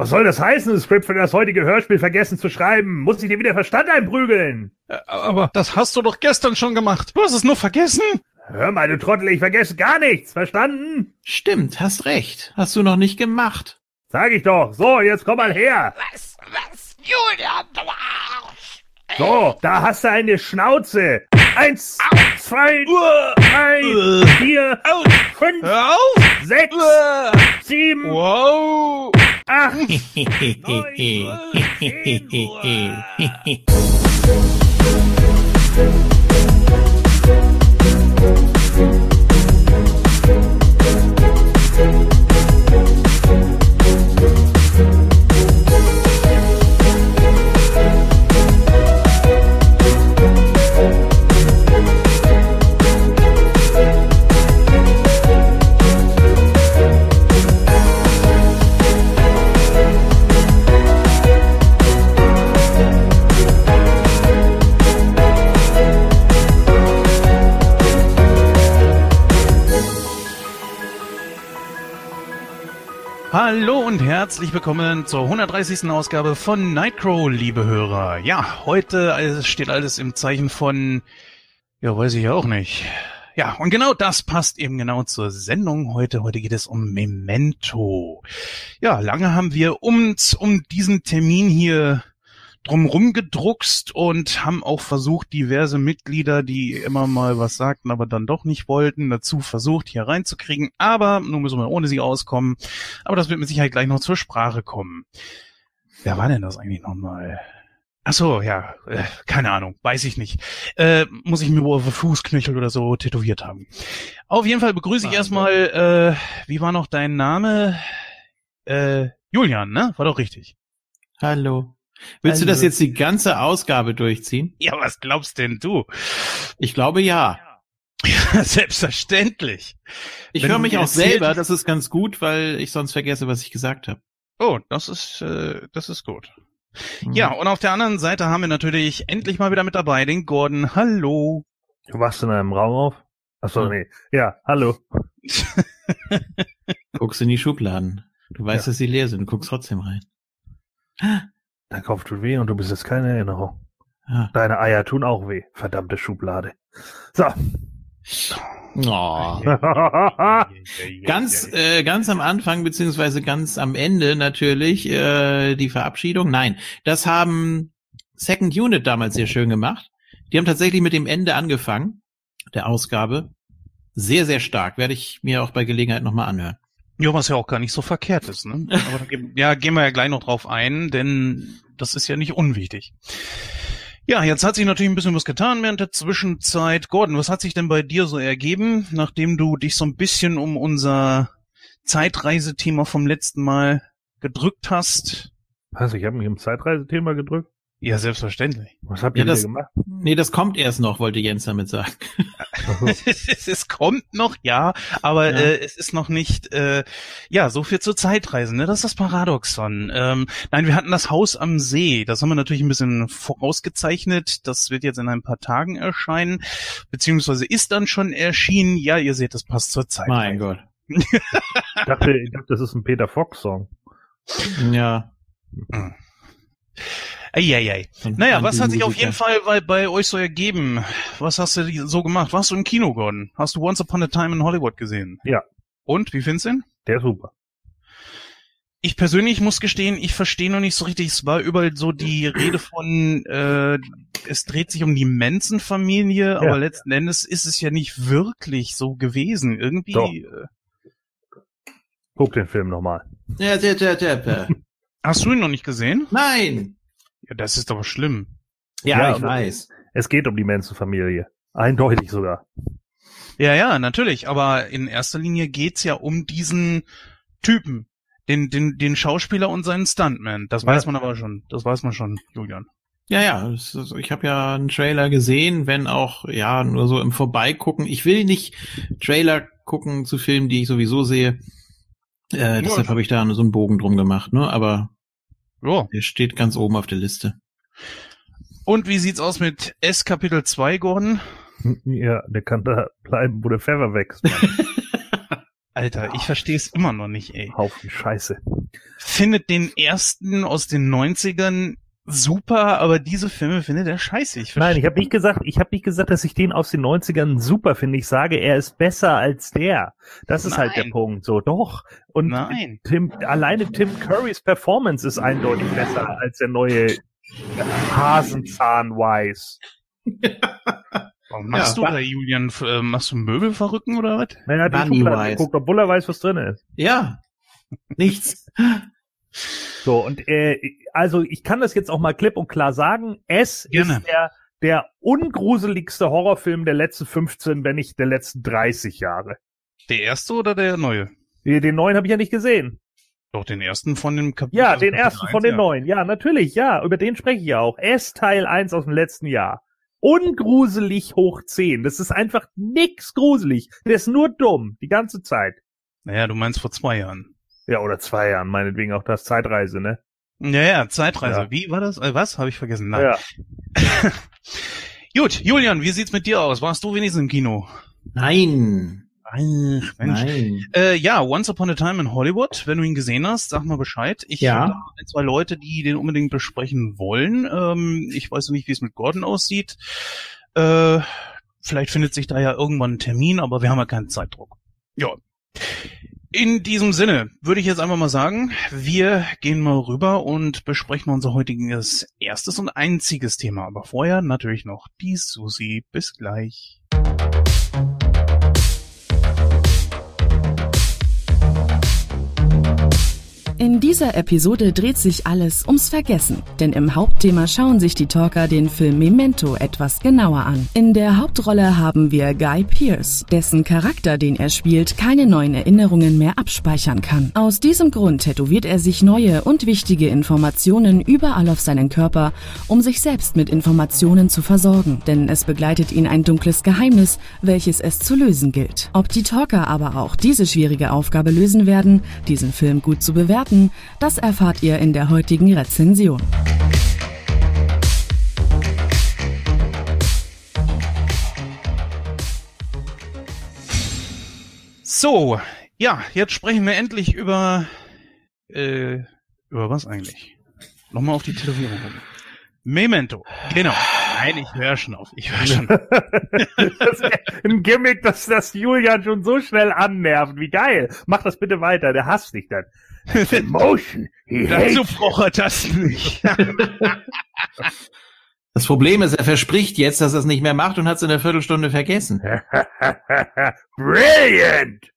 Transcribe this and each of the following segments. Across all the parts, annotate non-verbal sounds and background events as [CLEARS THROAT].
Was soll das heißen, das Skript für das heutige Hörspiel vergessen zu schreiben? Muss ich dir wieder Verstand einprügeln? Äh, aber das hast du doch gestern schon gemacht. Du hast es nur vergessen. Hör mal, du Trottel, ich vergesse gar nichts. Verstanden? Stimmt, hast recht. Hast du noch nicht gemacht. Sag ich doch. So, jetzt komm mal her. Was, was, Julian, du Arsch! So, da hast du eine Schnauze. Eins, zwei, Uah. drei, Uah. vier, fünf, Hör auf! sechs, Uah. sieben, Wow! Ah, nós [LAUGHS] [LAUGHS] Hallo und herzlich willkommen zur 130. Ausgabe von Nightcrow, liebe Hörer. Ja, heute steht alles im Zeichen von, ja, weiß ich auch nicht. Ja, und genau das passt eben genau zur Sendung heute. Heute geht es um Memento. Ja, lange haben wir uns um diesen Termin hier drumrum gedruckst und haben auch versucht, diverse Mitglieder, die immer mal was sagten, aber dann doch nicht wollten, dazu versucht, hier reinzukriegen. Aber nun müssen wir ohne sie auskommen. Aber das wird mit Sicherheit gleich noch zur Sprache kommen. Wer war denn das eigentlich nochmal? Ach so, ja, äh, keine Ahnung, weiß ich nicht. Äh, muss ich mir wohl Fußknöchel oder so tätowiert haben. Auf jeden Fall begrüße ich erstmal, äh, wie war noch dein Name? Äh, Julian, ne? War doch richtig. Hallo. Willst du das Hallo. jetzt die ganze Ausgabe durchziehen? Ja, was glaubst denn du? Ich glaube ja. [LAUGHS] Selbstverständlich. Ich höre mich auch selber, das ist ganz gut, weil ich sonst vergesse, was ich gesagt habe. Oh, das ist, äh, das ist gut. Mhm. Ja, und auf der anderen Seite haben wir natürlich endlich mal wieder mit dabei den Gordon. Hallo. Du wachst in einem Raum auf? Achso, Ja. nee. Ja, hallo. [LAUGHS] Guckst in die Schubladen. Du weißt, dass sie leer sind, du guckst trotzdem rein. Dein Kopf tut weh und du bist jetzt keine Erinnerung. Ah. Deine Eier tun auch weh. Verdammte Schublade. So. Oh. [LAUGHS] Ganz, äh, ganz am Anfang, beziehungsweise ganz am Ende natürlich, äh, die Verabschiedung. Nein, das haben Second Unit damals sehr schön gemacht. Die haben tatsächlich mit dem Ende angefangen, der Ausgabe. Sehr, sehr stark. Werde ich mir auch bei Gelegenheit nochmal anhören. Ja, was ja auch gar nicht so verkehrt ist, ne? [LAUGHS] Aber da gehen, ja, gehen wir ja gleich noch drauf ein, denn das ist ja nicht unwichtig. Ja, jetzt hat sich natürlich ein bisschen was getan während der Zwischenzeit. Gordon, was hat sich denn bei dir so ergeben, nachdem du dich so ein bisschen um unser Zeitreisethema vom letzten Mal gedrückt hast? Was, ich habe mich im Zeitreisethema gedrückt? Ja, selbstverständlich. Was habt Ja, ihr wieder das- gemacht? Nee, das kommt erst noch, wollte Jens damit sagen. es, [LAUGHS] [LAUGHS] es kommt noch, ja, aber Ja. Äh, es ist noch nicht, äh, ja, so viel zur Zeitreise, ne? Das ist das Paradoxon. Ähm, nein, wir hatten das Haus am See. Das haben wir natürlich ein bisschen vorausgezeichnet. Das wird jetzt in ein paar Tagen erscheinen, beziehungsweise ist dann schon erschienen. Ja, ihr seht, das passt zur Zeit. Mein Gott. Ich dachte, ich dachte, das ist ein Peter Fox-Song. Ja. Eieiei. Naja, was hat sich auf jeden Fall bei, bei euch so ergeben? Was hast du so gemacht? Warst du im Kino, Gordon? Hast du Once Upon a Time in Hollywood gesehen? Ja. Und, wie findest du ihn? Der ist super. Ich persönlich muss gestehen, ich verstehe noch nicht so richtig. Es war überall so die Rede von, äh, es dreht sich um die Manson-Familie, aber letzten Endes ist es ja nicht wirklich so gewesen. Irgendwie. Doch. Äh, Guck den Film nochmal. Ja, der, der, der, der. hast du ihn noch nicht gesehen? Nein. Das ist aber schlimm. Ja, Ja, ich weiß. Es geht um die Manson-Familie. Eindeutig sogar. Ja, ja, natürlich. Aber in erster Linie geht's ja um diesen Typen. Den, den, den Schauspieler und seinen Stuntman. Das weiß man aber schon. Das weiß man schon, Julian. Ja, ja, ich habe ja einen Trailer gesehen, wenn auch, ja, nur so im Vorbeigucken. Ich will nicht Trailer gucken zu Filmen, die ich sowieso sehe. Äh, deshalb habe ich da so einen Bogen drum gemacht, ne? Aber Ja. der steht ganz oben auf der Liste. Und wie sieht's aus mit S Kapitel 2, Gordon? Ja, der kann da bleiben, wo der Pfeffer wächst. [LAUGHS] Alter, ich verstehe es immer noch nicht, ey. Haufen Scheiße. Findet den ersten aus den 90ern super, aber diese Filme findet er scheiße. Ich Nein, ich habe nicht gesagt, ich habe nicht gesagt, dass ich den aus den 90ern super finde. Ich sage, er ist besser als der. Das ist Nein. halt der Punkt. So, doch. Und Nein. Tim, alleine Tim Currys Performance ist eindeutig besser als der neue Hasenzahn-Wise. [LAUGHS] Warum machst Ja. du da, Julian? Äh, Machst du Möbel verrücken oder was? Naja, die Schublade Wise. geguckt, obwohl er weiß, was drin ist. Ja. Nichts. So, und äh, also ich kann das jetzt auch mal klipp und klar sagen. Es Gerne. ist der, der ungruseligste Horrorfilm der letzten 15, wenn nicht der letzten 30 Jahre. Der erste oder der neue? Den neuen habe ich ja nicht gesehen. Doch, den ersten von dem Kapitel. Ja, also den Kapitel ersten von eins, den ja. neuen. Ja, natürlich, ja. Über den spreche ich ja auch. S Teil 1 aus dem letzten Jahr. Ungruselig hoch 10. Das ist einfach nix gruselig. Der ist nur dumm. Die ganze Zeit. Naja, du meinst vor zwei Jahren. Ja, oder zwei Jahren, meinetwegen auch das Zeitreise, ne? Ja, ja, Zeitreise. Ja. Wie war das? Äh, was? Habe ich vergessen. Nein. Ja. [LAUGHS] Gut, Julian, wie sieht's mit dir aus? Warst du wenigstens im Kino? Nein. Ach, Mensch. Nein. Äh, ja, Once Upon a Time in Hollywood. Wenn du ihn gesehen hast, sag mal Bescheid. Ich Ja. habe ein, zwei Leute, die den unbedingt besprechen wollen. Ähm, ich weiß noch nicht, wie es mit Gordon aussieht. Äh, vielleicht findet sich da ja irgendwann ein Termin, aber wir haben ja keinen Zeitdruck. Ja. In diesem Sinne würde ich jetzt einfach mal sagen, wir gehen mal rüber und besprechen unser heutiges erstes und einziges Thema. Aber vorher natürlich noch die Susi. Bis gleich. In dieser Episode dreht sich alles ums Vergessen, denn im Hauptthema schauen sich die Talker den Film Memento etwas genauer an. In der Hauptrolle haben wir Guy Pearce, dessen Charakter, den er spielt, keine neuen Erinnerungen mehr abspeichern kann. Aus diesem Grund tätowiert er sich neue und wichtige Informationen überall auf seinen Körper, um sich selbst mit Informationen zu versorgen, denn es begleitet ihn ein dunkles Geheimnis, welches es zu lösen gilt. Ob die Talker aber auch diese schwierige Aufgabe lösen werden, diesen Film gut zu bewerten, das erfahrt ihr in der heutigen Rezension. So, ja, jetzt sprechen wir endlich über äh, über was eigentlich? Nochmal auf die Tätowierung. rum. Memento. Genau. Nein, ich höre schon auf. Ich höre schon. auf. Das [LAUGHS] ein Gimmick, dass das Julian schon so schnell annervt. Wie geil. Mach das bitte weiter. Der hasst dich dann. Emotion. He Dazu braucht er das nicht. Das Problem ist, er verspricht jetzt, dass er es nicht mehr macht und hat es in der Viertelstunde vergessen. [LAUGHS] Brilliant.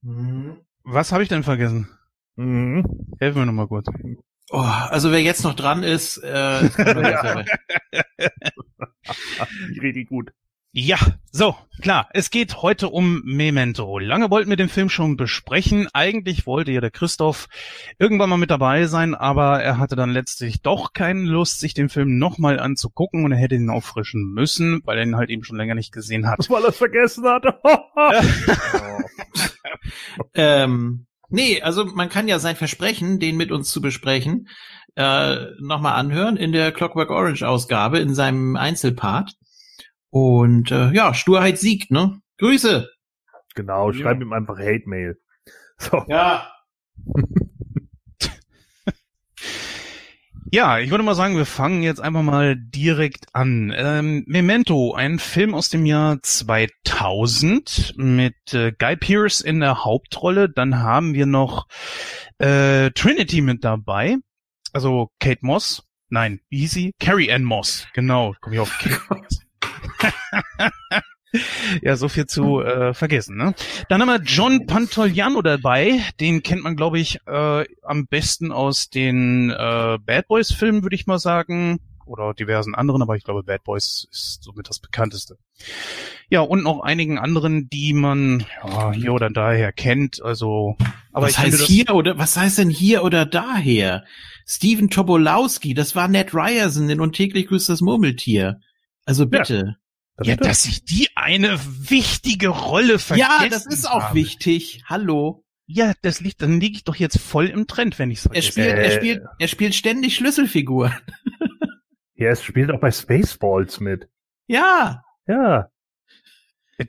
Was habe ich denn vergessen? Mhm. Helfen wir nochmal kurz. Oh, also wer jetzt noch dran ist, äh, ist kann man jetzt aber- Richtig gut. Ja, so, klar. Es geht heute um Memento. Lange wollten wir den Film schon besprechen. Eigentlich wollte ja der Christoph irgendwann mal mit dabei sein, aber er hatte dann letztlich doch keine Lust, sich den Film nochmal anzugucken und er hätte ihn auffrischen müssen, weil er ihn halt eben schon länger nicht gesehen hat. [LAUGHS] Weil er es vergessen hat. [LAUGHS] ähm, nee, also man kann ja sein Versprechen, den mit uns zu besprechen, äh, nochmal anhören in der Clockwork Orange Ausgabe in seinem Einzelpart. Und äh, ja, Sturheit siegt, ne? Grüße. genau, schreib ihm einfach Hate-Mail. [LAUGHS] So. Ja. [LAUGHS] Ja, ich würde mal sagen, wir fangen jetzt einfach mal direkt an. Ähm, Memento, ein Film aus dem Jahr 2000 mit äh, Guy Pearce in der Hauptrolle. Dann haben wir noch äh, Trinity mit dabei. Also Kate Moss. Nein, wie hieß sie? Carrie Ann Moss. Genau, komm ich auf Kate [LAUGHS] Moss. [LAUGHS] Ja, so viel zu äh, vergessen. Ne? Dann haben wir John Pantoliano dabei. Den kennt man, glaube ich, äh, am besten aus den äh, Bad Boys Filmen, würde ich mal sagen. Oder diversen anderen, aber ich glaube, Bad Boys ist somit das bekannteste. Ja, und noch einigen anderen, die man ja, hier oder daher kennt. Also, aber was heißt hier oder was heißt denn hier oder daher? Steven Tobolowski, das war Ned Ryerson in Und täglich grüßt das Murmeltier. Also bitte. Das ja, stimmt. dass ich die eine wichtige Rolle vergessen Ja, das ist auch habe. wichtig. Hallo. Ja, das liegt, dann liege ich doch jetzt voll im Trend, wenn ich es Er vergesse. spielt, er Äh. spielt, er spielt ständig Schlüsselfiguren. [LAUGHS] Ja, es spielt auch bei Spaceballs mit. Ja. Ja.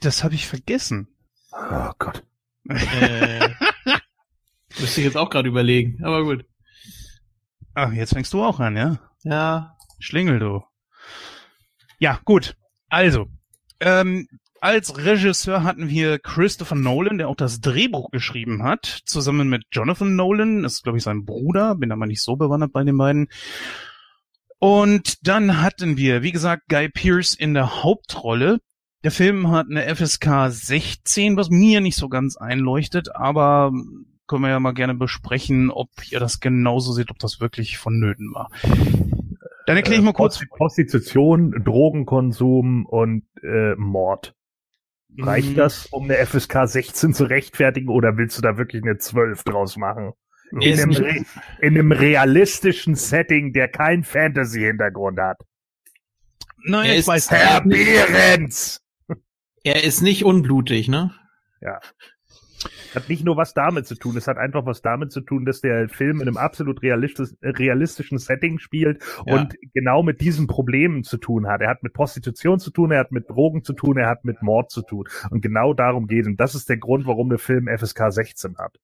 Das habe ich vergessen. Oh Gott. äh, [LAUGHS] müsste ich jetzt auch gerade überlegen, aber gut. Ach, jetzt fängst du auch an, ja? Ja. Schlingel, du. Ja, gut. Also, ähm, als Regisseur hatten wir Christopher Nolan, der auch das Drehbuch geschrieben hat, zusammen mit Jonathan Nolan, das ist glaube ich sein Bruder, bin aber nicht so bewandert bei den beiden. Und dann hatten wir, wie gesagt, Guy Pearce in der Hauptrolle. Der Film hat eine FSK 16, was mir nicht so ganz einleuchtet, aber können wir ja mal gerne besprechen, ob ihr das genauso seht, ob das wirklich vonnöten war. Dann erkläre ich mal kurz. Prostitution, Drogenkonsum und äh, Mord. Reicht Mhm. das, um eine FSK 16 zu rechtfertigen, oder willst du da wirklich eine 12 draus machen? Nee, In einem, Re in einem realistischen Setting, der kein Fantasy-Hintergrund hat. Nein, Er ich ist weiß Herr Behrens! Er ist nicht unblutig, ne? Hat nicht nur was damit zu tun, es hat einfach was damit zu tun, dass der Film in einem absolut realistisch, realistischen Setting spielt Ja. und genau mit diesen Problemen zu tun hat. Er hat mit Prostitution zu tun, er hat mit Drogen zu tun, er hat mit Mord zu tun. Und genau darum geht. Und das ist der Grund, warum der Film FSK 16 hat.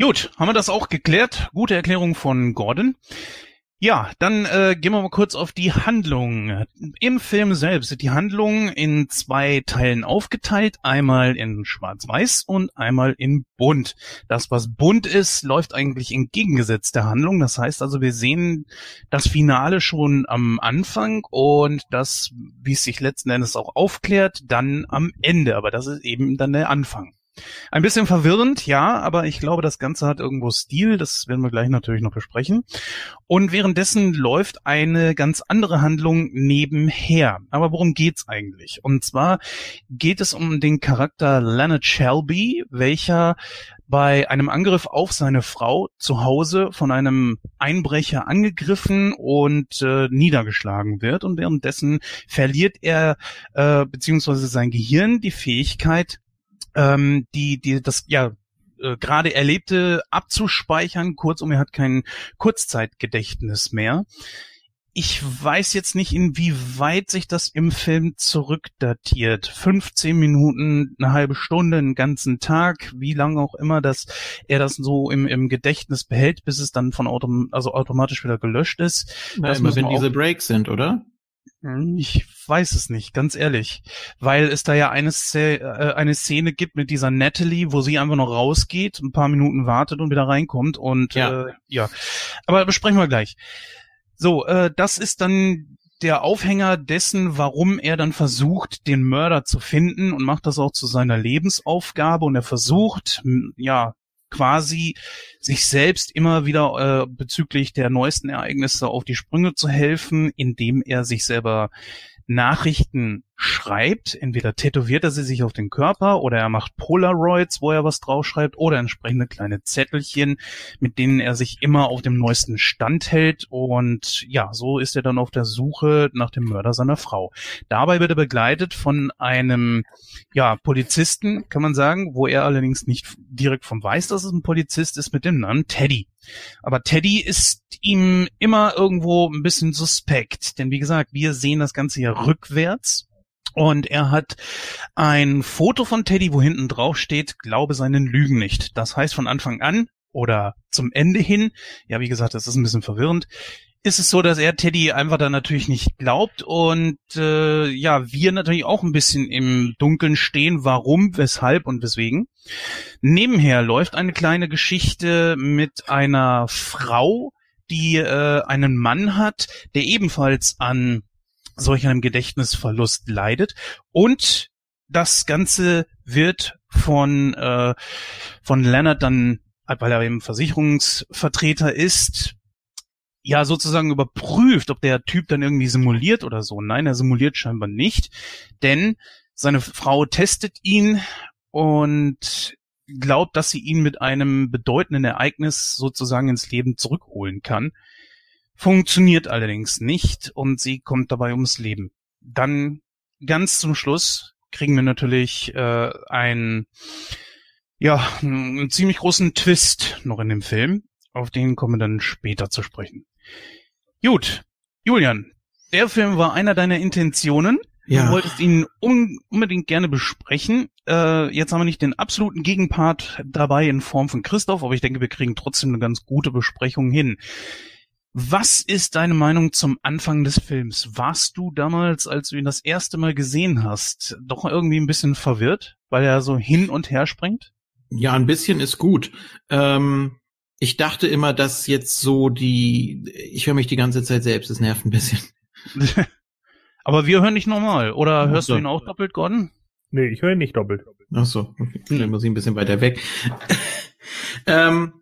Gut, haben wir das auch geklärt. Gute Erklärung von Gordon. Ja, dann äh, gehen wir mal kurz auf die Handlung. Im Film selbst ist die Handlung in zwei Teilen aufgeteilt. Einmal in Schwarz-Weiß und einmal in Bunt. Das, was bunt ist, läuft eigentlich entgegengesetzt der Handlung. Das heißt also, wir sehen das Finale schon am Anfang und das, wie es sich letzten Endes auch aufklärt, dann am Ende. Aber das ist eben dann der Anfang. Ein bisschen verwirrend, ja, aber ich glaube, das Ganze hat irgendwo Stil. Das werden wir gleich natürlich noch besprechen. Und währenddessen läuft eine ganz andere Handlung nebenher. Aber worum geht's eigentlich? Und zwar geht es um den Charakter Leonard Shelby, welcher bei einem Angriff auf seine Frau zu Hause von einem Einbrecher angegriffen und äh, niedergeschlagen wird. Und währenddessen verliert er äh, beziehungsweise sein Gehirn die Fähigkeit, ähm, die, die, das, ja, äh, gerade Erlebte abzuspeichern. Kurzum, er hat kein Kurzzeitgedächtnis mehr. Ich weiß jetzt nicht, inwieweit sich das im Film zurückdatiert. 15 Minuten, eine halbe Stunde, einen ganzen Tag, wie lange auch immer, dass er das so im, im Gedächtnis behält, bis es dann von autom also automatisch wieder gelöscht ist. Das immer wenn diese Breaks sind, oder? Hm, Ich weiß es nicht, ganz ehrlich. Weil es da ja eine, Sze- äh, eine Szene gibt mit dieser Natalie, wo sie einfach noch rausgeht, ein paar Minuten wartet und wieder reinkommt und Ja. Äh, ja. Aber besprechen wir gleich. So, äh, das ist dann der Aufhänger dessen, warum er dann versucht, den Mörder zu finden und macht das auch zu seiner Lebensaufgabe und er versucht, ja, quasi sich selbst immer wieder äh, bezüglich der neuesten Ereignisse auf die Sprünge zu helfen, indem er sich selber Nachrichten schreibt. Entweder tätowiert er sie sich auf den Körper oder er macht Polaroids, wo er was draufschreibt oder entsprechende kleine Zettelchen, mit denen er sich immer auf dem neuesten Stand hält. Und ja, so ist er dann auf der Suche nach dem Mörder seiner Frau. Dabei wird er begleitet von einem ja, Polizisten, kann man sagen, wo er allerdings nicht direkt von weiß, dass es ein Polizist ist, mit dem Namen Teddy. Aber Teddy ist ihm immer irgendwo ein bisschen suspekt, denn wie gesagt, wir sehen das Ganze ja rückwärts. Und er hat ein Foto von Teddy, wo hinten drauf steht, glaube seinen Lügen nicht. Das heißt von Anfang an oder zum Ende hin, ja, wie gesagt, das ist ein bisschen verwirrend, ist es so, dass er Teddy einfach dann natürlich nicht glaubt und äh, ja, wir natürlich auch ein bisschen im Dunkeln stehen, warum, weshalb und weswegen. Nebenher läuft eine kleine Geschichte mit einer Frau, die äh, einen Mann hat, der ebenfalls an solch einem Gedächtnisverlust leidet und das Ganze wird von äh, von Leonard dann, weil er eben Versicherungsvertreter ist, ja sozusagen überprüft, ob der Typ dann irgendwie simuliert oder so. Nein, er simuliert scheinbar nicht, denn seine Frau testet ihn und glaubt, dass sie ihn mit einem bedeutenden Ereignis sozusagen ins Leben zurückholen kann. Funktioniert allerdings nicht und sie kommt dabei ums Leben. Dann ganz zum Schluss kriegen wir natürlich äh, ein ja einen ziemlich großen Twist noch in dem Film. Auf den kommen wir dann später zu sprechen. Gut, Julian, der Film war einer deiner Intentionen. Ja. Du wolltest ihn un unbedingt gerne besprechen. Äh, jetzt haben wir nicht den absoluten Gegenpart dabei in Form von Christoph, aber ich denke, wir kriegen trotzdem eine ganz gute Besprechung hin. Was ist deine Meinung zum Anfang des Films? Warst du damals, als du ihn das erste Mal gesehen hast, doch irgendwie ein bisschen verwirrt, weil er so hin und her springt? Ja, ein bisschen ist gut. Ähm, ich dachte immer, dass jetzt so die, ich höre mich die ganze Zeit selbst, das nervt ein bisschen. [LAUGHS] Aber wir hören dich normal. Oder hörst so. du ihn auch doppelt, Gordon? Nee, ich höre ihn nicht doppelt. Ach so, okay. dann muss ich ein bisschen weiter weg. [LAUGHS] ähm,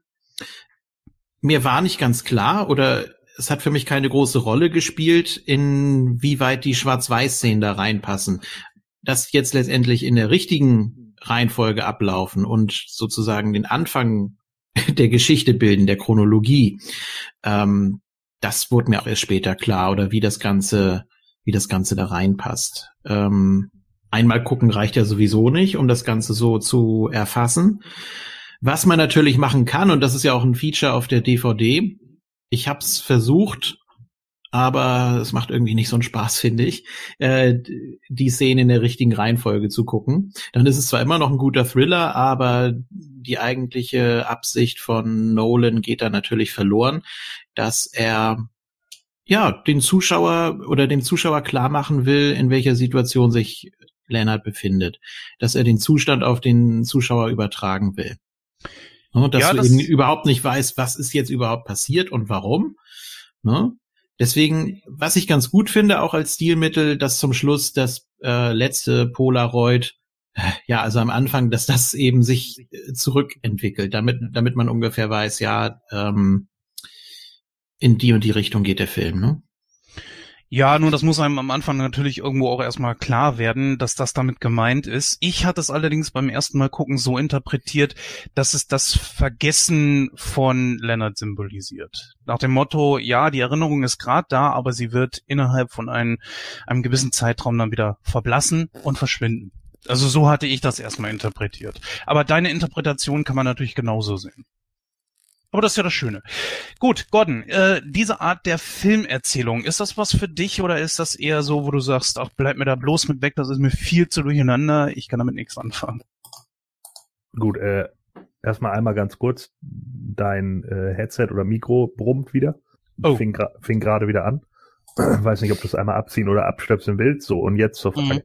mir war nicht ganz klar oder es hat für mich keine große Rolle gespielt, inwieweit die Schwarz-Weiß-Szenen da reinpassen. Dass jetzt letztendlich in der richtigen Reihenfolge ablaufen und sozusagen den Anfang [LAUGHS] der Geschichte bilden, der Chronologie. Ähm, das wurde mir auch erst später klar oder wie das Ganze wie das Ganze da reinpasst. Ähm, einmal gucken reicht ja sowieso nicht, um das Ganze so zu erfassen. Was man natürlich machen kann, und das ist ja auch ein Feature auf der DVD, ich habe es versucht, aber es macht irgendwie nicht so einen Spaß, [LAUGHS] finde ich, äh, die Szene in der richtigen Reihenfolge zu gucken. Dann ist es zwar immer noch ein guter Thriller, aber die eigentliche Absicht von Nolan geht da natürlich verloren, dass er ja, den Zuschauer oder dem Zuschauer klar machen will, in welcher Situation sich Leonard befindet. Dass er den Zustand auf den Zuschauer übertragen will. Und dass ja, das du überhaupt nicht weißt, was ist jetzt überhaupt passiert und warum. Ne? Deswegen, was ich ganz gut finde, auch als Stilmittel, dass zum Schluss das äh, letzte Polaroid, ja, also am Anfang, dass das eben sich äh, zurückentwickelt, damit, damit man ungefähr weiß, ja, ähm, in die und die Richtung geht der Film, ne? Ja, nun, das muss einem am Anfang natürlich irgendwo auch erstmal klar werden, dass das damit gemeint ist. Ich hatte es allerdings beim ersten Mal gucken so interpretiert, dass es das Vergessen von Leonard symbolisiert. Nach dem Motto, ja, die Erinnerung ist gerade da, aber sie wird innerhalb von einem, einem gewissen Zeitraum dann wieder verblassen und verschwinden. Also so hatte ich das erstmal interpretiert. Aber deine Interpretation kann man natürlich genauso sehen. Aber das ist ja das Schöne. Gut, Gordon, äh, diese Art der Filmerzählung, ist das was für dich oder ist das eher so, wo du sagst, ach, bleib mir da bloß mit weg, das ist mir viel zu durcheinander, ich kann damit nichts anfangen? Gut, äh, erstmal einmal ganz kurz, dein äh, Headset oder Mikro brummt wieder. Oh. Fing, gra fing gerade wieder an. [CLEARS THROAT] Weiß nicht, ob du es einmal abziehen oder abstöpseln willst. So, und jetzt zur Frage. Mhm.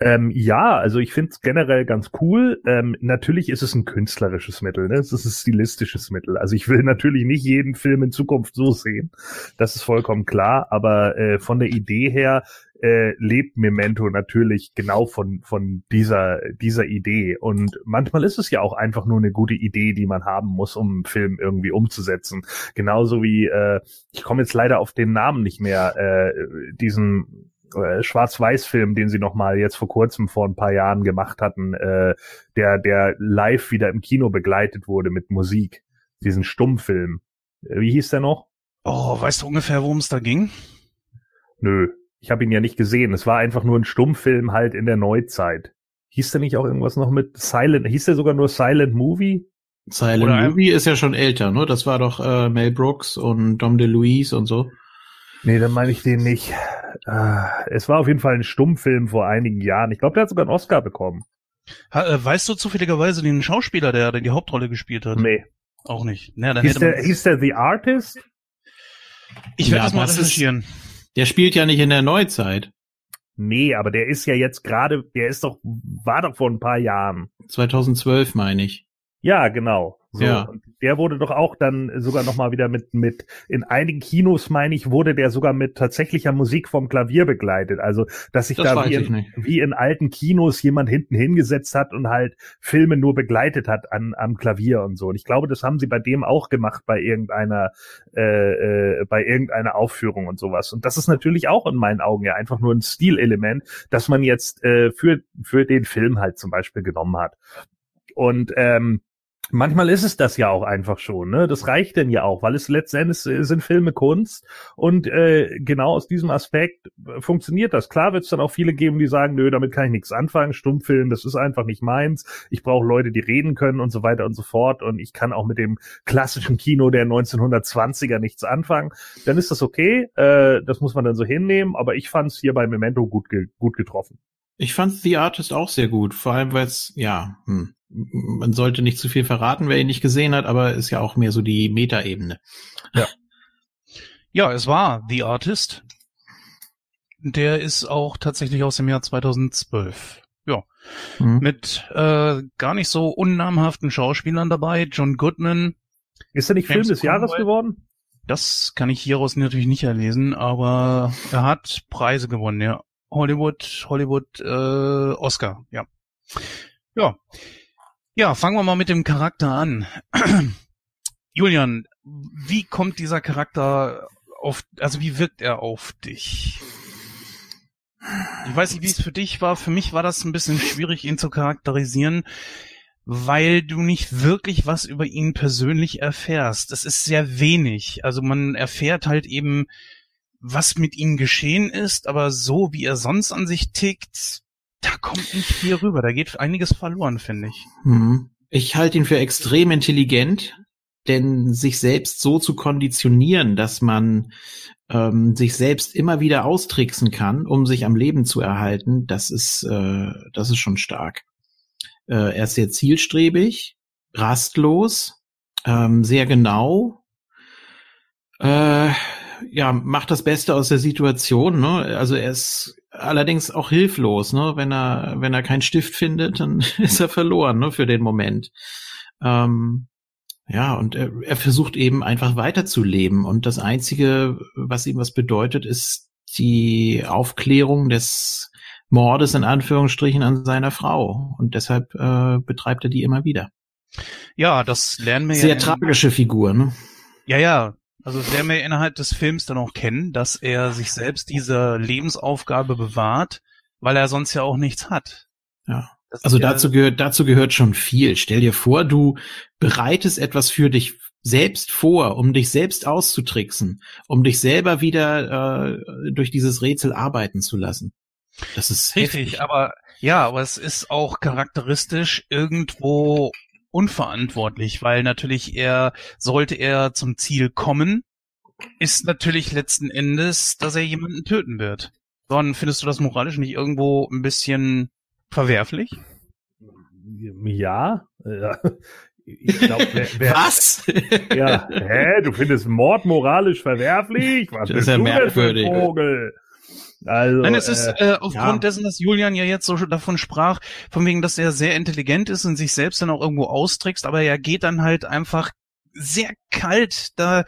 Ähm, ja, also ich finde es generell ganz cool. Ähm, natürlich ist es ein künstlerisches Mittel, ne? Es ist ein stilistisches Mittel. Also ich will [LAUGHS] natürlich nicht jeden Film in Zukunft so sehen. Das ist vollkommen klar. Aber äh, von der Idee her äh, lebt Memento natürlich genau von von dieser dieser Idee. Und manchmal ist es ja auch einfach nur eine gute Idee, die man haben muss, um einen Film irgendwie umzusetzen. Genauso wie äh, ich komme jetzt leider auf den Namen nicht mehr. Äh, diesen äh, Schwarz-Weiß-Film, den sie noch mal jetzt vor kurzem vor ein paar Jahren gemacht hatten, äh, der der live wieder im Kino begleitet wurde mit Musik, diesen Stummfilm. Äh, wie hieß der noch? Oh, weißt du ungefähr, worum es da ging? Nö, ich habe ihn ja nicht gesehen. Es war einfach nur ein Stummfilm halt in der Neuzeit. Hieß der nicht auch irgendwas noch mit Silent? Hieß der sogar nur Silent Movie? Silent Oder Movie ist ja schon älter, ne? Das war doch äh, Mel Brooks und Dom DeLuise und so. Nee, dann meine ich den nicht. Ah, es war auf jeden Fall ein Stummfilm vor einigen Jahren. Ich glaube, der hat sogar einen Oscar bekommen. Ha, äh, weißt du zufälligerweise den Schauspieler, der, die Hauptrolle gespielt hat? Nee. Auch nicht. Na, dann hieß, der, hieß der The Artist? Ich werde ja, das mal recherchieren. Der spielt ja nicht in der Neuzeit. Nee, aber der ist ja jetzt gerade, der ist doch, war doch vor ein paar Jahren. 2012 meine ich. Ja, genau. So, ja. Und der wurde doch auch dann sogar nochmal wieder mit, mit, in einigen Kinos, meine ich, wurde der sogar mit tatsächlicher Musik vom Klavier begleitet. Also, dass sich das da wie in, wie in, alten Kinos jemand hinten hingesetzt hat und halt Filme nur begleitet hat an, am Klavier und so. Und ich glaube, das haben sie bei dem auch gemacht bei irgendeiner, äh, äh, bei irgendeiner Aufführung und sowas. Und das ist natürlich auch in meinen Augen ja einfach nur ein Stilelement, dass man jetzt äh, für, für den Film halt zum Beispiel genommen hat. Und ähm, Manchmal ist es das ja auch einfach schon, ne? Das reicht denn ja auch, weil es letztendlich sind Filme Kunst und äh, genau aus diesem Aspekt äh, funktioniert das. Klar wird es dann auch viele geben, die sagen, nö, damit kann ich nichts anfangen, Stummfilm, das ist einfach nicht meins. Ich brauche Leute, die reden können und so weiter und so fort und ich kann auch mit dem klassischen Kino der 1920er nichts anfangen. Dann ist das okay, äh, das muss man dann so hinnehmen, aber ich fand es hier bei Memento gut, ge gut getroffen. Ich fand The Artist auch sehr gut, vor allem weil es, ja, hm, man sollte nicht zu viel verraten, wer ihn nicht gesehen hat, aber ist ja auch mehr so die Metaebene. Ja. [LAUGHS] Ja, es war The Artist. Der ist auch tatsächlich aus dem Jahr 2012. Ja. Mhm. Mit äh, gar nicht so unnamhaften Schauspielern dabei. John Goodman. Ist er nicht Film des Jahres geworden? Das kann ich hieraus natürlich nicht erlesen, aber er hat Preise gewonnen, ja. Hollywood, Hollywood, äh, Oscar, ja. Ja. Ja, fangen wir mal mit dem Charakter an. [CLEARS THROAT] Julian, wie kommt dieser Charakter auf, also wie wirkt er auf dich? Ich weiß nicht, wie es für dich war. Für mich war das ein bisschen schwierig, ihn zu charakterisieren, weil du nicht wirklich was über ihn persönlich erfährst. Das ist sehr wenig. Also man erfährt halt eben, was mit ihm geschehen ist, aber so wie er sonst an sich tickt, da kommt nicht viel rüber. Da geht einiges verloren, finde ich. Mhm. Ich halte ihn für extrem intelligent, denn sich selbst so zu konditionieren, dass man ähm, sich selbst immer wieder austricksen kann, um sich am Leben zu erhalten, das ist, äh, das ist schon stark. Äh, er ist sehr zielstrebig, rastlos, ähm, sehr genau. Äh, ja, macht das Beste aus der Situation. Ne? Also er ist allerdings auch hilflos. Ne? Wenn er wenn er keinen Stift findet, dann [LAUGHS] ist er verloren ne? für den Moment. Ähm, ja, und er, er versucht eben einfach weiterzuleben. Und das Einzige, was ihm was bedeutet, ist die Aufklärung des Mordes in Anführungsstrichen an seiner Frau. Und deshalb äh, betreibt er die immer wieder. Ja, das lernen wir Sehr ja tragische Figur, ne? Ja, ja, also das werden wir innerhalb des Films dann auch kennen, dass er sich selbst diese Lebensaufgabe bewahrt, weil er sonst ja auch nichts hat. Ja. Das also dazu gehört, dazu gehört schon viel. Stell dir vor, du bereitest etwas für dich selbst vor, um dich selbst auszutricksen, um dich selber wieder äh, durch dieses Rätsel arbeiten zu lassen. Das ist richtig, heftig. aber ja, aber es ist auch charakteristisch irgendwo unverantwortlich, weil natürlich er, sollte er zum Ziel kommen, ist natürlich letzten Endes, dass er jemanden töten wird. Dann findest du das moralisch nicht irgendwo ein bisschen verwerflich? Ja, ja. Ich glaub, wer, wer, Was? Ja, hä? Du findest Mord moralisch verwerflich? Was das ist ja merkwürdig. Vogel? Also, Nein, es ist äh, äh, aufgrund ja. dessen, dass Julian ja jetzt so davon sprach, von wegen, dass er sehr intelligent ist und sich selbst dann auch irgendwo austrickst, aber er geht dann halt einfach sehr kalt da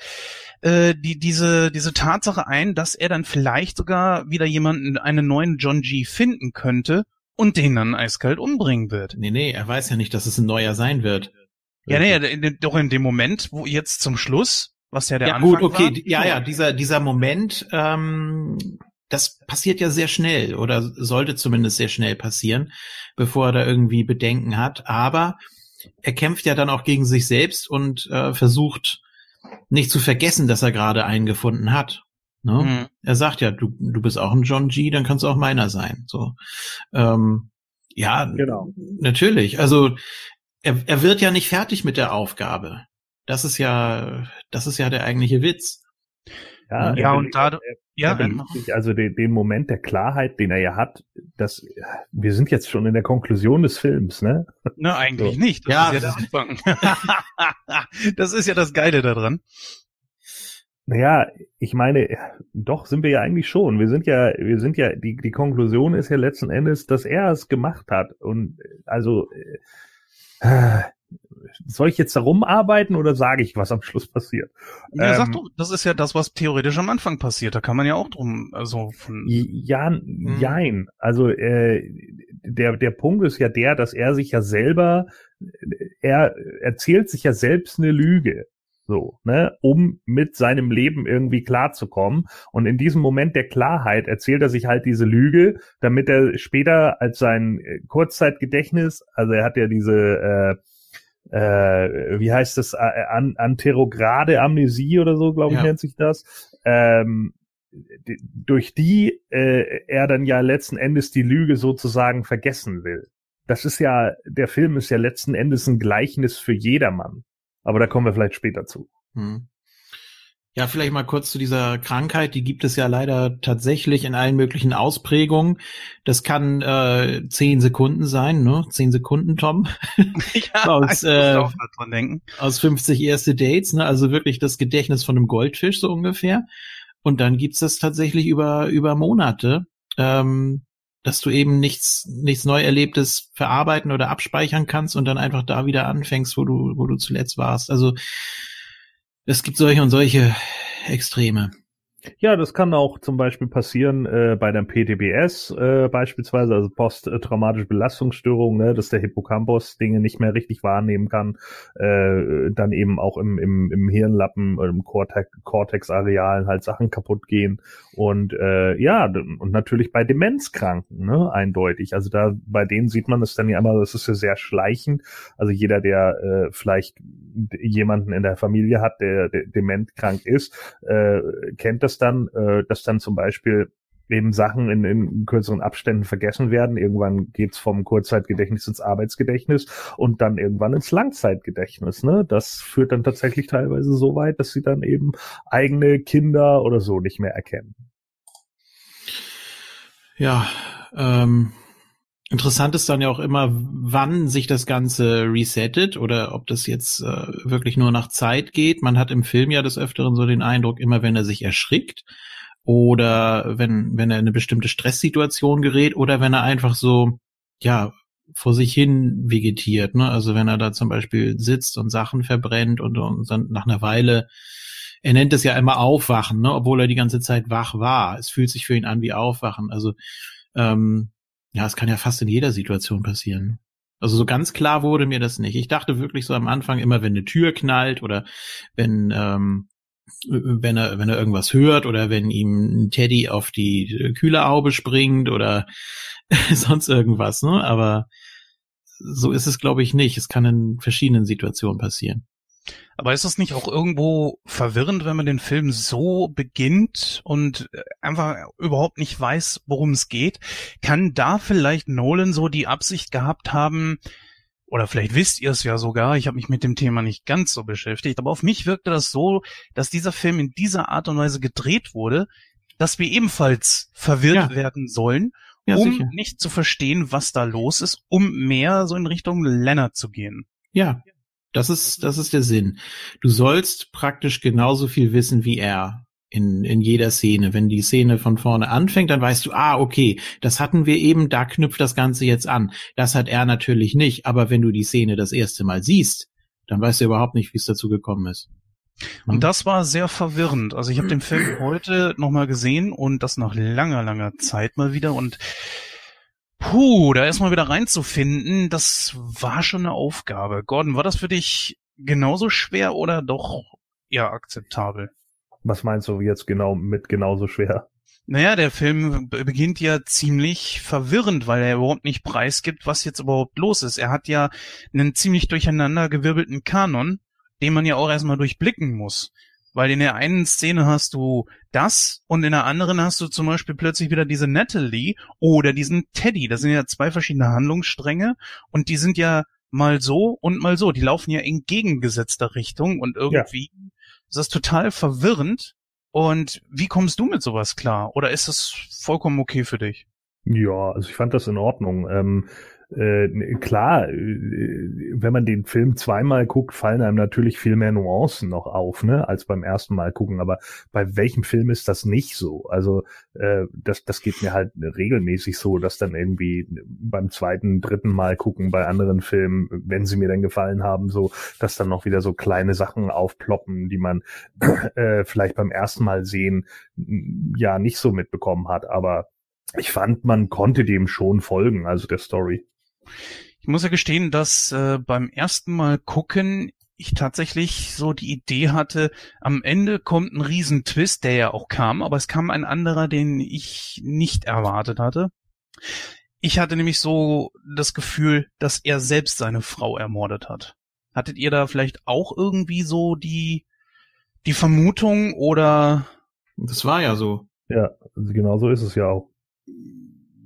äh, die diese diese Tatsache ein, dass er dann vielleicht sogar wieder jemanden einen neuen John G finden könnte und den dann eiskalt umbringen wird. Nee, nee, er weiß ja nicht, dass es ein neuer sein wird. Ja, nee, in, doch in dem Moment, wo jetzt zum Schluss, was ja der ja, Anfang gut, okay, war, ja, ja, dieser dieser Moment ähm, das passiert ja sehr schnell oder sollte zumindest sehr schnell passieren, bevor er da irgendwie Bedenken hat. Aber er kämpft ja dann auch gegen sich selbst und äh, versucht nicht zu vergessen, dass er gerade einen gefunden hat. Ne? Mhm. Er sagt ja, du, du bist auch ein John G, dann kannst du auch meiner sein. So, ähm, ja, genau. natürlich. Also er, er wird ja nicht fertig mit der Aufgabe. Das ist ja, das ist ja der eigentliche Witz. Ja, ja und da, ja, also den, den Moment der Klarheit, den er ja hat, dass wir sind jetzt schon in der Konklusion des Films, ne? Ne, eigentlich so. nicht. Das ja, ist ja der Anfang. [LAUGHS] das ist ja das Geile daran. Naja, ich meine, doch sind wir ja eigentlich schon. Wir sind ja, wir sind ja, die, die Konklusion ist ja letzten Endes, dass er es gemacht hat. Und also äh, soll ich jetzt da rumarbeiten oder sage ich, was am Schluss passiert? Ja, ähm, sag doch, das ist ja das, was theoretisch am Anfang passiert. Da kann man ja auch drum, also von. Ja, hm. jein. Also äh, der der Punkt ist ja der, dass er sich ja selber, er erzählt sich ja selbst eine Lüge. So, ne, um mit seinem Leben irgendwie klarzukommen. Und in diesem Moment der Klarheit erzählt er sich halt diese Lüge, damit er später als sein Kurzzeitgedächtnis, also er hat ja diese äh, äh, wie heißt das, äh, an, anterograde Amnesie oder so, glaube ich, ja. nennt sich das. Ähm, durch die äh, er dann ja letzten Endes die Lüge sozusagen vergessen will. Das ist ja, der Film ist ja letzten Endes ein Gleichnis für jedermann. Aber da kommen wir vielleicht später zu. Hm. Ja, vielleicht mal kurz zu dieser Krankheit. Die gibt es ja leider tatsächlich in allen möglichen Ausprägungen. Das kann äh, zehn Sekunden sein, ne? Zehn Sekunden, Tom. [LAUGHS] Ja, [LAUGHS] aus, äh, auch dran denken. aus 50 erste Dates, ne? Also wirklich das Gedächtnis von einem Goldfisch so ungefähr. Und dann gibt's das tatsächlich über über Monate, ähm, dass du eben nichts nichts neu erlebtes verarbeiten oder abspeichern kannst und dann einfach da wieder anfängst, wo du wo du zuletzt warst. Also es gibt solche und solche Extreme. Ja, das kann auch zum Beispiel passieren äh, bei der PTBS äh, beispielsweise, also posttraumatische Belastungsstörung, ne, dass der Hippocampus Dinge nicht mehr richtig wahrnehmen kann, äh, dann eben auch im, im, im Hirnlappen, im Cortex-Arealen halt Sachen kaputt gehen und äh, ja, und natürlich bei Demenzkranken, ne, eindeutig. Also da bei denen sieht man es dann ja immer, das ist ja sehr schleichend. Also jeder, der äh, vielleicht jemanden in der Familie hat, der, der dementkrank ist, äh, kennt das dann, äh, dass dann zum Beispiel eben Sachen in, in kürzeren Abständen vergessen werden. Irgendwann geht's vom Kurzzeitgedächtnis ins Arbeitsgedächtnis und dann irgendwann ins Langzeitgedächtnis. Ne? Das führt dann tatsächlich teilweise so weit, dass sie dann eben eigene Kinder oder so nicht mehr erkennen. Ja, ähm, Interessant ist dann ja auch immer, wann sich das Ganze resettet oder ob das jetzt äh, wirklich nur nach Zeit geht. Man hat im Film ja des Öfteren so den Eindruck, immer wenn er sich erschrickt oder wenn, wenn er in eine bestimmte Stresssituation gerät oder wenn er einfach so, ja, vor sich hin vegetiert. Ne? Also wenn er da zum Beispiel sitzt und Sachen verbrennt und, und dann nach einer Weile, er nennt es ja immer Aufwachen, ne? obwohl er die ganze Zeit wach war. Es fühlt sich für ihn an wie Aufwachen. Also ähm, ja, es kann ja fast in jeder Situation passieren. Also so ganz klar wurde mir das nicht. Ich dachte wirklich so am Anfang immer, wenn eine Tür knallt oder wenn ähm, wenn er wenn er irgendwas hört oder wenn ihm ein Teddy auf die Kühlerhaube springt oder [LAUGHS] sonst irgendwas, ne? Aber so ist es glaube ich nicht. Es kann in verschiedenen Situationen passieren. Aber ist das nicht auch irgendwo verwirrend, wenn man den Film so beginnt und äh, einfach überhaupt nicht weiß, worum es geht? Kann da vielleicht Nolan so die Absicht gehabt haben, oder vielleicht wisst ihr es ja sogar, ich habe mich mit dem Thema nicht ganz so beschäftigt, aber auf mich wirkte das so, dass dieser Film in dieser Art und Weise gedreht wurde, dass wir ebenfalls verwirrt ja. werden sollen, ja, um sicher. nicht zu verstehen, was da los ist, um mehr so in Richtung Leonard zu gehen. Ja, das ist, das ist der Sinn. Du sollst praktisch genauso viel wissen wie er in, in jeder Szene. Wenn die Szene von vorne anfängt, dann weißt du, ah, okay, das hatten wir eben, da knüpft das Ganze jetzt an. Das hat er natürlich nicht, aber wenn du die Szene das erste Mal siehst, dann weißt du überhaupt nicht, wie es dazu gekommen ist. Und hm? das war sehr verwirrend. Also ich habe den Film heute nochmal gesehen und das nach langer, langer Zeit mal wieder und Puh, da erstmal wieder reinzufinden, das war schon eine Aufgabe. Gordon, war das für dich genauso schwer oder doch eher akzeptabel? Was meinst du jetzt genau mit genauso schwer? Naja, der Film beginnt ja ziemlich verwirrend, weil er überhaupt nicht preisgibt, was jetzt überhaupt los ist. Er hat ja einen ziemlich durcheinandergewirbelten Kanon, den man ja auch erstmal durchblicken muss. Weil in der einen Szene hast du das und in der anderen hast du zum Beispiel plötzlich wieder diese Natalie oder diesen Teddy. Das sind ja zwei verschiedene Handlungsstränge und die sind ja mal so und mal so. Die laufen ja in entgegengesetzter Richtung und irgendwie ja. ist das total verwirrend. Und wie kommst du mit sowas klar? Oder ist das vollkommen okay für dich? Ja, also ich fand das in Ordnung. Ähm, äh, klar, äh, wenn man den Film zweimal guckt, fallen einem natürlich viel mehr Nuancen noch auf, ne, als beim ersten Mal gucken. Aber bei welchem Film ist das nicht so? Also äh, das, das geht mir halt regelmäßig so, dass dann irgendwie beim zweiten, dritten Mal gucken bei anderen Filmen, wenn sie mir dann gefallen haben, so, dass dann noch wieder so kleine Sachen aufploppen, die man [CLEARS THROAT] äh, vielleicht beim ersten Mal sehen ja nicht so mitbekommen hat. Aber ich fand, man konnte dem schon folgen, also der Story. Ich muss ja gestehen, dass äh, beim ersten Mal gucken ich tatsächlich so die Idee hatte, am Ende kommt ein Riesentwist, der ja auch kam, aber es kam ein anderer, den ich nicht erwartet hatte. Ich hatte nämlich so das Gefühl, dass er selbst seine Frau ermordet hat. Hattet ihr da vielleicht auch irgendwie so die, die Vermutung oder? Das war ja so. Ja, genau so ist es ja auch.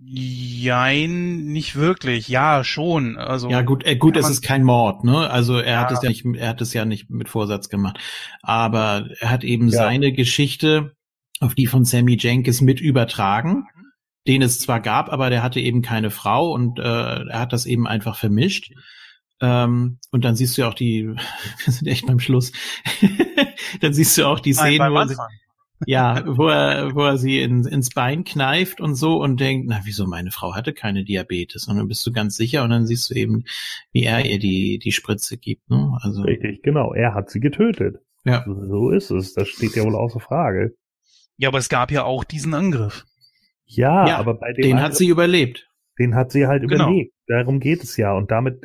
Jein, nicht wirklich. Ja, schon. Also ja gut, äh, gut, es ist kein Mord, ne? Also er ja. hat es ja nicht, er hat es ja nicht mit Vorsatz gemacht, aber er hat eben ja. seine Geschichte auf die von Sammy Jenkins mit übertragen, den es zwar gab, aber der hatte eben keine Frau und äh, er hat das eben einfach vermischt. Ähm, und dann siehst du ja auch die, [LAUGHS] wir sind echt beim Schluss, [LAUGHS] dann siehst du auch die Szenen, wo, sie, ja, wo er, wo er sie in, ins Bein kneift und so und denkt, na wieso, meine Frau hatte keine Diabetes. Und dann bist du ganz sicher und dann siehst du eben, wie er ihr die, die Spritze gibt. Ne? Also, Richtig, genau. Er hat sie getötet. Ja. So ist es. Das steht ja wohl außer Frage. Ja, aber es gab ja auch diesen Angriff. Ja, ja aber bei dem den Angriff, hat sie überlebt. Den hat sie halt genau. überlebt. Darum geht es ja. Und damit,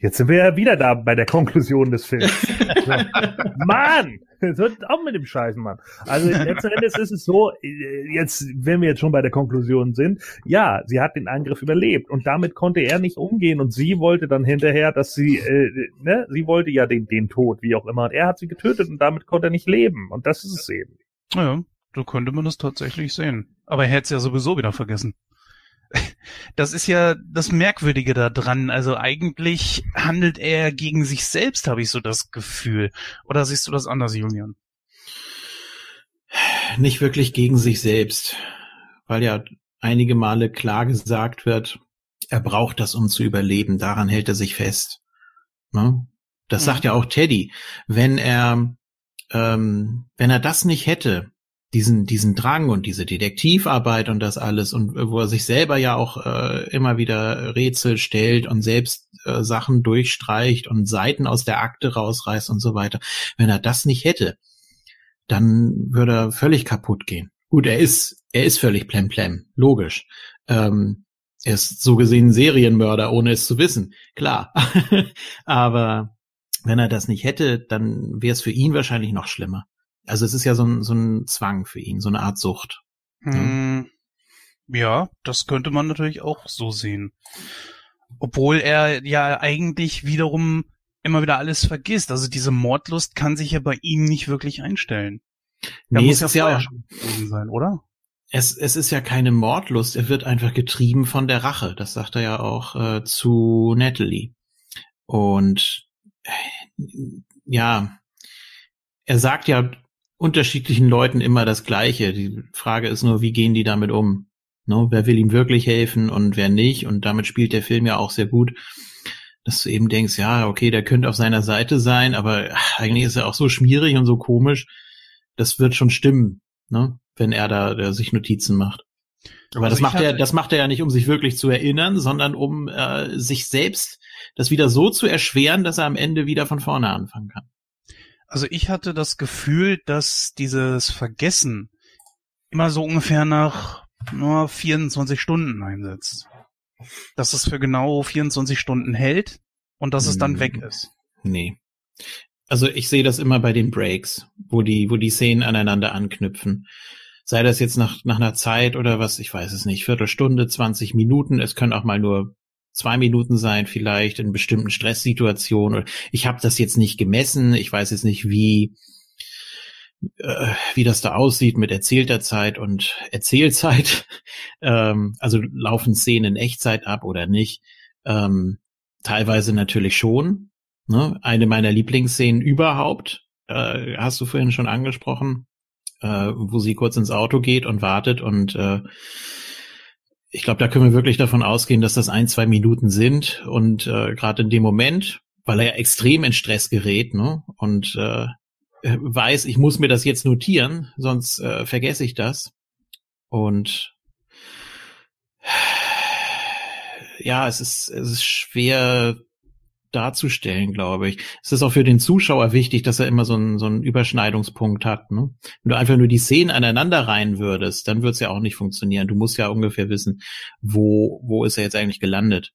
jetzt sind wir ja wieder da bei der Konklusion des Films. so. [LAUGHS] Mann! Das wird auch mit dem Scheißen, Mann. Also letzten Endes ist es so, jetzt, wenn wir jetzt schon bei der Konklusion sind, ja, sie hat den Angriff überlebt und damit konnte er nicht umgehen und sie wollte dann hinterher, dass sie, äh, ne, sie wollte ja den, den Tod, wie auch immer, und er hat sie getötet und damit konnte er nicht leben und das ist es eben. Ja, so könnte man das tatsächlich sehen. Aber er hätte es ja sowieso wieder vergessen. Das ist ja das Merkwürdige da dran. Also eigentlich handelt er gegen sich selbst, habe ich so das Gefühl. Oder siehst du das anders, Julian? Nicht wirklich gegen sich selbst, weil ja einige Male klar gesagt wird, er braucht das, um zu überleben. Daran hält er sich fest. Ne? Das mhm. sagt ja auch Teddy. Wenn er, ähm, wenn er das nicht hätte, diesen, diesen Drang und diese Detektivarbeit und das alles und wo er sich selber ja auch äh, immer wieder Rätsel stellt und selbst äh, Sachen durchstreicht und Seiten aus der Akte rausreißt und so weiter. Wenn er das nicht hätte, dann würde er völlig kaputt gehen. Gut, er ist, er ist völlig plemplem, logisch. Ähm, er ist so gesehen Serienmörder, ohne es zu wissen, klar. [LAUGHS] Aber wenn er das nicht hätte, dann wäre es für ihn wahrscheinlich noch schlimmer. Also es ist ja so ein, so ein Zwang für ihn, so eine Art Sucht. Hm, ja, das könnte man natürlich auch so sehen. Obwohl er ja eigentlich wiederum immer wieder alles vergisst. Also diese Mordlust kann sich ja bei ihm nicht wirklich einstellen. Er nee, muss es ja, ist ja sein, oder? Es, es ist ja keine Mordlust, er wird einfach getrieben von der Rache. Das sagt er ja auch äh, zu Natalie. Und äh, ja, er sagt ja unterschiedlichen Leuten immer das Gleiche. Die Frage ist nur, wie gehen die damit um? Ne? Wer will ihm wirklich helfen und wer nicht? Und damit spielt der Film ja auch sehr gut, dass du eben denkst, ja, okay, der könnte auf seiner Seite sein, aber eigentlich ist er auch so schmierig und so komisch. Das wird schon stimmen, ne? wenn er da der sich Notizen macht. Aber also das macht er, das macht er ja nicht, um sich wirklich zu erinnern, sondern um äh, sich selbst das wieder so zu erschweren, dass er am Ende wieder von vorne anfangen kann. Also ich hatte das Gefühl, dass dieses Vergessen immer so ungefähr nach nur 24 Stunden einsetzt. Dass es für genau 24 Stunden hält und dass es dann weg hm. ist. Nee. Also ich sehe das immer bei den Breaks, wo die, wo die Szenen aneinander anknüpfen. Sei das jetzt nach, nach einer Zeit oder was, ich weiß es nicht, Viertelstunde, 20 Minuten, es können auch mal nur zwei Minuten sein, vielleicht in bestimmten Stresssituationen. Ich habe das jetzt nicht gemessen. Ich weiß jetzt nicht, wie äh, wie das da aussieht mit erzählter Zeit und [LAUGHS] Erzählzeit. ähm, also laufen Szenen in Echtzeit ab oder nicht. Ähm, teilweise natürlich schon. Ne? Eine meiner Lieblingsszenen überhaupt, äh, hast du vorhin schon angesprochen, äh, wo sie kurz ins Auto geht und wartet und äh, ich glaube, da können wir wirklich davon ausgehen, dass das ein, zwei Minuten sind und äh, gerade in dem Moment, weil er ja extrem in Stress gerät ne, und äh, weiß, ich muss mir das jetzt notieren, sonst äh, vergesse ich das. Und ja, es ist, es ist schwer darzustellen, glaube ich. Es ist auch für den Zuschauer wichtig, dass er immer so einen, so einen Überschneidungspunkt hat. Ne? Wenn du einfach nur die Szenen aneinander rein würdest, dann würde es ja auch nicht funktionieren. Du musst ja ungefähr wissen, wo, wo ist er jetzt eigentlich gelandet.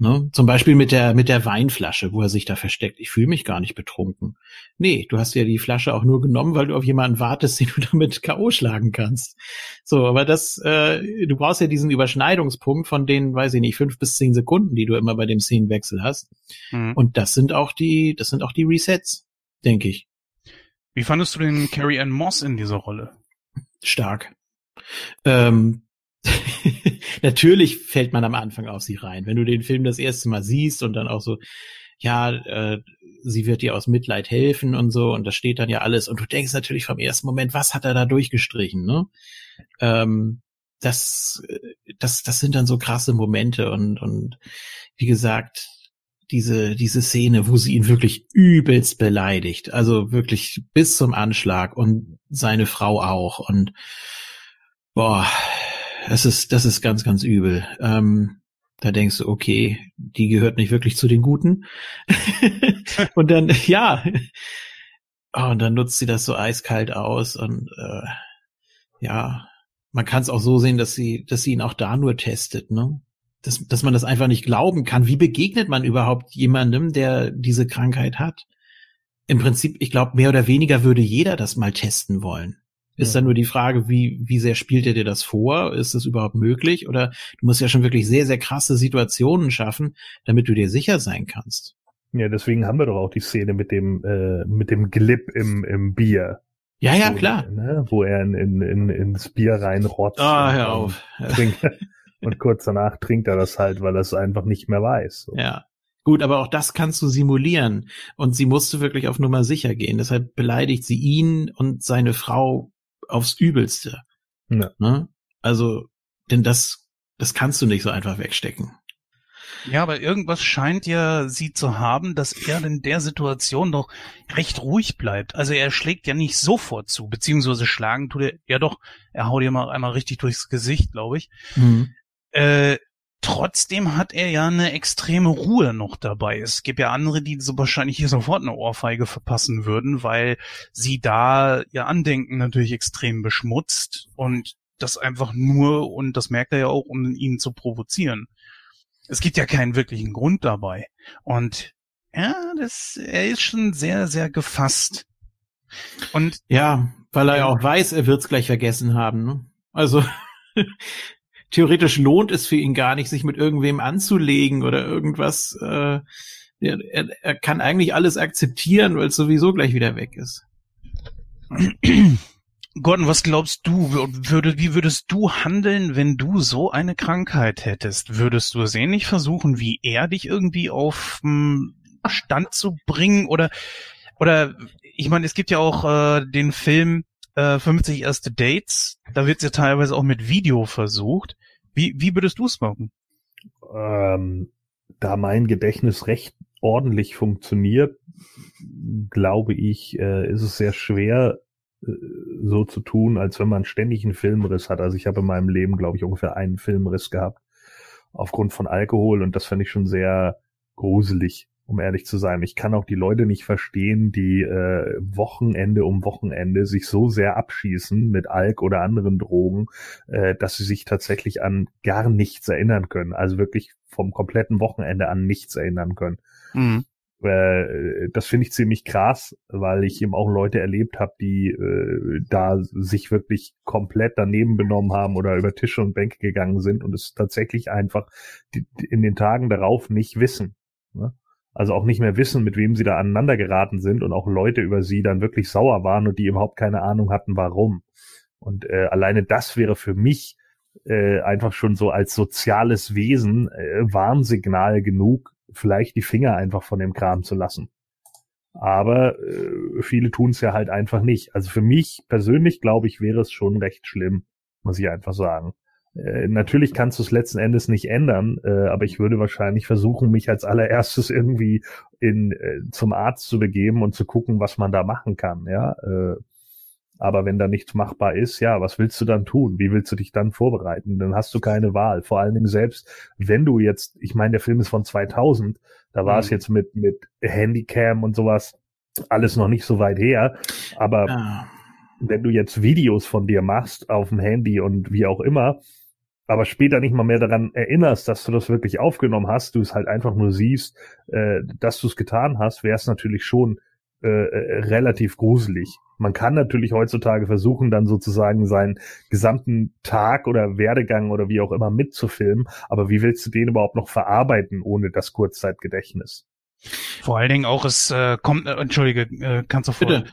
Ne? Zum Beispiel mit der, mit der Weinflasche, wo er sich da versteckt. Ich fühle mich gar nicht betrunken. Nee, du hast ja die Flasche auch nur genommen, weil du auf jemanden wartest, [LAUGHS] den du damit K.O. schlagen kannst. So, aber das, äh, du brauchst ja diesen Überschneidungspunkt von den, weiß ich nicht, fünf bis zehn Sekunden, die du immer bei dem Szenenwechsel hast. Mhm. Und das sind auch die, das sind auch die Resets, denke ich. Wie fandest du den Carrie Ann Moss in dieser Rolle? Stark. Ähm, [LAUGHS] natürlich fällt man am Anfang auf sie rein. Wenn du den Film das erste Mal siehst und dann auch so, ja, äh, sie wird dir aus Mitleid helfen und so, und da steht dann ja alles, und du denkst natürlich vom ersten Moment, was hat er da durchgestrichen, ne? Ähm, das, das, das sind dann so krasse Momente und, und wie gesagt, diese, diese Szene, wo sie ihn wirklich übelst beleidigt, also wirklich bis zum Anschlag und seine Frau auch und boah, das ist, das ist ganz, ganz übel. Ähm, da denkst du, okay, die gehört nicht wirklich zu den Guten. [LAUGHS] und dann, [LAUGHS] ja, oh, und dann nutzt sie das so eiskalt aus und äh, ja, man kann es auch so sehen, dass sie, dass sie ihn auch da nur testet, ne? Dass, dass man das einfach nicht glauben kann. Wie begegnet man überhaupt jemandem, der diese Krankheit hat? Im Prinzip, ich glaube, mehr oder weniger würde jeder das mal testen wollen. Ist dann nur die Frage, wie, wie sehr spielt er dir das vor? Ist das überhaupt möglich? Oder du musst ja schon wirklich sehr, sehr krasse Situationen schaffen, damit du dir sicher sein kannst. Ja, deswegen haben wir doch auch die Szene mit dem, äh, mit dem Glip im, im Bier. Ja, ja, klar. Ne, wo er in, in, in, ins Bier reinrotzt. Ah, hör auf. [LAUGHS] Trinkt, und kurz danach trinkt er das halt, weil er es einfach nicht mehr weiß. So. Ja. Gut, aber auch das kannst du simulieren. Und sie musste wirklich auf Nummer sicher gehen. Deshalb beleidigt sie ihn und seine Frau aufs Übelste. Ja. Ne? Also, denn das, das kannst du nicht so einfach wegstecken. Ja, aber irgendwas scheint ja sie zu haben, dass er in der Situation doch recht ruhig bleibt. Also er schlägt ja nicht sofort zu, beziehungsweise schlagen tut er, ja doch, er haut ihr mal einmal richtig durchs Gesicht, glaube ich. Mhm. Äh, trotzdem hat er ja eine extreme Ruhe noch dabei. Es gibt ja andere, die so wahrscheinlich hier sofort eine Ohrfeige verpassen würden, weil sie da ihr Andenken natürlich extrem beschmutzt und das einfach nur, und das merkt er ja auch, um ihn zu provozieren. Es gibt ja keinen wirklichen Grund dabei. Und ja, das, er ist schon sehr, sehr gefasst. Und ja, weil er ja auch weiß, er wird's gleich vergessen haben. Ne? Also [LAUGHS] theoretisch lohnt es für ihn gar nicht, sich mit irgendwem anzulegen oder irgendwas. Äh, er, er kann eigentlich alles akzeptieren, weil es sowieso gleich wieder weg ist. Gordon, was glaubst du, würde, wie würdest du handeln, wenn du so eine Krankheit hättest? Würdest du es ähnlich versuchen, wie er dich irgendwie auf hm, Stand zu bringen? Oder, oder ich meine, es gibt ja auch äh, den Film äh, 50 erste Dates, da wird es ja teilweise auch mit Video versucht. Wie, wie würdest du es machen? Ähm, da mein Gedächtnis recht ordentlich funktioniert, glaube ich, äh, ist es sehr schwer, äh, so zu tun, als wenn man ständig einen Filmriss hat. Also ich habe in meinem Leben, glaube ich, ungefähr einen Filmriss gehabt aufgrund von Alkohol und das fand ich schon sehr gruselig um ehrlich zu sein. Ich kann auch die Leute nicht verstehen, die äh, Wochenende um Wochenende sich so sehr abschießen mit Alk oder anderen Drogen, äh, dass sie sich tatsächlich an gar nichts erinnern können. Also wirklich vom kompletten Wochenende an nichts erinnern können. Mhm. Äh, das finde ich ziemlich krass, weil ich eben auch Leute erlebt habe, die äh, da sich wirklich komplett daneben benommen haben oder über Tische und Bänke gegangen sind und es tatsächlich einfach in den Tagen darauf nicht wissen. Ne? Also auch nicht mehr wissen, mit wem sie da aneinander geraten sind und auch Leute über sie dann wirklich sauer waren und die überhaupt keine Ahnung hatten, warum. Und äh, alleine das wäre für mich äh, einfach schon so als soziales Wesen äh, Warnsignal genug, vielleicht die Finger einfach von dem Kram zu lassen. Aber äh, viele tun es ja halt einfach nicht. Also für mich persönlich, glaube ich, wäre es schon recht schlimm, muss ich einfach sagen. Äh, natürlich kannst du es letzten Endes nicht ändern, äh, aber ich würde wahrscheinlich versuchen, mich als allererstes [LAUGHS] irgendwie in, äh, zum Arzt zu begeben und zu gucken, was man da machen kann, ja. Äh, aber wenn da nichts machbar ist, ja, was willst du dann tun? Wie willst du dich dann vorbereiten? Dann hast du keine Wahl. Vor allen Dingen selbst, wenn du jetzt, ich meine, der Film ist von 2000, da war mhm. es jetzt mit, mit Handycam und sowas alles noch nicht so weit her, aber ah. wenn du jetzt Videos von dir machst auf dem Handy und wie auch immer, aber später nicht mal mehr daran erinnerst, dass du das wirklich aufgenommen hast, du es halt einfach nur siehst, äh, dass du es getan hast, wäre es natürlich schon äh, äh, relativ gruselig. Man kann natürlich heutzutage versuchen, dann sozusagen seinen gesamten Tag oder Werdegang oder wie auch immer mitzufilmen, aber wie willst du den überhaupt noch verarbeiten ohne das Kurzzeitgedächtnis? Vor allen Dingen auch, es äh, kommt, äh, entschuldige, äh, kannst du vor.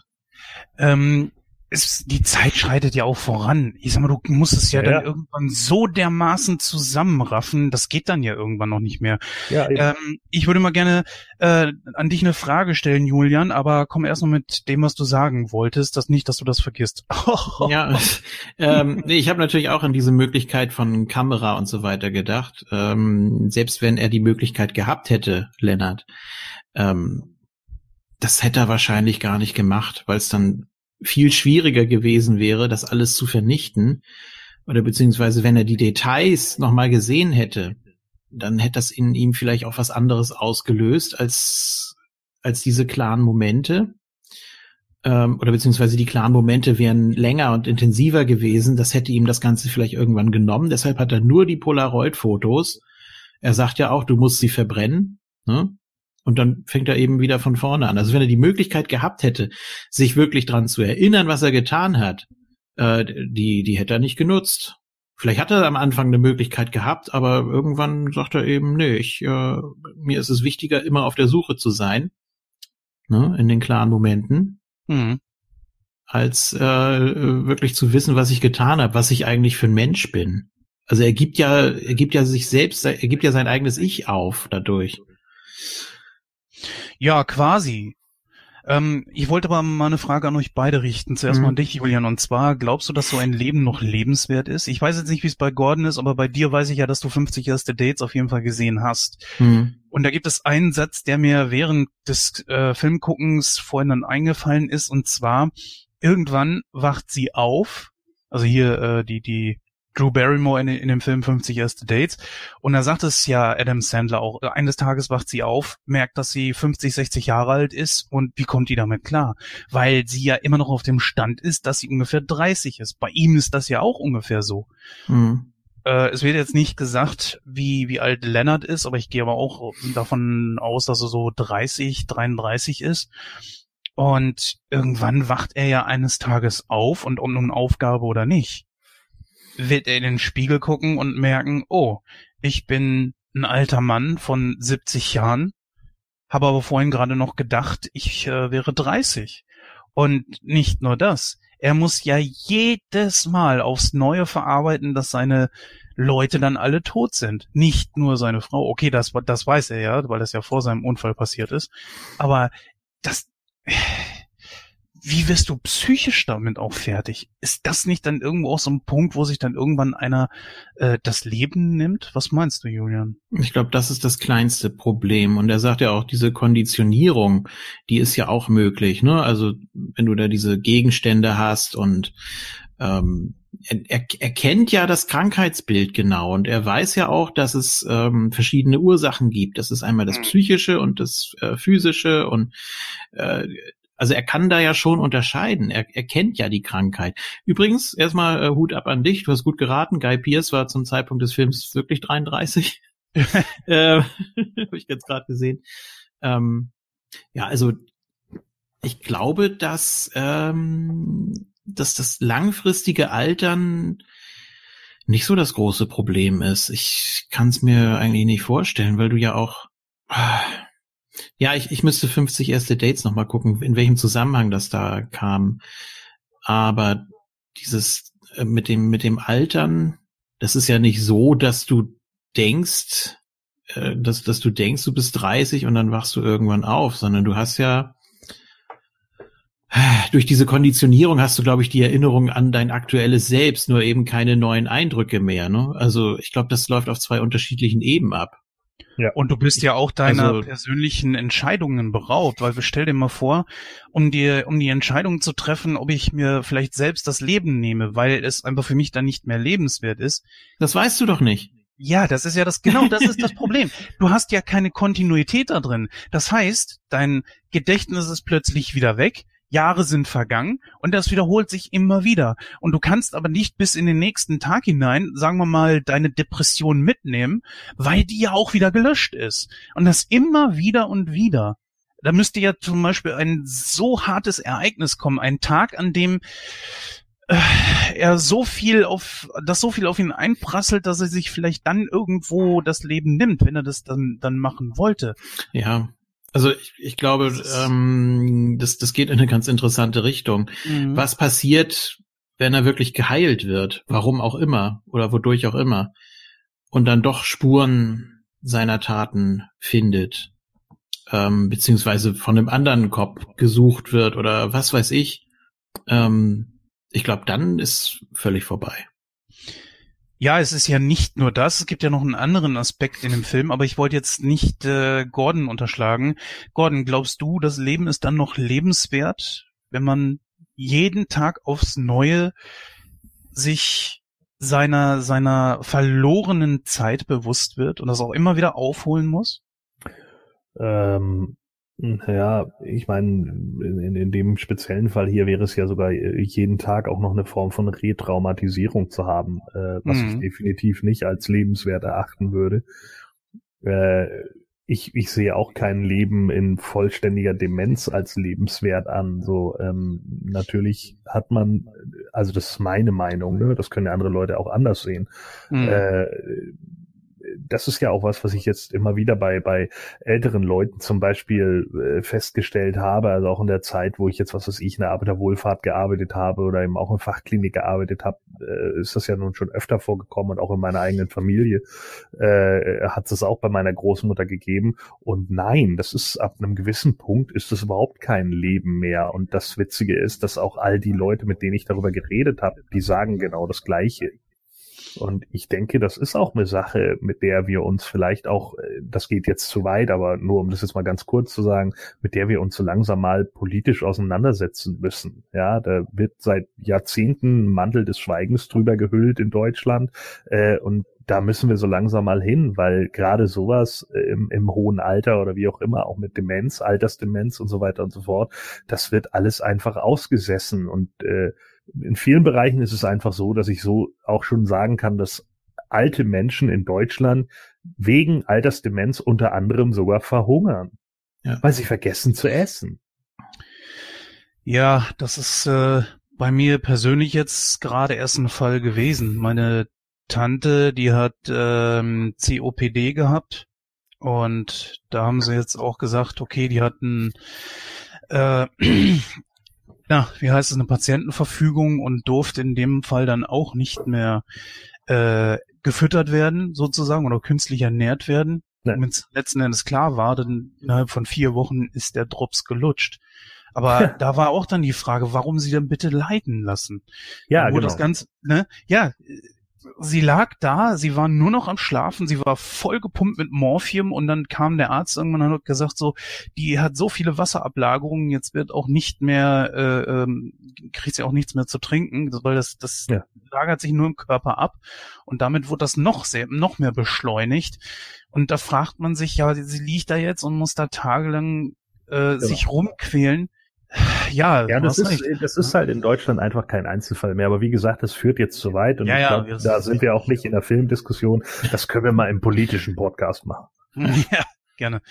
Ähm, es, die Zeit schreitet ja auch voran. Ich sag mal, du musst es ja, ja dann irgendwann so dermaßen zusammenraffen, das geht dann ja irgendwann noch nicht mehr. Ja, ähm, ich würde mal gerne äh, an dich eine Frage stellen, Julian, aber komm erst mal mit dem, was du sagen wolltest, das nicht, dass du das vergisst. [LAUGHS] ja, [LAUGHS] ähm, nee, ich habe natürlich auch an diese Möglichkeit von Kamera und so weiter gedacht. Ähm, selbst wenn er die Möglichkeit gehabt hätte, Lennart, ähm, das hätte er wahrscheinlich gar nicht gemacht, weil es dann viel schwieriger gewesen wäre, das alles zu vernichten. Oder beziehungsweise, wenn er die Details nochmal gesehen hätte, dann hätte das in ihm vielleicht auch was anderes ausgelöst als, als diese klaren Momente. Ähm, oder beziehungsweise die klaren Momente wären länger und intensiver gewesen. Das hätte ihm das Ganze vielleicht irgendwann genommen. Deshalb hat er nur die Polaroid-Fotos. Er sagt ja auch, du musst sie verbrennen. Ne? Und dann fängt er eben wieder von vorne an. Also wenn er die Möglichkeit gehabt hätte, sich wirklich dran zu erinnern, was er getan hat, äh, die, die hätte er nicht genutzt. Vielleicht hat er am Anfang eine Möglichkeit gehabt, aber irgendwann sagt er eben, nee, ich, äh, mir ist es wichtiger, immer auf der Suche zu sein, ne, in den klaren Momenten, mhm. als äh, wirklich zu wissen, was ich getan habe, was ich eigentlich für ein Mensch bin. Also er gibt ja, er gibt ja sich selbst, er gibt ja sein eigenes Ich auf dadurch. Ja, quasi. Ähm, ich wollte aber mal eine Frage an euch beide richten. Zuerst mhm. mal an dich, Julian. Und zwar, glaubst du, dass so ein Leben noch lebenswert ist? Ich weiß jetzt nicht, wie es bei Gordon ist, aber bei dir weiß ich ja, dass du 50 erste Dates auf jeden Fall gesehen hast. Mhm. Und da gibt es einen Satz, der mir während des äh, Filmguckens vorhin dann eingefallen ist. Und zwar, irgendwann wacht sie auf. Also hier äh, die, die Drew Barrymore in, in dem Film 50 erste Dates. Und da sagt es ja Adam Sandler auch. Eines Tages wacht sie auf, merkt, dass sie 50, 60 Jahre alt ist und wie kommt die damit klar? Weil sie ja immer noch auf dem Stand ist, dass sie ungefähr 30 ist. Bei ihm ist das ja auch ungefähr so. Mhm. Äh, es wird jetzt nicht gesagt, wie, wie alt Leonard ist, aber ich gehe aber auch davon aus, dass er so 30, 33 ist. Und irgendwann wacht er ja eines Tages auf und um eine Aufgabe oder nicht wird er in den Spiegel gucken und merken, oh, ich bin ein alter Mann von 70 Jahren, habe aber vorhin gerade noch gedacht, ich äh, wäre 30. Und nicht nur das, er muss ja jedes Mal aufs Neue verarbeiten, dass seine Leute dann alle tot sind. Nicht nur seine Frau. Okay, das, das weiß er ja, weil das ja vor seinem Unfall passiert ist. Aber das, wie wirst du psychisch damit auch fertig? Ist das nicht dann irgendwo auch so ein Punkt, wo sich dann irgendwann einer äh, das Leben nimmt? Was meinst du, Julian? Ich glaube, das ist das kleinste Problem. Und er sagt ja auch, diese Konditionierung, die ist ja auch möglich. Ne? Also wenn du da diese Gegenstände hast und ähm, er, er kennt ja das Krankheitsbild genau und er weiß ja auch, dass es ähm, verschiedene Ursachen gibt. Das ist einmal das mhm. psychische und das äh, physische und äh, also er kann da ja schon unterscheiden. Er, er kennt ja die Krankheit. Übrigens, erstmal äh, Hut ab an dich. Du hast gut geraten. Guy Pierce war zum Zeitpunkt des Films wirklich 33. äh, Habe ich jetzt gerade gesehen. Ähm, ja, also ich glaube, dass, ähm, dass das langfristige Altern nicht so das große Problem ist. Ich kann es mir eigentlich nicht vorstellen, weil du ja auch ja, ich, ich müsste 50 erste Dates nochmal gucken, in welchem Zusammenhang das da kam. Aber dieses äh, mit dem, mit dem Altern, das ist ja nicht so, dass du denkst, äh, dass, dass du denkst, du bist 30 und dann wachst du irgendwann auf, sondern du hast ja durch diese Konditionierung hast du, glaube ich, die Erinnerung an dein aktuelles Selbst, nur eben keine neuen Eindrücke mehr. Ne? Also ich glaube, das läuft auf zwei unterschiedlichen Ebenen ab. Ja. Und du bist ja auch deiner also, persönlichen Entscheidungen beraubt, weil wir stell dir mal vor, um dir, um die Entscheidung zu treffen, ob ich mir vielleicht selbst das Leben nehme, weil es einfach für mich dann nicht mehr lebenswert ist. Das weißt du doch nicht. Ja, das ist ja das, genau das ist das Problem. Du hast ja keine Kontinuität da drin. Das heißt, dein Gedächtnis ist plötzlich wieder weg. Jahre sind vergangen und das wiederholt sich immer wieder. Und du kannst aber nicht bis in den nächsten Tag hinein, sagen wir mal, deine Depression mitnehmen, weil die ja auch wieder gelöscht ist. Und das immer wieder und wieder. Da müsste ja zum Beispiel ein so hartes Ereignis kommen, ein Tag, an dem äh, er so viel auf, dass so viel auf ihn einprasselt, dass er sich vielleicht dann irgendwo das Leben nimmt, wenn er das dann, dann machen wollte. Ja, also ich, ich glaube, ähm, das, das geht in eine ganz interessante Richtung. Mhm. Was passiert, wenn er wirklich geheilt wird? Warum auch immer oder wodurch auch immer. Und dann doch Spuren seiner Taten findet, ähm, beziehungsweise von einem anderen Kopf gesucht wird oder was weiß ich. Ähm, ich glaube, dann ist völlig vorbei. Ja, es ist ja nicht nur das, es gibt ja noch einen anderen Aspekt in dem Film, aber ich wollte jetzt nicht äh, Gordon unterschlagen. Gordon, glaubst du, das Leben ist dann noch lebenswert, wenn man jeden Tag aufs Neue sich seiner, seiner verlorenen Zeit bewusst wird und das auch immer wieder aufholen muss? Ähm, ja, ich meine, in, in dem speziellen Fall hier wäre es ja sogar äh, jeden Tag auch noch eine Form von Retraumatisierung zu haben, äh, was mhm. ich definitiv nicht als lebenswert erachten würde. Äh, ich, ich sehe auch kein Leben in vollständiger Demenz als lebenswert an. So ähm, natürlich hat man, also das ist meine Meinung, ne? das können ja andere Leute auch anders sehen. Mhm. Äh, das ist ja auch was, was ich jetzt immer wieder bei, bei älteren Leuten zum Beispiel äh, festgestellt habe, also auch in der Zeit, wo ich jetzt, was weiß ich, in der Arbeiterwohlfahrt gearbeitet habe oder eben auch in Fachklinik gearbeitet habe, äh, ist das ja nun schon öfter vorgekommen und auch in meiner eigenen Familie äh, hat es auch bei meiner Großmutter gegeben. Und nein, das ist ab einem gewissen Punkt ist das überhaupt kein Leben mehr. Und das Witzige ist, dass auch all die Leute, mit denen ich darüber geredet habe, die sagen genau das Gleiche. Und ich denke, das ist auch eine Sache, mit der wir uns vielleicht auch, äh, das geht jetzt zu weit, aber nur um das jetzt mal ganz kurz zu sagen, mit der wir uns so langsam mal politisch auseinandersetzen müssen. Ja, da wird seit Jahrzehnten Mantel des Schweigens drüber gehüllt in Deutschland. Äh, und da müssen wir so langsam mal hin, weil gerade sowas äh, im, im hohen Alter oder wie auch immer, auch mit Demenz, Altersdemenz und so weiter und so fort, das wird alles einfach ausgesessen und äh, in vielen Bereichen ist es einfach so, dass ich so auch schon sagen kann, dass alte Menschen in Deutschland wegen Altersdemenz unter anderem sogar verhungern, ja. weil sie vergessen zu essen. Ja, das ist äh, bei mir persönlich jetzt gerade erst ein Fall gewesen. Meine Tante, die hat ähm, COPD gehabt und da haben sie jetzt auch gesagt, okay, die hatten äh, [CLEARS THROAT] ja, wie heißt es, eine Patientenverfügung und durfte in dem Fall dann auch nicht mehr äh, gefüttert werden, sozusagen, oder künstlich ernährt werden. Nee. Wenn es letzten Endes klar war, dann innerhalb von vier Wochen ist der Drops gelutscht. Aber da war auch dann die Frage, warum sie dann bitte leiden lassen. Ja, genau. das ganz, ne, ja, sie lag da, sie war nur noch am Schlafen, sie war voll gepumpt mit Morphium und dann kam der Arzt irgendwann und hat gesagt so, die hat so viele Wasserablagerungen, jetzt wird auch nicht mehr, äh, ähm, kriegt sie auch nichts mehr zu trinken, weil das, das ja. lagert sich nur im Körper ab und damit wird das noch sehr, noch mehr beschleunigt und da fragt man sich, ja, sie liegt da jetzt und muss da tagelang äh, genau. sich rumquälen ja, ja das, ist, das ist halt in Deutschland einfach kein Einzelfall mehr. Aber wie gesagt, das führt jetzt zu weit und ja, ja, glaub, da sind wir auch nicht in der Filmdiskussion. Das können wir mal im politischen Podcast machen. [LAUGHS] Ja, gerne.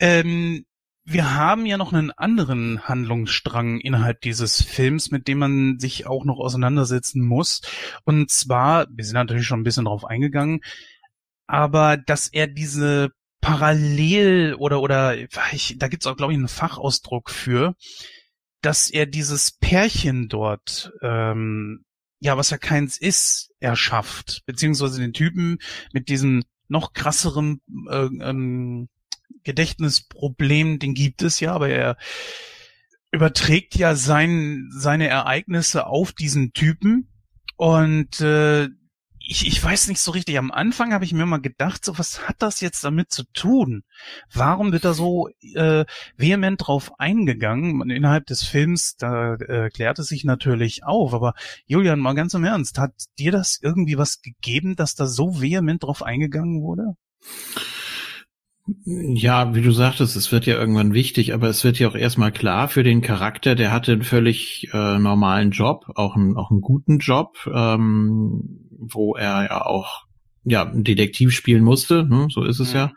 Ähm, wir haben ja noch einen anderen Handlungsstrang innerhalb dieses Films, mit dem man sich auch noch auseinandersetzen muss. Und zwar, wir sind natürlich schon ein bisschen drauf eingegangen, aber dass er diese parallel oder oder ich, da gibt's auch glaube ich einen Fachausdruck für, dass er dieses Pärchen dort ähm, ja was ja keins ist erschafft. Beziehungsweise den Typen mit diesem noch krasseren äh, ähm, Gedächtnisproblem, den gibt es ja, aber er überträgt ja sein, seine Ereignisse auf diesen Typen. Und äh, ich, ich weiß nicht so richtig. Am Anfang habe ich mir mal gedacht, so was hat das jetzt damit zu tun? Warum wird da so äh, vehement drauf eingegangen? Innerhalb des Films, da äh, klärt es sich natürlich auf. Aber Julian, mal ganz im Ernst, hat dir das irgendwie was gegeben, dass da so vehement drauf eingegangen wurde? Ja, wie du sagtest, es wird ja irgendwann wichtig, aber es wird ja auch erstmal klar für den Charakter, der hatte einen völlig äh, normalen Job, auch einen, auch einen guten Job, ähm, wo er ja auch ja, Detektiv spielen musste, ne? so ist es mhm. ja.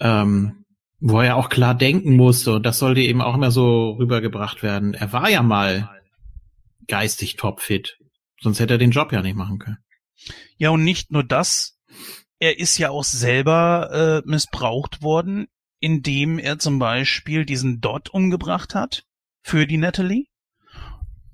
Ähm, wo er ja auch klar denken musste und das sollte eben auch immer so rübergebracht werden. Er war ja mal geistig topfit, sonst hätte er den Job ja nicht machen können. Ja, und nicht nur das, er ist ja auch selber äh, missbraucht worden, indem er zum Beispiel diesen Dot umgebracht hat für die Natalie.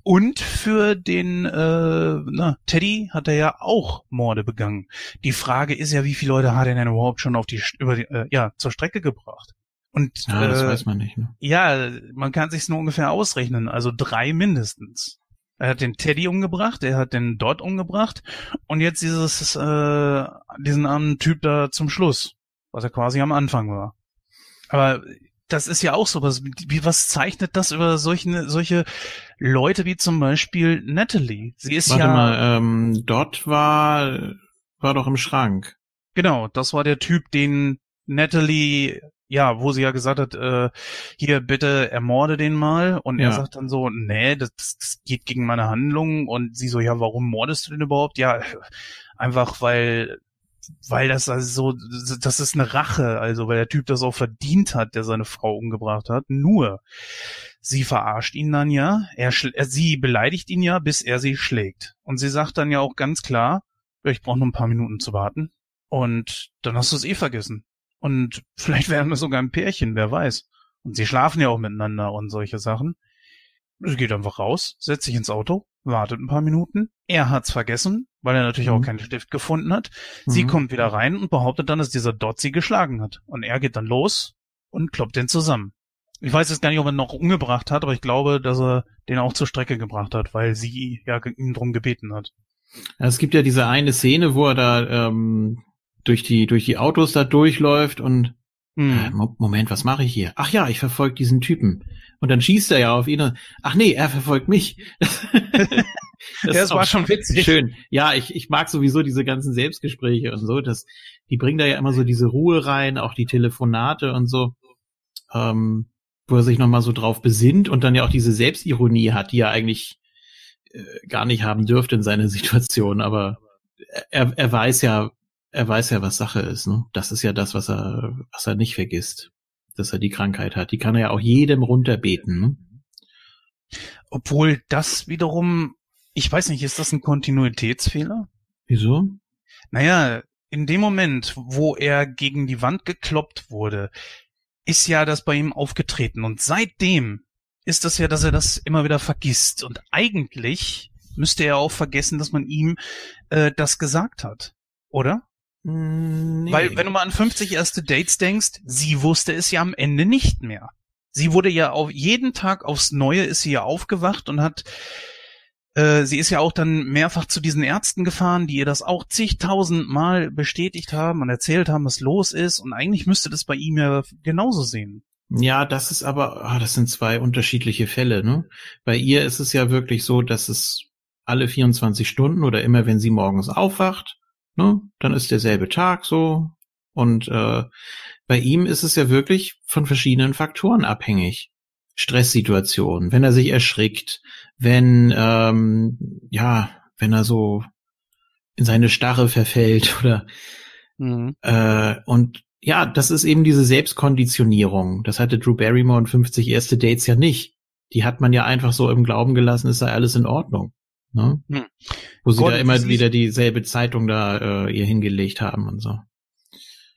Und für den äh, na, Teddy hat er ja auch Morde begangen. Die Frage ist ja, wie viele Leute hat er denn überhaupt schon auf die über die, äh, ja zur Strecke gebracht? Und ja, das äh, weiß man nicht. Ne? Ja, man kann sich's nur ungefähr ausrechnen. Also drei mindestens. Er hat den Teddy umgebracht, er hat den Dot umgebracht und jetzt dieses äh, diesen armen Typ da zum Schluss, was er quasi am Anfang war. Aber das ist ja auch so was. Wie was zeichnet das über solche solche Leute wie zum Beispiel Natalie? Sie ist Warte ja. mal, ähm, dort war war doch im Schrank. Genau, das war der Typ, den Natalie ja, wo sie ja gesagt hat, äh, hier bitte ermorde den mal und ja. er sagt dann so, nee, das, das geht gegen meine Handlung und sie so, ja, warum mordest du denn überhaupt? Ja, einfach weil weil das also so, das ist eine Rache, also weil der Typ das auch verdient hat, der seine Frau umgebracht hat. Nur, sie verarscht ihn dann ja, er, er sie beleidigt ihn ja, bis er sie schlägt. Und sie sagt dann ja auch ganz klar, ich brauche nur ein paar Minuten zu warten. Und dann hast du es eh vergessen. Und vielleicht werden wir sogar ein Pärchen, wer weiß. Und sie schlafen ja auch miteinander und solche Sachen. Sie geht einfach raus, setzt sich ins Auto, wartet ein paar Minuten. Er hat's vergessen, weil er natürlich mhm. auch keinen Stift gefunden hat. Sie mhm. kommt wieder rein und behauptet dann, dass dieser Dot sie geschlagen hat. Und er geht dann los und kloppt den zusammen. Ich weiß jetzt gar nicht, ob er noch umgebracht hat, aber ich glaube, dass er den auch zur Strecke gebracht hat, weil sie ja ihn drum gebeten hat. Es gibt ja diese eine Szene, wo er da ähm, durch die, durch die Autos da durchläuft und hm. Moment, was mache ich hier? Ach ja, ich verfolge diesen Typen. Und dann schießt er ja auf ihn und, ach nee, er verfolgt mich. [LAUGHS] das, das war schon witzig. Schön. Ja, ich, ich mag sowieso diese ganzen Selbstgespräche und so. Das, die bringen da ja immer so diese Ruhe rein, auch die Telefonate und so. Ähm, wo er sich nochmal so drauf besinnt und dann ja auch diese Selbstironie hat, die er eigentlich äh, gar nicht haben dürfte in seiner Situation, aber er, er weiß ja, er weiß ja, was Sache ist. Ne? Das ist ja das, was er, was er nicht vergisst, dass er die Krankheit hat. Die kann er ja auch jedem runterbeten. Ne? Obwohl das wiederum, ich weiß nicht, ist das ein Kontinuitätsfehler? Wieso? Naja, in dem Moment, wo er gegen die Wand gekloppt wurde, ist ja das bei ihm aufgetreten. Und seitdem ist das ja, dass er das immer wieder vergisst. Und eigentlich müsste er auch vergessen, dass man ihm äh, das gesagt hat. Oder? Nee. Weil, wenn du mal an 50 erste Dates denkst, sie wusste es ja am Ende nicht mehr. Sie wurde ja auf jeden Tag aufs Neue ist sie ja aufgewacht und hat, äh, sie ist ja auch dann mehrfach zu diesen Ärzten gefahren, die ihr das auch zigtausend Mal bestätigt haben und erzählt haben, was los ist. Und eigentlich müsste das bei ihm ja genauso sehen. Ja, das ist aber, ah, das sind zwei unterschiedliche Fälle, ne? Bei ihr ist es ja wirklich so, dass es alle 24 Stunden oder immer, wenn sie morgens aufwacht, Ne? Dann ist derselbe Tag so. Und äh, bei ihm ist es ja wirklich von verschiedenen Faktoren abhängig. Stresssituationen, wenn er sich erschrickt, wenn ähm, ja, wenn er so in seine Starre verfällt [LAUGHS] oder mhm. äh, und ja, das ist eben diese Selbstkonditionierung. Das hatte Drew Barrymore und 50 erste Dates ja nicht. Die hat man ja einfach so im Glauben gelassen, es sei alles in Ordnung. Ne? Hm. Wo sie Gordon, da immer wieder dieselbe Zeitung da äh, ihr hingelegt haben und so.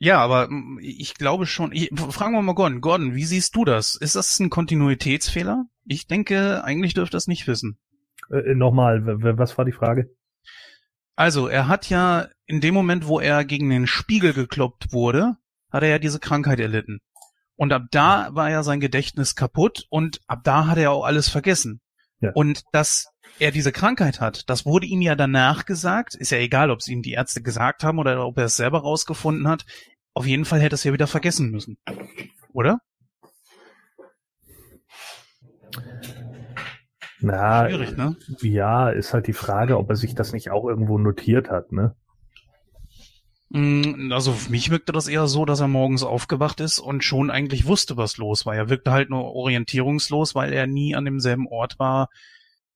Ja, aber hm, ich glaube schon, ich, fragen wir mal Gordon. Gordon, wie siehst du das? Ist das ein Kontinuitätsfehler? Ich denke, eigentlich dürfte das nicht wissen. Äh, Nochmal, was war die Frage? Also, er hat ja in dem Moment, wo er gegen den Spiegel gekloppt wurde, hat er ja diese Krankheit erlitten. Und ab da war ja sein Gedächtnis kaputt und ab da hat er auch alles vergessen. Ja. Und das er diese Krankheit hat. Das wurde ihm ja danach gesagt. Ist ja egal, ob es ihm die Ärzte gesagt haben oder ob er es selber rausgefunden hat. Auf jeden Fall hätte er es ja wieder vergessen müssen. Oder? Na, Schwierig, ne? Ja, ist halt die Frage, ob er sich das nicht auch irgendwo notiert hat, ne? Mm, also für mich wirkte das eher so, dass er morgens aufgewacht ist und schon eigentlich wusste, was los war. Er wirkte halt nur orientierungslos, weil er nie an demselben Ort war,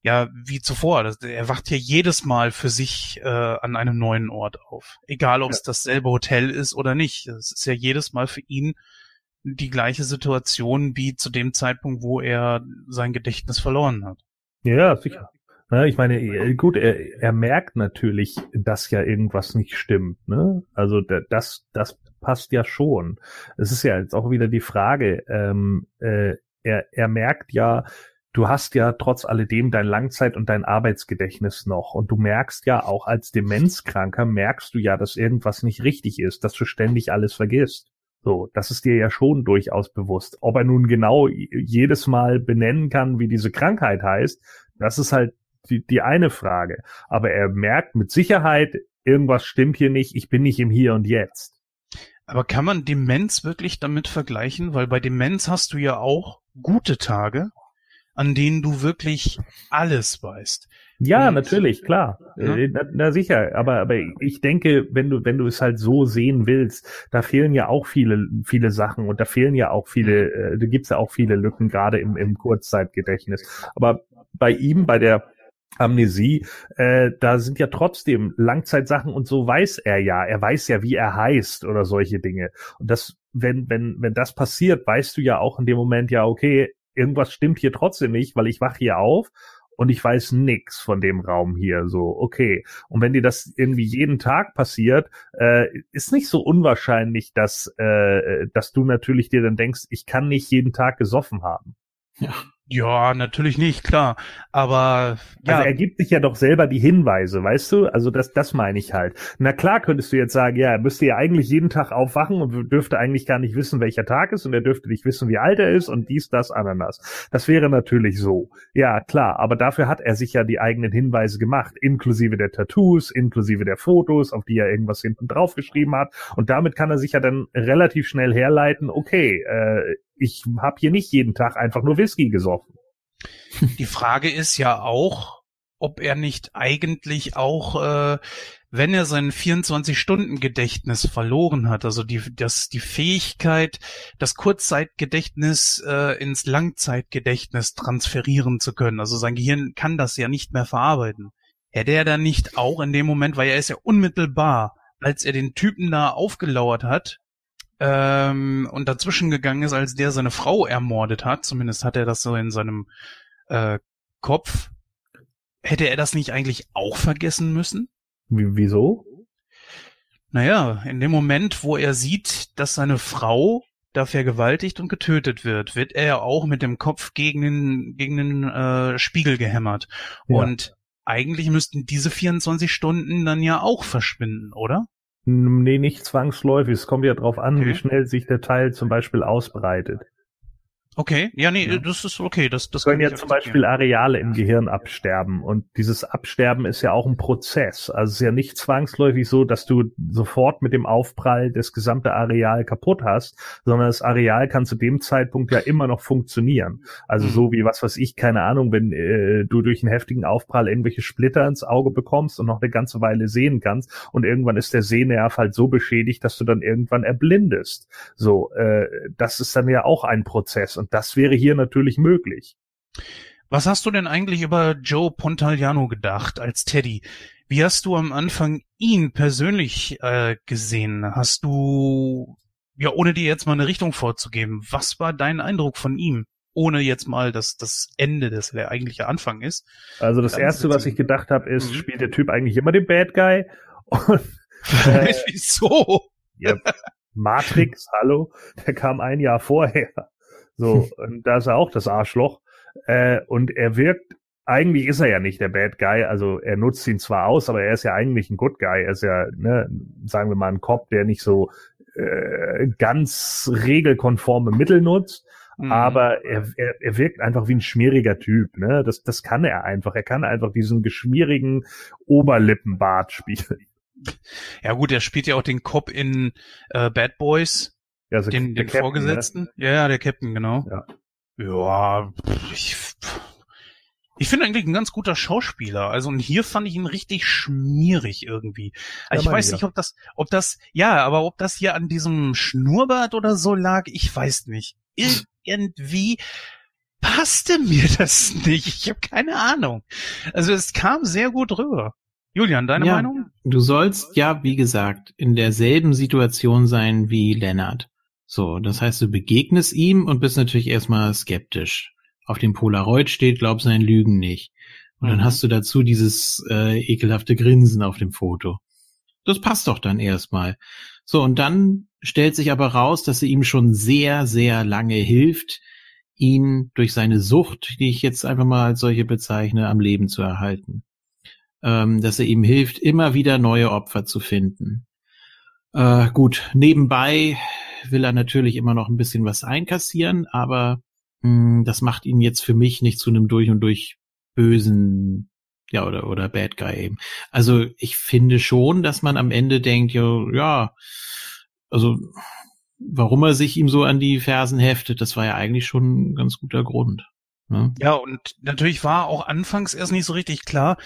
ja, wie zuvor. Er wacht ja jedes Mal für sich äh, an einem neuen Ort auf. Egal, ob es ja. dasselbe Hotel ist oder nicht. Es ist ja jedes Mal für ihn die gleiche Situation wie zu dem Zeitpunkt, wo er sein Gedächtnis verloren hat. Ja, sicher. Ne, ich meine, äh, gut, er, er merkt natürlich, dass ja irgendwas nicht stimmt. Ne? Also das, das passt ja schon. Es ist ja jetzt auch wieder die Frage, ähm, äh, er, er merkt ja, du hast ja trotz alledem dein Langzeit- und dein Arbeitsgedächtnis noch. Und du merkst ja auch als Demenzkranker, merkst du ja, dass irgendwas nicht richtig ist, dass du ständig alles vergisst. So, das ist dir ja schon durchaus bewusst. Ob er nun genau jedes Mal benennen kann, wie diese Krankheit heißt, das ist halt die, die eine Frage. Aber er merkt mit Sicherheit, irgendwas stimmt hier nicht, ich bin nicht im Hier und Jetzt. Aber kann man Demenz wirklich damit vergleichen? Weil bei Demenz hast du ja auch gute Tage, an denen du wirklich alles weißt. Ja, und, natürlich, klar. Ja? Äh, na, na, sicher, aber aber ich denke, wenn du wenn du es halt so sehen willst, da fehlen ja auch viele viele Sachen und da fehlen ja auch viele, äh, da gibt's ja auch viele Lücken gerade im im Kurzzeitgedächtnis. Aber bei ihm, bei der Amnesie, äh, da sind ja trotzdem Langzeitsachen und so weiß er ja. Er weiß ja, wie er heißt oder solche Dinge. Und das, wenn, wenn, wenn das passiert, weißt du ja auch in dem Moment ja, okay, irgendwas stimmt hier trotzdem nicht, weil ich wach hier auf und ich weiß nix von dem Raum hier. So, okay. Und wenn dir das irgendwie jeden Tag passiert, äh, ist nicht so unwahrscheinlich, dass, äh, dass du natürlich dir dann denkst, ich kann nicht jeden Tag gesoffen haben. Ja. Ja, natürlich nicht, klar. Aber ja. Also er gibt sich ja doch selber die Hinweise, weißt du? Also das, das meine ich halt. Na klar könntest du jetzt sagen, ja, er müsste ja eigentlich jeden Tag aufwachen und dürfte eigentlich gar nicht wissen, welcher Tag ist und er dürfte nicht wissen, wie alt er ist und dies, das, Ananas. Das wäre natürlich so. Ja, klar. Aber dafür hat er sich ja die eigenen Hinweise gemacht, inklusive der Tattoos, inklusive der Fotos, auf die er irgendwas hinten drauf geschrieben hat. Und damit kann er sich ja dann relativ schnell herleiten, okay, äh, ich habe hier nicht jeden Tag einfach nur Whisky gesoffen. Die Frage ist ja auch, ob er nicht eigentlich auch, äh, wenn er sein 24-Stunden-Gedächtnis verloren hat, also die, das, die Fähigkeit, das Kurzzeitgedächtnis äh, ins Langzeitgedächtnis transferieren zu können. Also sein Gehirn kann das ja nicht mehr verarbeiten. Hätte er dann nicht auch in dem Moment, weil er ist ja unmittelbar, als er den Typen da aufgelauert hat, ähm, und dazwischen gegangen ist, als der seine Frau ermordet hat, zumindest hat er das so in seinem äh, Kopf, hätte er das nicht eigentlich auch vergessen müssen? Wie, wieso? Naja, in dem Moment, wo er sieht, dass seine Frau da vergewaltigt und getötet wird, wird er ja auch mit dem Kopf gegen den, gegen den äh, Spiegel gehämmert. Ja. Und eigentlich müssten diese 24 Stunden dann ja auch verschwinden, oder? Nee, nicht zwangsläufig. Es kommt ja drauf an, okay. wie schnell sich der Teil zum Beispiel ausbreitet. Okay, ja, nee, ja. das ist okay. Das, das können ja zum Beispiel Areale im Gehirn absterben und dieses Absterben ist ja auch ein Prozess. Also es ist ja nicht zwangsläufig so, dass du sofort mit dem Aufprall das gesamte Areal kaputt hast, sondern das Areal kann zu dem Zeitpunkt ja immer noch funktionieren. Also mhm. so wie was weiß ich, keine Ahnung, wenn äh, du durch einen heftigen Aufprall irgendwelche Splitter ins Auge bekommst und noch eine ganze Weile sehen kannst und irgendwann ist der Sehnerv halt so beschädigt, dass du dann irgendwann erblindest. So, äh, das ist dann ja auch ein Prozess und das wäre hier natürlich möglich. Was hast du denn eigentlich über Joe Pontagliano gedacht als Teddy? Wie hast du am Anfang ihn persönlich äh, gesehen? Hast du, ja, ohne dir jetzt mal eine Richtung vorzugeben, was war dein Eindruck von ihm? Ohne jetzt mal, dass das Ende, das der eigentliche Anfang ist. Also das erste, was ich gedacht habe, ist, mhm. spielt der Typ eigentlich immer den Bad Guy? Und, [LAUGHS] äh, Wieso? Ja, Matrix, hallo, der kam ein Jahr vorher. So, [LAUGHS] und da ist er auch das Arschloch. Äh, und er wirkt, eigentlich ist er ja nicht der Bad Guy, also er nutzt ihn zwar aus, aber er ist ja eigentlich ein Good Guy. Er ist ja, ne, sagen wir mal, ein Cop, der nicht so äh, ganz regelkonforme Mittel nutzt. Mhm. Aber er, er, er wirkt einfach wie ein schmieriger Typ, ne? Das, das kann er einfach. Er kann einfach diesen geschmierigen Oberlippenbart spielen. Ja gut, er spielt ja auch den Cop in äh, Bad Boys. Ja, also den, den Captain, Vorgesetzten? Ne? Ja, ja, der Captain, genau. Ja. Ja, ich, Ich finde eigentlich ein ganz guter Schauspieler. Also und hier fand ich ihn richtig schmierig irgendwie. Also ja, ich weiß ja. nicht, ob das, ob das, ja, aber ob das hier an diesem Schnurrbart oder so lag, ich weiß nicht. Irgendwie passte mir [LAUGHS] das nicht. Ich habe keine Ahnung. Also es kam sehr gut rüber. Julian, deine ja, Meinung? Du sollst ja, wie gesagt, in derselben Situation sein wie Lennart. So, das heißt, du begegnest ihm und bist natürlich erstmal skeptisch. Auf dem Polaroid steht, glaub sein Lügen nicht. Und mhm. dann hast du dazu dieses äh, ekelhafte Grinsen auf dem Foto. Das passt doch dann erstmal. So, und dann stellt sich aber raus, dass er ihm schon sehr, sehr lange hilft, ihn durch seine Sucht, die ich jetzt einfach mal als solche bezeichne, am Leben zu erhalten ähm, dass er ihm hilft, immer wieder neue Opfer zu finden. Äh, gut, nebenbei will er natürlich immer noch ein bisschen was einkassieren, aber mh, hm, das macht ihn jetzt für mich nicht zu einem durch und durch bösen ja, oder, oder Bad Guy eben. Also ich finde schon, dass man am Ende denkt, ja, ja, also warum er sich ihm so an die Fersen heftet, das war ja eigentlich schon ein ganz guter Grund. Ne? Ja, und natürlich war auch anfangs erst nicht so richtig klar,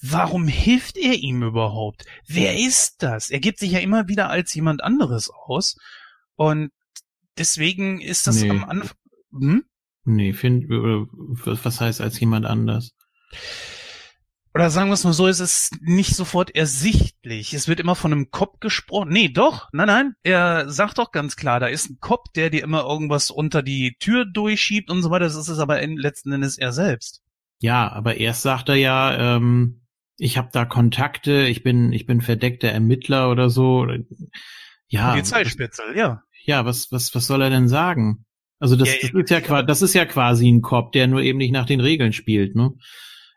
Warum hilft er ihm überhaupt? Wer ist das? Er gibt sich ja immer wieder als jemand anderes aus. Und deswegen ist das nee. am Anfang. Hm? Nee, find, was heißt als jemand anders? Oder sagen wir es mal so, es ist nicht sofort ersichtlich. Es wird immer von einem Kopf gesprochen. Nee, doch. Nein, nein. Er sagt doch ganz klar, da ist ein Kopf, der dir immer irgendwas unter die Tür durchschiebt und so weiter. Das ist es aber letzten Endes er selbst. Ja, aber erst sagt er ja, ähm, ich habe da Kontakte, ich bin, ich bin verdeckter Ermittler oder so. Ja. Polizeispitzel, ja. Ja, was, was, was soll er denn sagen? Also das, ja, das ist ja, ja, das ist ja quasi ein Cop, der nur eben nicht nach den Regeln spielt, ne?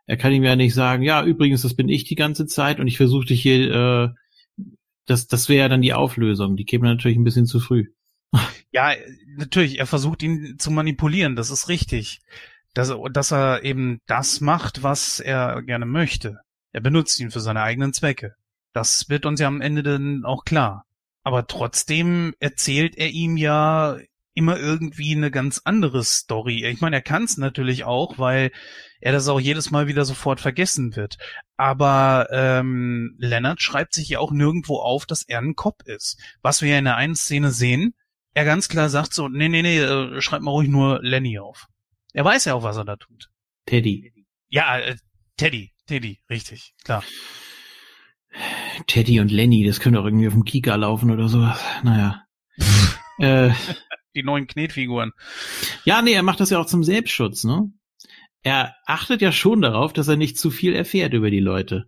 Er kann ihm ja nicht sagen, ja, übrigens, das bin ich die ganze Zeit und ich versuche dich hier, äh, das, das wäre ja dann die Auflösung. Die käme natürlich ein bisschen zu früh. [LAUGHS] Ja, natürlich, er versucht ihn zu manipulieren, das ist richtig. Dass, dass er eben das macht, was er gerne möchte. Er benutzt ihn für seine eigenen Zwecke. Das wird uns ja am Ende dann auch klar. Aber trotzdem erzählt er ihm ja immer irgendwie eine ganz andere Story. Ich meine, er kann es natürlich auch, weil er das auch jedes Mal wieder sofort vergessen wird. Aber ähm, Leonard schreibt sich ja auch nirgendwo auf, dass er ein Cop ist. Was wir ja in der einen Szene sehen, er ganz klar sagt so, nee, nee, nee, äh, schreib mal ruhig nur Lenny auf. Er weiß ja auch, was er da tut. Teddy. Ja, äh, Teddy. Teddy, richtig, klar. Teddy und Lenny, das könnte auch irgendwie auf dem Kika laufen oder sowas. Naja. [LAUGHS] äh, Die neuen Knetfiguren. Ja, nee, er macht das ja auch zum Selbstschutz, ne? Er achtet ja schon darauf, dass er nicht zu viel erfährt über die Leute.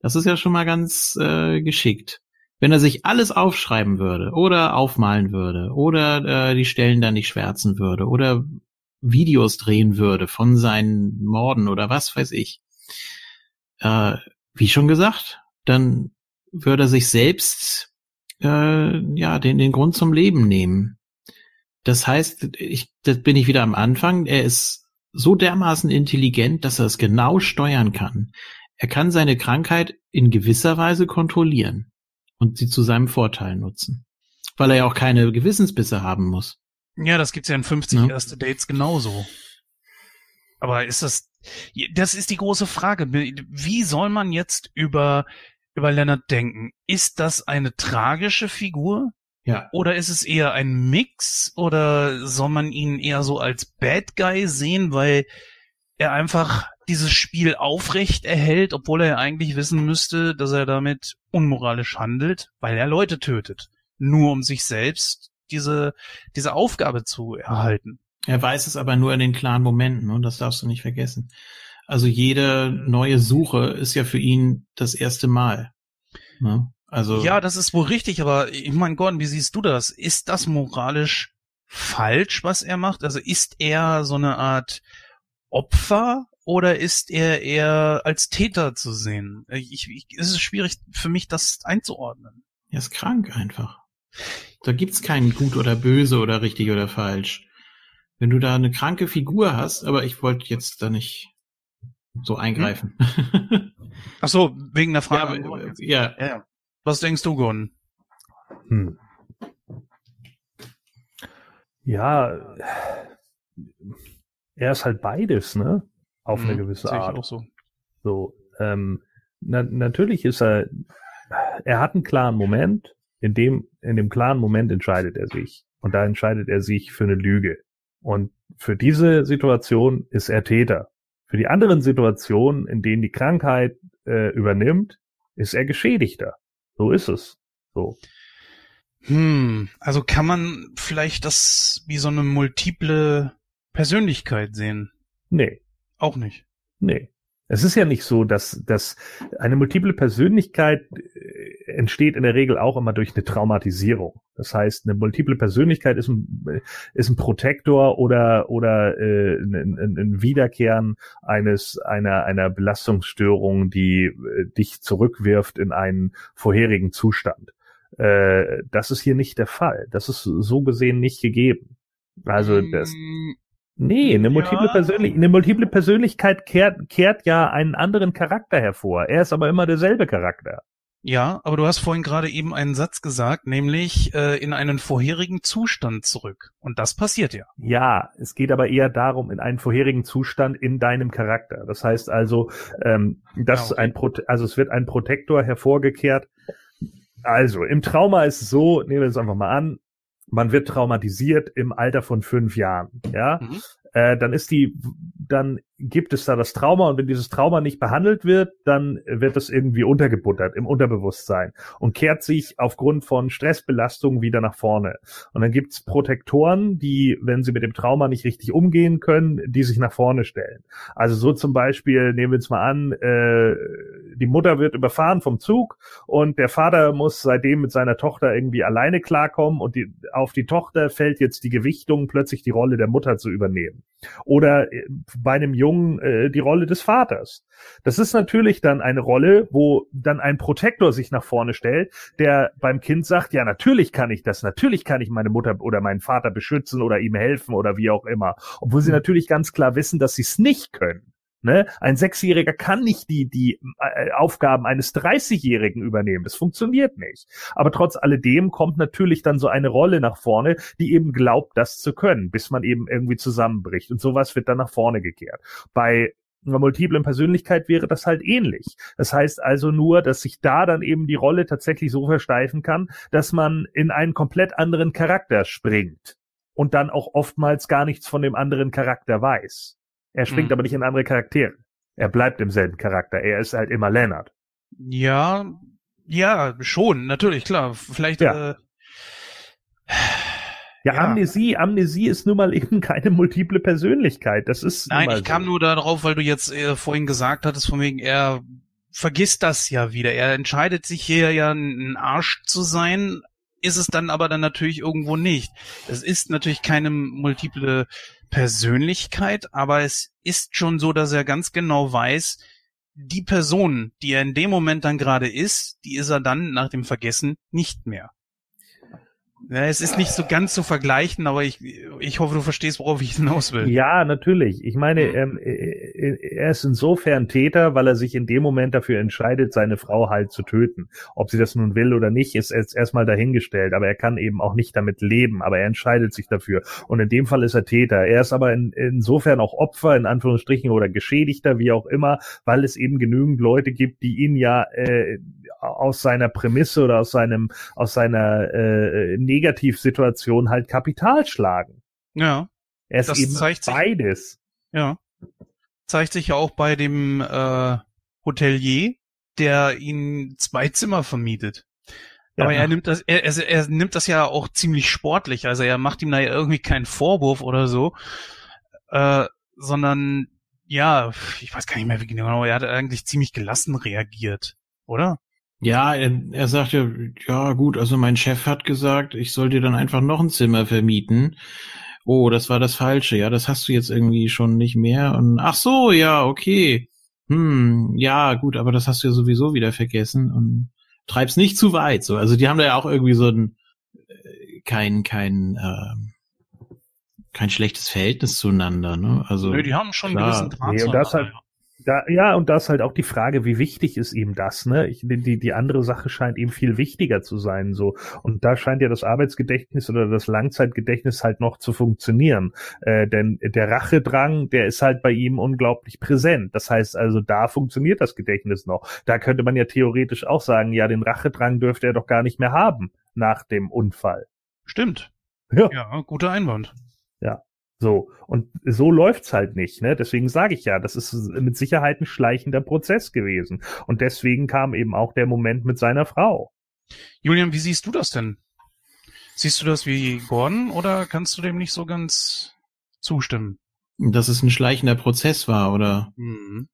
Das ist ja schon mal ganz äh, geschickt. Wenn er sich alles aufschreiben würde oder aufmalen würde oder äh, die Stellen dann nicht schwärzen würde oder Videos drehen würde von seinen Morden oder was weiß ich, äh, wie schon gesagt, dann würde er sich selbst äh, ja den, den Grund zum Leben nehmen. Das heißt, ich, das bin ich wieder am Anfang. Er ist so dermaßen intelligent, dass er es genau steuern kann. Er kann seine Krankheit in gewisser Weise kontrollieren und sie zu seinem Vorteil nutzen, weil er ja auch keine Gewissensbisse haben muss. Ja, das gibt's ja in 50 ja. erste Dates genauso. Aber ist das, das ist die große Frage. Wie soll man jetzt über, über Leonard denken? Ist das eine tragische Figur? Ja. Oder ist es eher ein Mix? Oder soll man ihn eher so als Bad Guy sehen, weil er einfach dieses Spiel aufrecht erhält, obwohl er eigentlich wissen müsste, dass er damit unmoralisch handelt, weil er Leute tötet. Nur um sich selbst diese, diese Aufgabe zu erhalten. Er weiß es aber nur in den klaren Momenten und das darfst du nicht vergessen. Also jede neue Suche ist ja für ihn das erste Mal. Ne? Also ja, das ist wohl richtig, aber ich meine, Gordon, wie siehst du das? Ist das moralisch falsch, was er macht? Also ist er so eine Art Opfer oder ist er eher als Täter zu sehen? Ich, ich, es ist schwierig für mich, das einzuordnen. Er ist krank einfach. Da gibt's keinen gut oder böse oder richtig oder falsch wenn du da eine kranke Figur hast, aber ich wollte jetzt da nicht so eingreifen. Hm? [LAUGHS] Ach so, wegen der Frage. Ja, ja. ja. Was denkst du, Gon? Hm. Ja, er ist halt beides, ne? Auf mhm, eine gewisse Art. Auch so. So, ähm, na, natürlich ist er, er hat einen klaren Moment, in dem, in dem klaren Moment entscheidet er sich. Und da entscheidet er sich für eine Lüge. Und für diese Situation ist er Täter. Für die anderen Situationen, in denen die Krankheit äh, übernimmt, ist er Geschädigter. So ist es. So. Hm, also kann man vielleicht das wie so eine multiple Persönlichkeit sehen? Nee. Auch nicht. Nee. Es ist ja nicht so, dass, dass eine multiple Persönlichkeit äh, entsteht in der Regel auch immer durch eine Traumatisierung. Das heißt, eine multiple Persönlichkeit ist ein, ist ein Protektor oder, oder äh, ein, ein Wiederkehren eines einer, einer Belastungsstörung, die äh, dich zurückwirft in einen vorherigen Zustand. Äh, das ist hier nicht der Fall. Das ist so gesehen nicht gegeben. Also das, mm, Nee, eine multiple, ja. Persönlich eine multiple Persönlichkeit kehrt, kehrt ja einen anderen Charakter hervor. Er ist aber immer derselbe Charakter. Ja, aber du hast vorhin gerade eben einen Satz gesagt, nämlich äh, in einen vorherigen Zustand zurück. Und das passiert ja. Ja, es geht aber eher darum, in einen vorherigen Zustand in deinem Charakter. Das heißt also, ähm, dass genau. ein Pro also es wird ein Protektor hervorgekehrt. Also, im Trauma ist es so, nehmen wir es einfach mal an, man wird traumatisiert im Alter von fünf Jahren, ja, mhm. äh, dann ist die, dann gibt es da das Trauma und wenn dieses Trauma nicht behandelt wird, dann wird es irgendwie untergebuttert im Unterbewusstsein und kehrt sich aufgrund von Stressbelastung wieder nach vorne. Und dann gibt's Protektoren, die, wenn sie mit dem Trauma nicht richtig umgehen können, die sich nach vorne stellen. Also so zum Beispiel, nehmen wir jetzt mal an, äh, die Mutter wird überfahren vom Zug und der Vater muss seitdem mit seiner Tochter irgendwie alleine klarkommen und die, auf die Tochter fällt jetzt die Gewichtung, plötzlich die Rolle der Mutter zu übernehmen. Oder äh, bei einem Jungen äh, die Rolle des Vaters. Das ist natürlich dann eine Rolle, wo dann ein Protektor sich nach vorne stellt, der beim Kind sagt, ja, natürlich kann ich das, natürlich kann ich meine Mutter oder meinen Vater beschützen oder ihm helfen oder wie auch immer. Obwohl sie mhm. natürlich ganz klar wissen, dass sie es nicht können. Ne? Ein Sechsjähriger kann nicht die, die äh, Aufgaben eines 30-Jährigen übernehmen. Das funktioniert nicht. Aber trotz alledem kommt natürlich dann so eine Rolle nach vorne, die eben glaubt, das zu können, bis man eben irgendwie zusammenbricht. Und sowas wird dann nach vorne gekehrt. Bei einer multiplen Persönlichkeit wäre das halt ähnlich. Das heißt also nur, dass sich da dann eben die Rolle tatsächlich so versteifen kann, dass man in einen komplett anderen Charakter springt und dann auch oftmals gar nichts von dem anderen Charakter weiß. Er springt mhm. aber nicht in andere Charaktere. Er bleibt im selben Charakter. Er ist halt immer Leonard. Ja, ja, schon, natürlich, klar. Vielleicht, ja. Äh, ja, ja, Amnesie, Amnesie ist nun mal [LAUGHS] eben keine multiple Persönlichkeit. Das ist. Nein, ich so. kam nur darauf, weil du jetzt äh, vorhin gesagt hattest, von wegen, er vergisst das ja wieder. Er entscheidet sich hier ja ein Arsch zu sein, ist es dann aber dann natürlich irgendwo nicht. Es ist natürlich keine multiple Persönlichkeit, aber es ist schon so, dass er ganz genau weiß, die Person, die er in dem Moment dann gerade ist, die ist er dann nach dem Vergessen nicht mehr. Ja, es ist nicht so ganz zu vergleichen, aber ich, ich hoffe, du verstehst, worauf ich hinaus will. Ja, natürlich. Ich meine, ähm, äh, äh, er ist insofern Täter, weil er sich in dem Moment dafür entscheidet, seine Frau halt zu töten. Ob sie das nun will oder nicht, ist jetzt erstmal dahingestellt. Aber er kann eben auch nicht damit leben. Aber er entscheidet sich dafür. Und in dem Fall ist er Täter. Er ist aber in, insofern auch Opfer, in Anführungsstrichen, oder Geschädigter, wie auch immer, weil es eben genügend Leute gibt, die ihn ja äh, aus seiner Prämisse oder aus seinem, aus seiner äh, Negativsituation halt Kapital schlagen. Ja. Er ist eben beides. Sich, ja. Zeigt sich ja auch bei dem äh, Hotelier, der ihn zwei Zimmer vermietet. Ja. Aber er nimmt das, er, er, er nimmt das ja auch ziemlich sportlich. Also er macht ihm da ja irgendwie keinen Vorwurf oder so, äh, sondern ja, ich weiß gar nicht mehr wie genau, er hat eigentlich ziemlich gelassen reagiert, oder? Ja, er, er sagt ja, ja gut, also mein Chef hat gesagt, ich soll dir dann einfach noch ein Zimmer vermieten. Oh, das war das Falsche. Ja, das hast du jetzt irgendwie schon nicht mehr. Und ach so, ja, okay. Hm, ja, gut, aber das hast du ja sowieso wieder vergessen und treib's nicht zu weit. So, also die haben da ja auch irgendwie so ein äh, kein kein äh, kein schlechtes Verhältnis zueinander. Ne? Also Nö, die haben schon klar. einen gewissen Draht nee, und das halt, Da, ja, und da ist halt auch die Frage, wie wichtig ist ihm das, ne? Ich, die, die andere Sache scheint ihm viel wichtiger zu sein, so. Und da scheint ja das Arbeitsgedächtnis oder das Langzeitgedächtnis halt noch zu funktionieren. Äh, denn der Rachedrang, der ist halt bei ihm unglaublich präsent. Das heißt also, da funktioniert das Gedächtnis noch. Da könnte man ja theoretisch auch sagen, ja, den Rachedrang dürfte er doch gar nicht mehr haben nach dem Unfall. Stimmt. Ja. Ja, guter Einwand. Ja. So, und so läuft's halt nicht, ne? Deswegen sage ich ja, das ist mit Sicherheit ein schleichender Prozess gewesen. Und deswegen kam eben auch der Moment mit seiner Frau. Julian, wie siehst du das denn? Siehst du das wie Gordon oder kannst du dem nicht so ganz zustimmen? Dass es ein schleichender Prozess war, oder? Mhm.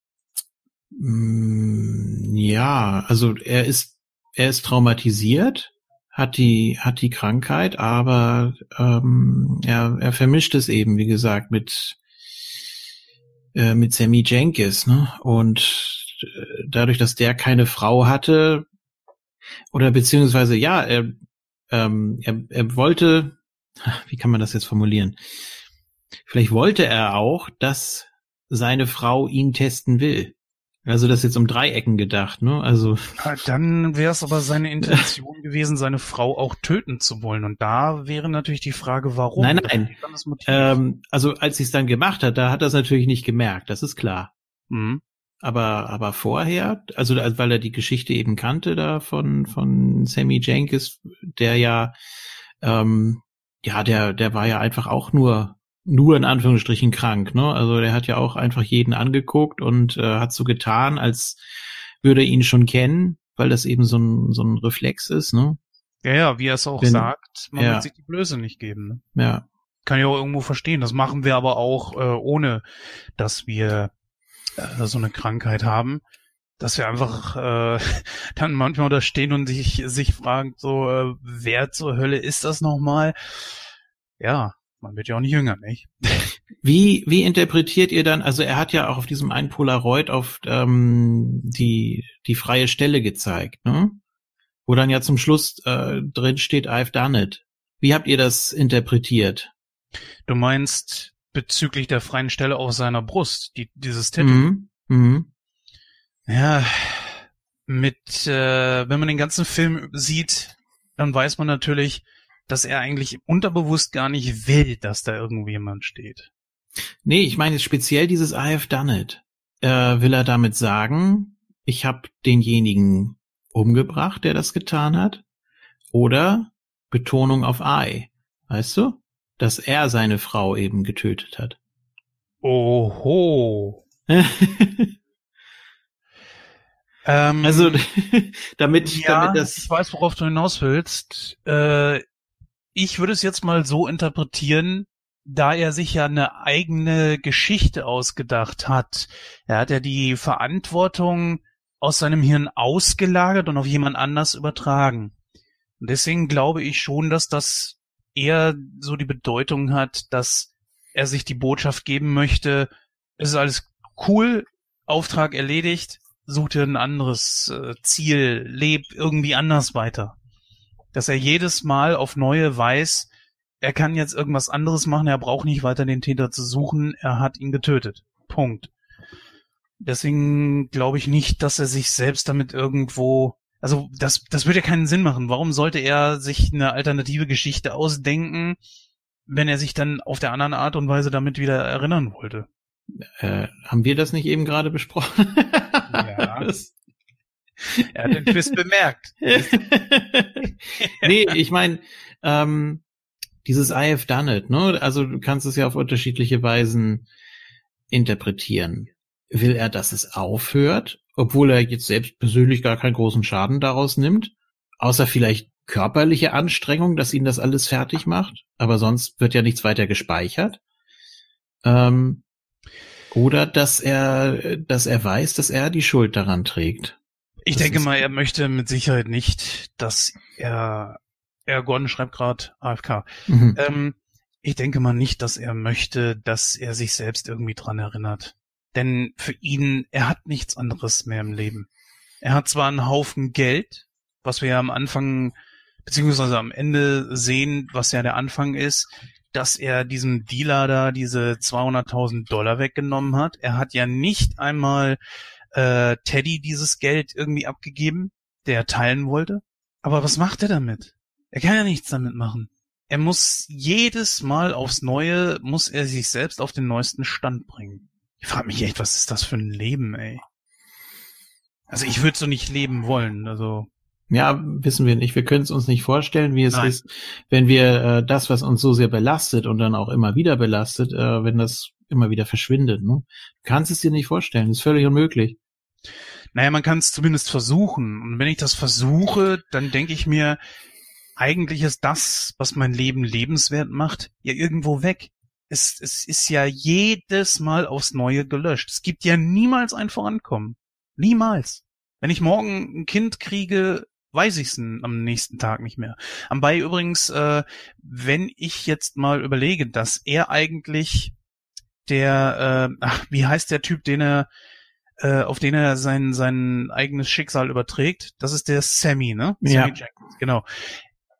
Mm, ja, also er ist, er ist traumatisiert hat die hat die Krankheit, aber ähm, er, er vermischt es eben, wie gesagt, mit äh, mit Sammy Jenkins, ne? Und äh, dadurch, dass der keine Frau hatte, oder beziehungsweise ja, er ähm, er, er wollte, [LAUGHS] wie kann man das jetzt formulieren? Vielleicht wollte er auch, dass seine Frau ihn testen will. Also das ist jetzt um Dreiecken gedacht, ne? Also dann wäre es aber seine Intention [LAUGHS] gewesen, seine Frau auch töten zu wollen. Und da wäre natürlich die Frage, warum? Nein, nein. Ähm, also als sie es dann gemacht hat, da hat er es natürlich nicht gemerkt. Das ist klar. Mhm. Aber aber vorher, also weil er die Geschichte eben kannte da von von Sammy Jenkins, der ja ähm, ja der der war ja einfach auch nur nur in Anführungsstrichen krank, ne? Also der hat ja auch einfach jeden angeguckt und äh, hat so getan, als würde er ihn schon kennen, weil das eben so ein, so ein Reflex ist, ne? Ja, ja, wie er es auch Wenn, sagt, man ja. wird sich die Blöße nicht geben. Ne? Ja. Kann ich auch irgendwo verstehen. Das machen wir aber auch, äh, ohne dass wir äh, so eine Krankheit haben. Dass wir einfach äh, [LAUGHS] dann manchmal da stehen und sich, sich fragen, so, äh, wer zur Hölle ist das nochmal? Ja, man wird ja auch nicht jünger, nicht? Wie, wie interpretiert ihr dann, also er hat ja auch auf diesem einen Polaroid auf ähm, die, die freie Stelle gezeigt, ne? Wo dann ja zum Schluss äh, drin steht, I've done it. Wie habt ihr das interpretiert? Du meinst bezüglich der freien Stelle auf seiner Brust, die, dieses Tattoo? Mhm. Mhm. Ja, mit, äh, wenn man den ganzen Film sieht, dann weiß man natürlich, dass er eigentlich unterbewusst gar nicht will, dass da irgendjemand steht. Nee, ich meine speziell dieses I have done it. Äh, will er damit sagen, ich habe denjenigen umgebracht, der das getan hat? Oder Betonung auf I, weißt du? Dass er seine Frau eben getötet hat. Oho. [LAUGHS] ähm, also, [LAUGHS] damit, ja, damit das. Ich weiß, worauf du hinaus willst. Äh, ich würde es jetzt mal so interpretieren, da er sich ja eine eigene Geschichte ausgedacht hat. Er hat ja die Verantwortung aus seinem Hirn ausgelagert und auf jemand anders übertragen. Und deswegen glaube ich schon, dass das eher so die Bedeutung hat, dass er sich die Botschaft geben möchte, es ist alles cool, Auftrag erledigt, such dir ein anderes äh, Ziel, leb irgendwie anders weiter dass er jedes Mal auf neue weiß, er kann jetzt irgendwas anderes machen, er braucht nicht weiter den Täter zu suchen, er hat ihn getötet. Punkt. Deswegen glaube ich nicht, dass er sich selbst damit irgendwo, also das, das würde ja keinen Sinn machen. Warum sollte er sich eine alternative Geschichte ausdenken, wenn er sich dann auf der anderen Art und Weise damit wieder erinnern wollte? Äh, haben wir das nicht eben gerade besprochen? [LAUGHS] Ja. Er hat den Twist bemerkt. [LAUGHS] [LAUGHS] nee, ich meine, ähm, dieses I have done it, ne? Also du kannst es ja auf unterschiedliche Weisen interpretieren. Will er, dass es aufhört, obwohl er jetzt selbst persönlich gar keinen großen Schaden daraus nimmt? Außer vielleicht körperliche Anstrengung, dass ihn das alles fertig macht, aber sonst wird ja nichts weiter gespeichert. Ähm, oder dass er, dass er weiß, dass er die Schuld daran trägt. Ich denke mal, er möchte mit Sicherheit nicht, dass er, er Gordon schreibt gerade AFK. Mhm. Ähm, ich denke mal nicht, dass er möchte, dass er sich selbst irgendwie dran erinnert. Denn für ihn, er hat nichts anderes mehr im Leben. Er hat zwar einen Haufen Geld, was wir ja am Anfang, beziehungsweise am Ende sehen, was ja der Anfang ist, dass er diesem Dealer da diese 200.000 Dollar weggenommen hat. Er hat ja nicht einmal äh, Teddy dieses Geld irgendwie abgegeben, der er teilen wollte. Aber was macht er damit? Er kann ja nichts damit machen. Er muss jedes Mal aufs Neue, muss er sich selbst auf den neuesten Stand bringen. Ich frage mich echt, was ist das für ein Leben, ey? Also ich würde so nicht leben wollen, also. Ja, wissen wir nicht. Wir können es uns nicht vorstellen, wie es Nein. ist, wenn wir äh, das, was uns so sehr belastet und dann auch immer wieder belastet, äh, wenn das immer wieder verschwindet. Ne? Du kannst es dir nicht vorstellen, das ist völlig unmöglich. Naja, man kann es zumindest versuchen. Und wenn ich das versuche, dann denke ich mir, eigentlich ist das, was mein Leben lebenswert macht, ja irgendwo weg. Es, es ist ja jedes Mal aufs Neue gelöscht. Es gibt ja niemals ein Vorankommen. Niemals. Wenn ich morgen ein Kind kriege, weiß ich es am nächsten Tag nicht mehr. Anbei übrigens, äh, wenn ich jetzt mal überlege, dass er eigentlich der, äh, ach, wie heißt der Typ, den er äh, auf den er sein, sein eigenes Schicksal überträgt. Das ist der Sammy, ne? Sammy ja. Jenkins, genau.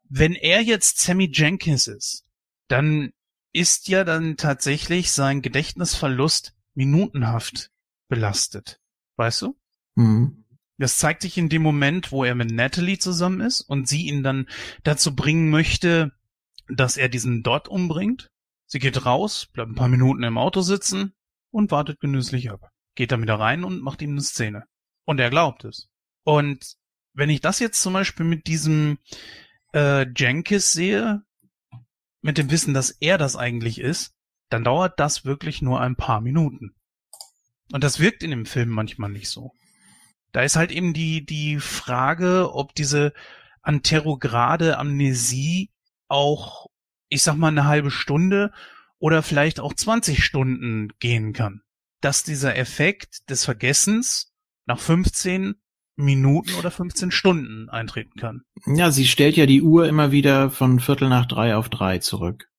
Wenn er jetzt Sammy Jenkins ist, dann ist ja dann tatsächlich sein Gedächtnisverlust minutenhaft belastet. Weißt du? Mhm. Das zeigt sich in dem Moment, wo er mit Natalie zusammen ist und sie ihn dann dazu bringen möchte, dass er diesen Dot umbringt. Sie geht raus, bleibt ein paar Minuten im Auto sitzen und wartet genüsslich ab geht da wieder rein und macht ihm eine Szene. Und er glaubt es. Und wenn ich das jetzt zum Beispiel mit diesem äh, Jenkins sehe, mit dem Wissen, dass er das eigentlich ist, dann dauert das wirklich nur ein paar Minuten. Und das wirkt in dem Film manchmal nicht so. Da ist halt eben die, die Frage, ob diese anterograde Amnesie auch, ich sag mal, eine halbe Stunde oder vielleicht auch 20 Stunden gehen kann dass dieser Effekt des Vergessens nach 15 Minuten oder 15 Stunden eintreten kann. Ja, sie stellt ja die Uhr immer wieder von Viertel nach drei auf drei zurück.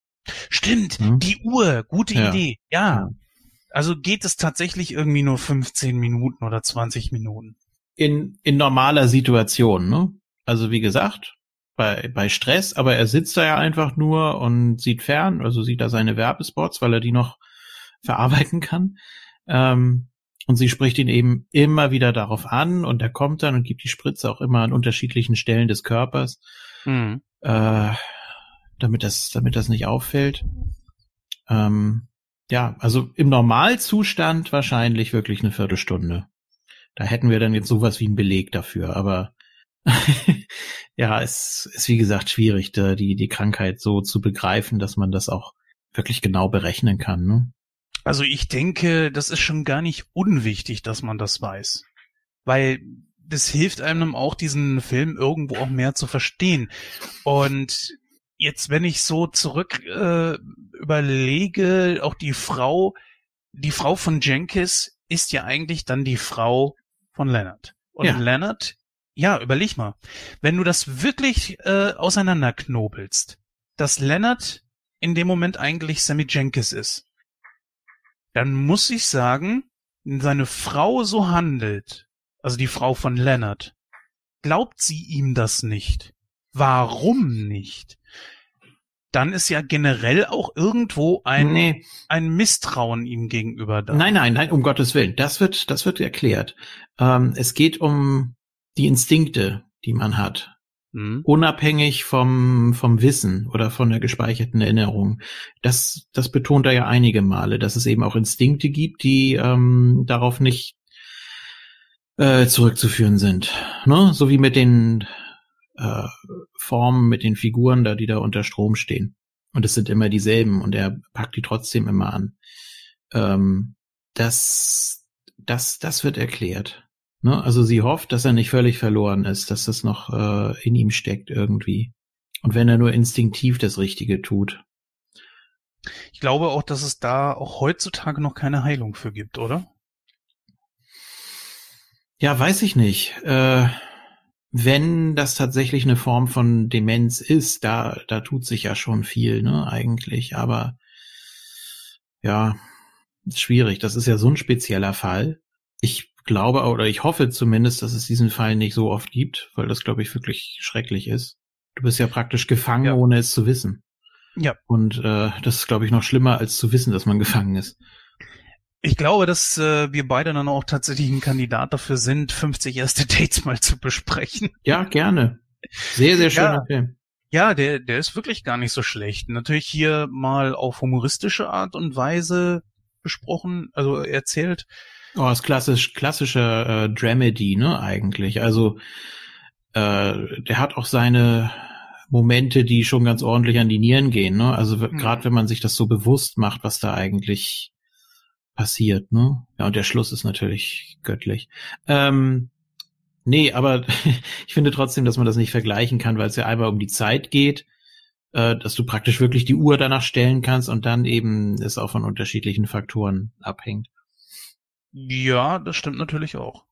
Stimmt, hm? die Uhr, gute ja. Idee, ja. ja. Also geht es tatsächlich irgendwie nur 15 Minuten oder 20 Minuten? In, in normaler Situation, ne? Also wie gesagt, bei, bei Stress, aber er sitzt da ja einfach nur und sieht fern, also sieht da seine Werbespots, weil er die noch verarbeiten kann. Ähm, und sie spricht ihn eben immer wieder darauf an und er kommt dann und gibt die Spritze auch immer an unterschiedlichen Stellen des Körpers, mhm. äh, damit das, damit das nicht auffällt. Ähm, ja, also im Normalzustand wahrscheinlich wirklich eine Viertelstunde. Da hätten wir dann jetzt sowas wie einen Beleg dafür, aber [LAUGHS] ja, es ist wie gesagt schwierig, die, die Krankheit so zu begreifen, dass man das auch wirklich genau berechnen kann. Ne? Also ich denke, das ist schon gar nicht unwichtig, dass man das weiß. Weil das hilft einem auch, diesen Film irgendwo auch mehr zu verstehen. Und jetzt, wenn ich so zurück äh, überlege, auch die Frau, die Frau von Jenkins ist ja eigentlich dann die Frau von Leonard. Und ja. Leonard, ja, überleg mal, wenn du das wirklich äh, auseinanderknobelst, dass Leonard in dem Moment eigentlich Sammy Jenkins ist dann muss ich sagen, wenn seine Frau so handelt, also die Frau von Leonard, glaubt sie ihm das nicht. Warum nicht? Dann ist ja generell auch irgendwo ein, nee. ein Misstrauen ihm gegenüber da. Nein, nein, nein, um Gottes Willen. Das wird, das wird erklärt. Ähm, es geht um die Instinkte, die man hat mhm. unabhängig vom, vom Wissen oder von der gespeicherten Erinnerung. Das, das betont er ja einige Male, dass es eben auch Instinkte gibt, die ähm, darauf nicht äh, zurückzuführen sind. Ne? So wie mit den äh, Formen, mit den Figuren da, die da unter Strom stehen. Und es sind immer dieselben und er packt die trotzdem immer an. Ähm, das, das, das wird erklärt. Ne? Also sie hofft, dass er nicht völlig verloren ist, dass das noch äh, in ihm steckt irgendwie. Und wenn er nur instinktiv das Richtige tut. Ich glaube auch, dass es da auch heutzutage noch keine Heilung für gibt, oder? Ja, weiß ich nicht. Äh, wenn das tatsächlich eine Form von Demenz ist, da, da tut sich ja schon viel, ne, eigentlich. Aber ja, schwierig. Das ist ja so ein spezieller Fall. Ich glaube oder ich hoffe zumindest, dass es diesen Fall nicht so oft gibt, weil das, glaube ich, wirklich schrecklich ist. Du bist ja praktisch gefangen, ja. ohne es zu wissen. Ja. Und äh, das ist, glaube ich, noch schlimmer, als zu wissen, dass man gefangen ist. Ich glaube, dass äh, wir beide dann auch tatsächlich ein Kandidat dafür sind, 50 erste Dates mal zu besprechen. [LAUGHS] Ja, gerne. Sehr, sehr schöner ja. Film. Ja, der, der ist wirklich gar nicht so schlecht. Natürlich hier mal auf humoristische Art und Weise besprochen, also erzählt. Oh, ist klassisch, klassische äh, Dramedy, ne, eigentlich. Also äh, der hat auch seine Momente, die schon ganz ordentlich an die Nieren gehen, ne? Also mhm. gerade wenn man sich das so bewusst macht, was da eigentlich passiert, ne? Ja, und der Schluss ist natürlich göttlich. Ähm, nee, aber [LAUGHS] ich finde trotzdem, dass man das nicht vergleichen kann, weil es ja einmal um die Zeit geht, äh, dass du praktisch wirklich die Uhr danach stellen kannst und dann eben es auch von unterschiedlichen Faktoren abhängt. Ja, das stimmt natürlich auch.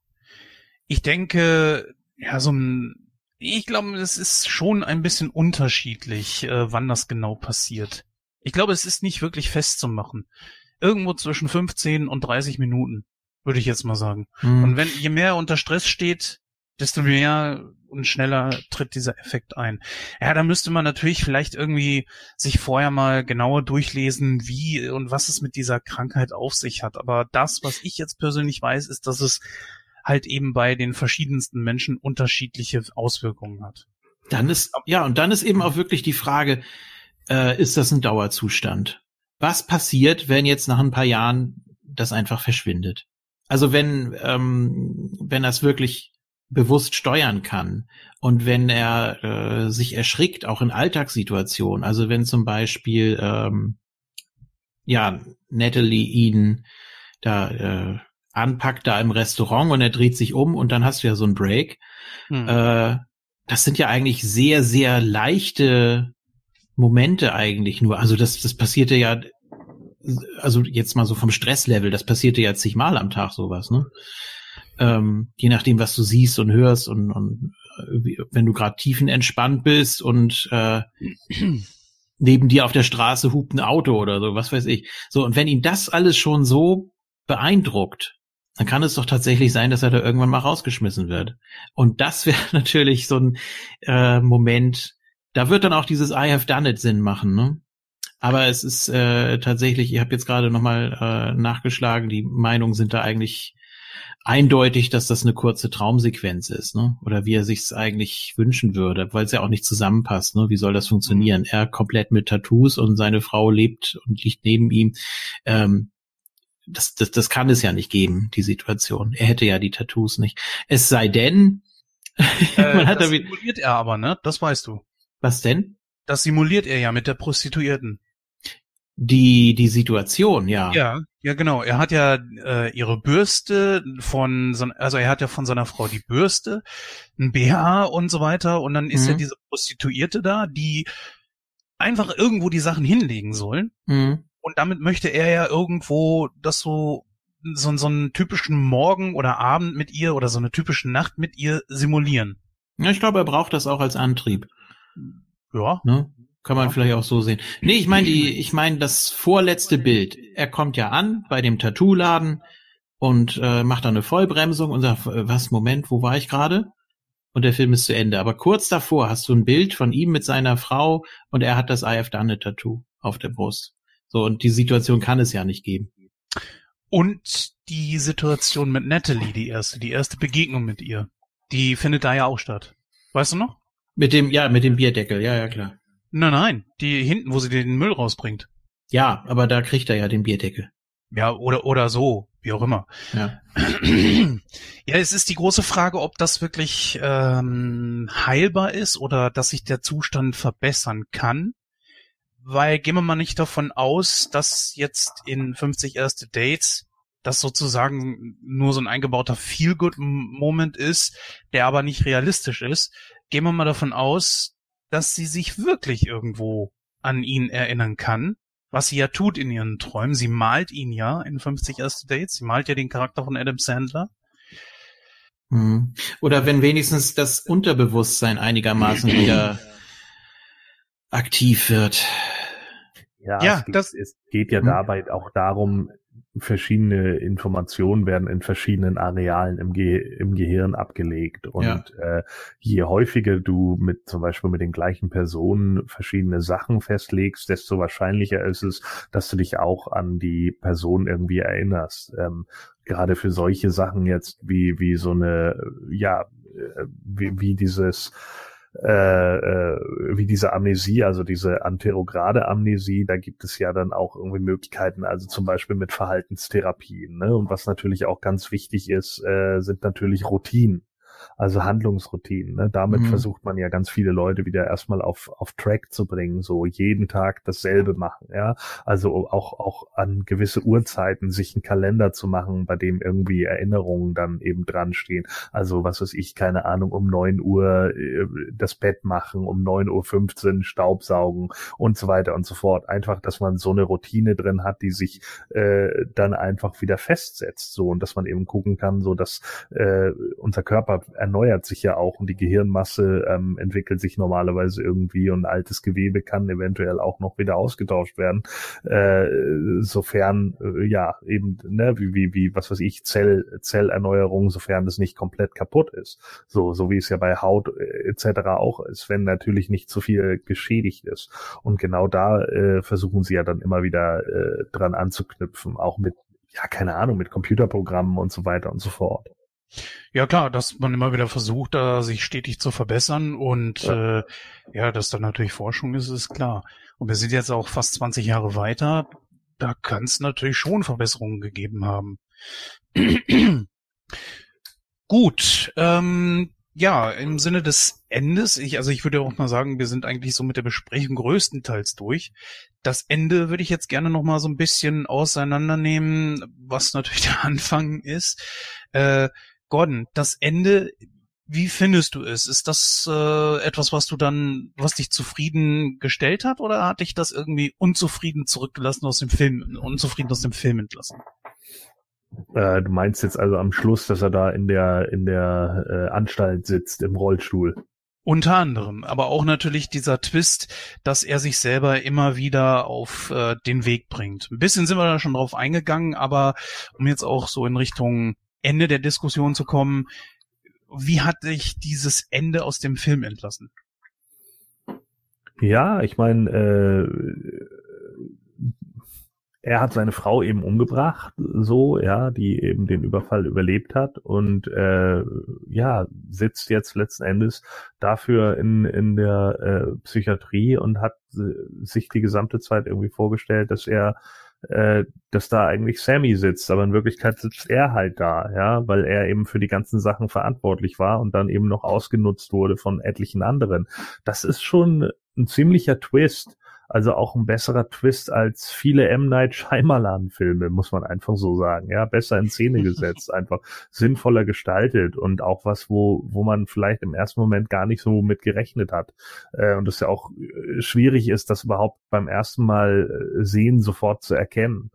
Ich denke, ja, so ein, ich glaube, es ist schon ein bisschen unterschiedlich, äh, wann das genau passiert. Ich glaube, es ist nicht wirklich festzumachen. Irgendwo zwischen 15 und 30 Minuten, würde ich jetzt mal sagen. Mhm. Und wenn, je mehr er unter Stress steht, desto mehr und schneller tritt dieser Effekt ein. Ja, da müsste man natürlich vielleicht irgendwie sich vorher mal genauer durchlesen, wie und was es mit dieser Krankheit auf sich hat. Aber das, was ich jetzt persönlich weiß, ist, dass es halt eben bei den verschiedensten Menschen unterschiedliche Auswirkungen hat. Dann ist, ja, und dann ist eben auch wirklich die Frage, äh, ist das ein Dauerzustand? was passiert, wenn jetzt nach ein paar Jahren das einfach verschwindet? Also wenn, ähm, wenn es wirklich bewusst steuern kann und wenn er äh, sich erschrickt, auch in Alltagssituationen, also wenn zum Beispiel ähm, ja Natalie ihn da äh, anpackt da im Restaurant und er dreht sich um und dann hast du ja so einen Break. Hm. Äh, das sind ja eigentlich sehr, sehr leichte Momente eigentlich nur. Also das, das passierte ja, also jetzt mal so vom Stresslevel, das passierte ja zigmal am Tag sowas, ne? Ähm, je nachdem, was du siehst und hörst und, und äh, wenn du gerade tiefenentspannt bist und äh, neben dir auf der Straße hupt ein Auto oder so, was weiß ich. So, und wenn ihn das alles schon so beeindruckt, dann kann es doch tatsächlich sein, dass er da irgendwann mal rausgeschmissen wird. Und das [LAUGHS] wäre natürlich so ein äh, Moment, da wird dann auch dieses I have done it Sinn machen, ne? Aber es ist äh, tatsächlich, ich habe jetzt gerade nochmal äh, nachgeschlagen, die Meinungen sind da eigentlich eindeutig, dass das eine kurze Traumsequenz ist, ne? Oder wie er sich's eigentlich wünschen würde, weil es ja auch nicht zusammenpasst, ne? Wie soll das funktionieren? Mhm. Er komplett mit Tattoos und seine Frau lebt und liegt neben ihm. Ähm, das, das, das kann es ja nicht geben, die Situation. Er hätte ja die Tattoos nicht. Es sei denn, [LAUGHS] äh, man hat das simuliert er aber, ne? Das weißt du. Was denn? Das simuliert er ja mit der Prostituierten. Die, die Situation, ja. Ja, ja, genau. Er hat ja äh, ihre Bürste von, so, also er hat ja von seiner Frau die Bürste, ein BH und so weiter. Und dann ist mhm. ja diese Prostituierte da, die einfach irgendwo die Sachen hinlegen sollen. Mhm. Und damit möchte er ja irgendwo das so, so, so einen typischen Morgen oder Abend mit ihr oder so eine typische Nacht mit ihr simulieren. Ja, ich glaube, er braucht das auch als Antrieb. Ja. Ne? Kann man vielleicht auch so sehen. Nee, ich meine die, ich meine das vorletzte Bild. Er kommt ja an bei dem Tattoo-Laden und äh, macht dann eine Vollbremsung und sagt, äh, was, Moment, wo war ich gerade? Und der Film ist zu Ende. Aber kurz davor hast du ein Bild von ihm mit seiner Frau und er hat das I have done Tattoo auf der Brust. So, und die Situation kann es ja nicht geben. Und die Situation mit Natalie, die erste, die erste Begegnung mit ihr, die findet da ja auch statt. Weißt du noch? Mit dem, ja, mit dem Bierdeckel, ja, ja, klar. Nein, nein, die hinten, wo sie den Müll rausbringt. Ja, aber da kriegt er ja den Bierdeckel. Ja, oder, oder so, wie auch immer. Ja. [CLEARS THROAT] ja, es ist die große Frage, ob das wirklich ähm, heilbar ist oder dass sich der Zustand verbessern kann. Weil gehen wir mal nicht davon aus, dass jetzt in 50 erste Dates das sozusagen nur so ein eingebauter Feel-Good-Moment ist, der aber nicht realistisch ist, gehen wir mal davon aus, dass sie sich wirklich irgendwo an ihn erinnern kann, was sie ja tut in ihren Träumen. Sie malt ihn ja in 50 erste Dates, sie malt ja den Charakter von Adam Sandler. Mhm. Oder wenn wenigstens das Unterbewusstsein einigermaßen [CLEARS THROAT] wieder aktiv wird. Ja, ja es, geht, das, es geht ja hm. dabei auch darum, verschiedene Informationen werden in verschiedenen Arealen im, Ge im Gehirn abgelegt. Und ja. äh, je häufiger du mit zum Beispiel mit den gleichen Personen verschiedene Sachen festlegst, desto wahrscheinlicher ist es, dass du dich auch an die Person irgendwie erinnerst. Ähm, gerade für solche Sachen jetzt wie, wie so eine, ja, äh, wie, wie dieses äh, äh, wie diese Amnesie, also diese anterograde Amnesie, da gibt es ja dann auch irgendwie Möglichkeiten, also zum Beispiel mit Verhaltenstherapien. Ne? Und was natürlich auch ganz wichtig ist, äh, sind natürlich Routinen also Handlungsroutinen. Ne? Damit mhm. versucht man ja ganz viele Leute wieder erstmal auf, auf Track zu bringen, so jeden Tag dasselbe machen, ja. Also auch, auch an gewisse Uhrzeiten sich einen Kalender zu machen, bei dem irgendwie Erinnerungen dann eben dran stehen. Also was weiß ich, keine Ahnung, um neun Uhr äh, das Bett machen, um neun Uhr fünfzehn Staubsaugen und so weiter und so fort. Einfach, dass man so eine Routine drin hat, die sich äh, dann einfach wieder festsetzt, so und dass man eben gucken kann, so dass äh, unser Körper erneuert sich ja auch und die Gehirnmasse ähm, entwickelt sich normalerweise irgendwie und altes Gewebe kann eventuell auch noch wieder ausgetauscht werden, äh, sofern äh, ja eben ne wie wie wie was weiß ich Zell Zellerneuerung, sofern es nicht komplett kaputt ist, so so wie es ja bei Haut äh, etc. auch ist, wenn natürlich nicht zu viel geschädigt ist und genau da äh, versuchen sie ja dann immer wieder äh, dran anzuknüpfen, auch mit ja keine Ahnung mit Computerprogrammen und so weiter und so fort. Ja klar, dass man immer wieder versucht, da sich stetig zu verbessern und ja, äh, ja dass da natürlich Forschung ist, ist klar. Und wir sind jetzt auch fast 20 Jahre weiter. Da kann es natürlich schon Verbesserungen gegeben haben. [CLEARS THROAT] Gut, ähm, ja, im Sinne des Endes, ich, also ich würde auch mal sagen, wir sind eigentlich so mit der Besprechung größtenteils durch. Das Ende würde ich jetzt gerne noch mal so ein bisschen auseinandernehmen, was natürlich [LAUGHS] der Anfang ist. Äh, Gordon, das Ende, wie findest du es? Ist das äh, etwas, was du dann, was dich zufrieden gestellt hat, oder hat dich das irgendwie unzufrieden zurückgelassen aus dem Film, unzufrieden aus dem Film entlassen? Äh, du meinst jetzt also am Schluss, dass er da in der in der äh, Anstalt sitzt im Rollstuhl? Unter anderem, aber auch natürlich dieser Twist, dass er sich selber immer wieder auf äh, den Weg bringt. Ein bisschen sind wir da schon drauf eingegangen, aber um jetzt auch so in Richtung Ende der Diskussion zu kommen. Wie hat dich dieses Ende aus dem Film entlassen? Ja, ich meine, äh, er hat seine Frau eben umgebracht, so, ja, die eben den Überfall überlebt hat und äh, ja, sitzt jetzt letzten Endes dafür in, in der äh, Psychiatrie und hat äh, sich die gesamte Zeit irgendwie vorgestellt, dass er äh, dass da eigentlich Sammy sitzt, aber in Wirklichkeit sitzt er halt da, ja, weil er eben für die ganzen Sachen verantwortlich war und dann eben noch ausgenutzt wurde von etlichen anderen. Das ist schon ein ziemlicher Twist. Also auch ein besserer Twist als viele M. Night Shyamalan Filme, muss man einfach so sagen. Ja, besser in Szene [LAUGHS] gesetzt, einfach sinnvoller gestaltet und auch was, wo, wo man vielleicht im ersten Moment gar nicht so mit gerechnet hat. Äh, und es ja auch äh, schwierig ist, das überhaupt beim ersten Mal äh, sehen sofort zu erkennen.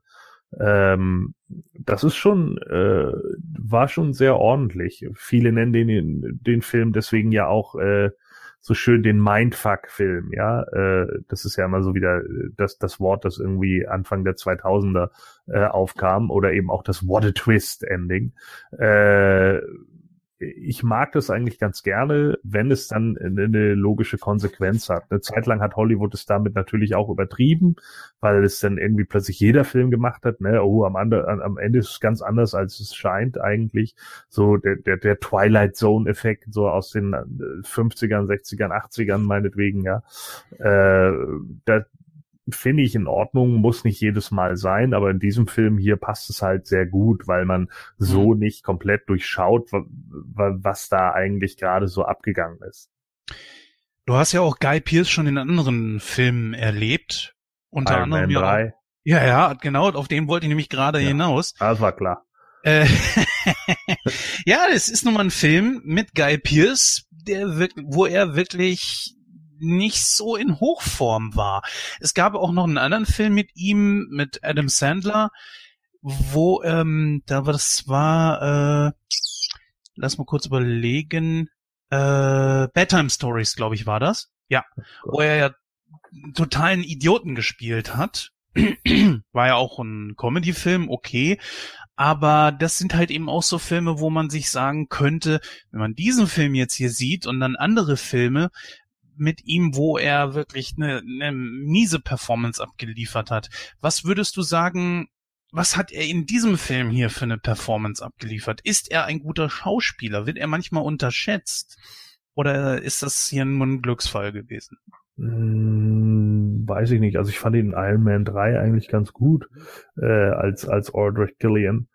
Ähm, das ist schon, äh, war schon sehr ordentlich. Viele nennen den, den Film deswegen ja auch äh, so schön den Mindfuck-Film, ja. Äh, das ist ja immer so wieder das, das Wort, das irgendwie Anfang der 2000er äh, aufkam oder eben auch das What a Twist-Ending. Äh, ich mag das eigentlich ganz gerne, wenn es dann eine logische Konsequenz hat. Eine Zeit lang hat Hollywood es damit natürlich auch übertrieben, weil es dann irgendwie plötzlich jeder Film gemacht hat. Ne? Oh, am, Ende, am Ende ist es ganz anders, als es scheint eigentlich. So der, der, der Twilight Zone-Effekt, so aus den 50ern, 60ern, 80ern meinetwegen, ja. Äh, da, finde ich in Ordnung, muss nicht jedes Mal sein, aber in diesem Film hier passt es halt sehr gut, weil man so mhm. nicht komplett durchschaut, was da eigentlich gerade so abgegangen ist. Du hast ja auch Guy Pierce schon in anderen Filmen erlebt, unter Iron anderem ja. 3. Ja, ja, genau, auf den wollte ich nämlich gerade ja, hinaus. Das war klar. Äh, [LAUGHS] ja, es ist nun mal ein Film mit Guy Pierce, der wirklich, wo er wirklich nicht so in Hochform war. Es gab auch noch einen anderen Film mit ihm, mit Adam Sandler, wo, ähm, da war das war, äh, lass mal kurz überlegen, äh, Bedtime Stories, glaube ich, war das. Ja, wo er ja totalen Idioten gespielt hat. [CLEARS THROAT] war ja auch ein Comedy-Film, okay. Aber das sind halt eben auch so Filme, wo man sich sagen könnte, wenn man diesen Film jetzt hier sieht und dann andere Filme mit ihm, wo er wirklich eine, eine miese Performance abgeliefert hat. Was würdest du sagen, was hat er in diesem Film hier für eine Performance abgeliefert? Ist er ein guter Schauspieler? Wird er manchmal unterschätzt? Oder ist das hier nur ein Glücksfall gewesen? Hm, weiß ich nicht. Also ich fand ihn in Iron Man 3 eigentlich ganz gut äh, als als Aldrich Gillian.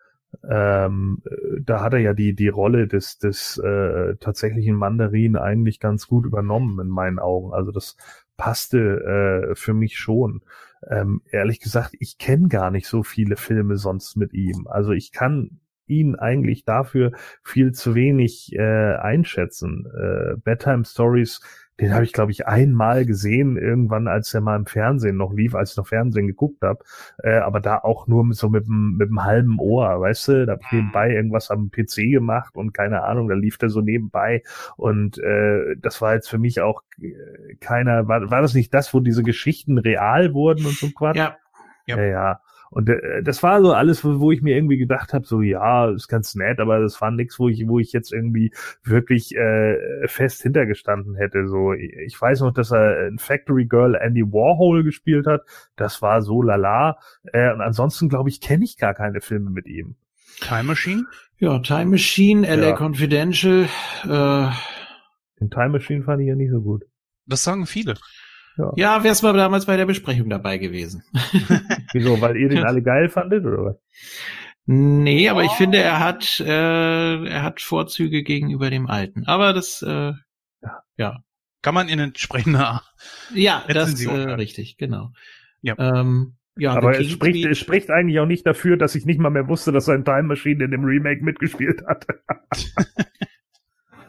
Ähm, da hat er ja die die Rolle des des äh, tatsächlichen Mandarin eigentlich ganz gut übernommen in meinen Augen. Also das passte äh, für mich schon. Ähm, ehrlich gesagt, ich kenne gar nicht so viele Filme sonst mit ihm. Also ich kann ihn eigentlich dafür viel zu wenig äh, einschätzen. Äh, Bedtime Stories den habe ich, glaube ich, einmal gesehen, irgendwann, als er mal im Fernsehen noch lief, als ich noch Fernsehen geguckt habe. Äh, aber da auch nur so mit dem, mit dem halben Ohr, weißt du? Da habe ich mhm. nebenbei irgendwas am PC gemacht und keine Ahnung, da lief der so nebenbei. Und äh, das war jetzt für mich auch äh, keiner, war, war das nicht das, wo diese Geschichten real wurden und so Quatsch? Ja. Ja, ja. ja. Und äh, das war so alles, wo, wo ich mir irgendwie gedacht habe, so ja, ist ganz nett, aber das war nichts, wo ich, wo ich jetzt irgendwie wirklich äh, fest hintergestanden hätte. So, ich weiß noch, dass er in Factory Girl Andy Warhol gespielt hat. Das war so lala. Äh, und ansonsten glaube ich, kenne ich gar keine Filme mit ihm. Time Machine? Ja, Time Machine, LA ja. Confidential. Äh, Den Time Machine fand ich ja nicht so gut. Das sagen viele. Ja, ja wär's mal damals bei der Besprechung dabei gewesen. [LAUGHS] Wieso, weil ihr den alle geil fandet, oder was? Nee, aber ich finde, er hat, äh, er hat Vorzüge gegenüber dem Alten. Aber das, äh, ja. ja. Kann man in entsprechender Ja, das ist äh, richtig, genau. Ja. Ähm, ja, aber es spricht, es spricht eigentlich auch nicht dafür, dass ich nicht mal mehr wusste, dass sein Time Machine in dem Remake mitgespielt hat. [LAUGHS]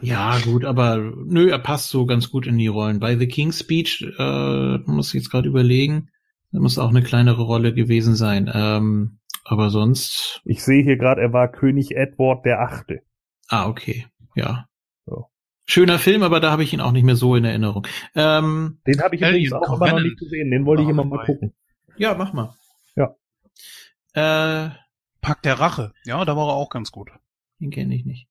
Ja, gut, aber nö, er passt so ganz gut in die Rollen. Bei The King's Speech, äh, muss ich jetzt gerade überlegen, da muss auch eine kleinere Rolle gewesen sein. Ähm, aber sonst. Ich sehe hier gerade, er war König Edward der Achte. Ah, okay. Ja. So. Schöner Film, aber da habe ich ihn auch nicht mehr so in Erinnerung. Ähm, den habe ich übrigens auch immer noch nicht gesehen. Den wollte ich immer mal gucken. Ja, mach mal. Ja. Äh, Pack der Rache. Ja, da war er auch ganz gut. Den kenne ich nicht.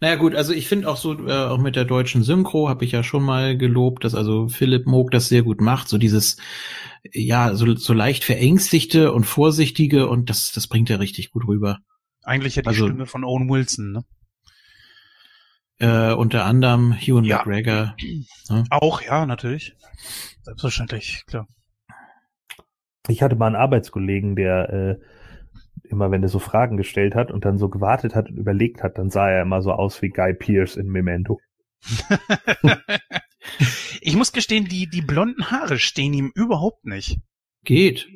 Naja gut, also ich finde auch so, äh, auch mit der deutschen Synchro habe ich ja schon mal gelobt, dass also Philipp Moog das sehr gut macht, so dieses, ja, so, so leicht verängstigte und vorsichtige und das, das bringt er richtig gut rüber. Eigentlich ja die also, Stimme von Owen Wilson, ne? Äh, unter anderem Hugh ja. McGregor. Ne? Auch, ja, natürlich. Selbstverständlich, klar. Ich hatte mal einen Arbeitskollegen, der äh, immer wenn er so Fragen gestellt hat und dann so gewartet hat und überlegt hat, dann sah er immer so aus wie Guy Pierce in Memento. [LAUGHS] ich muss gestehen, die, die blonden Haare stehen ihm überhaupt nicht. Geht.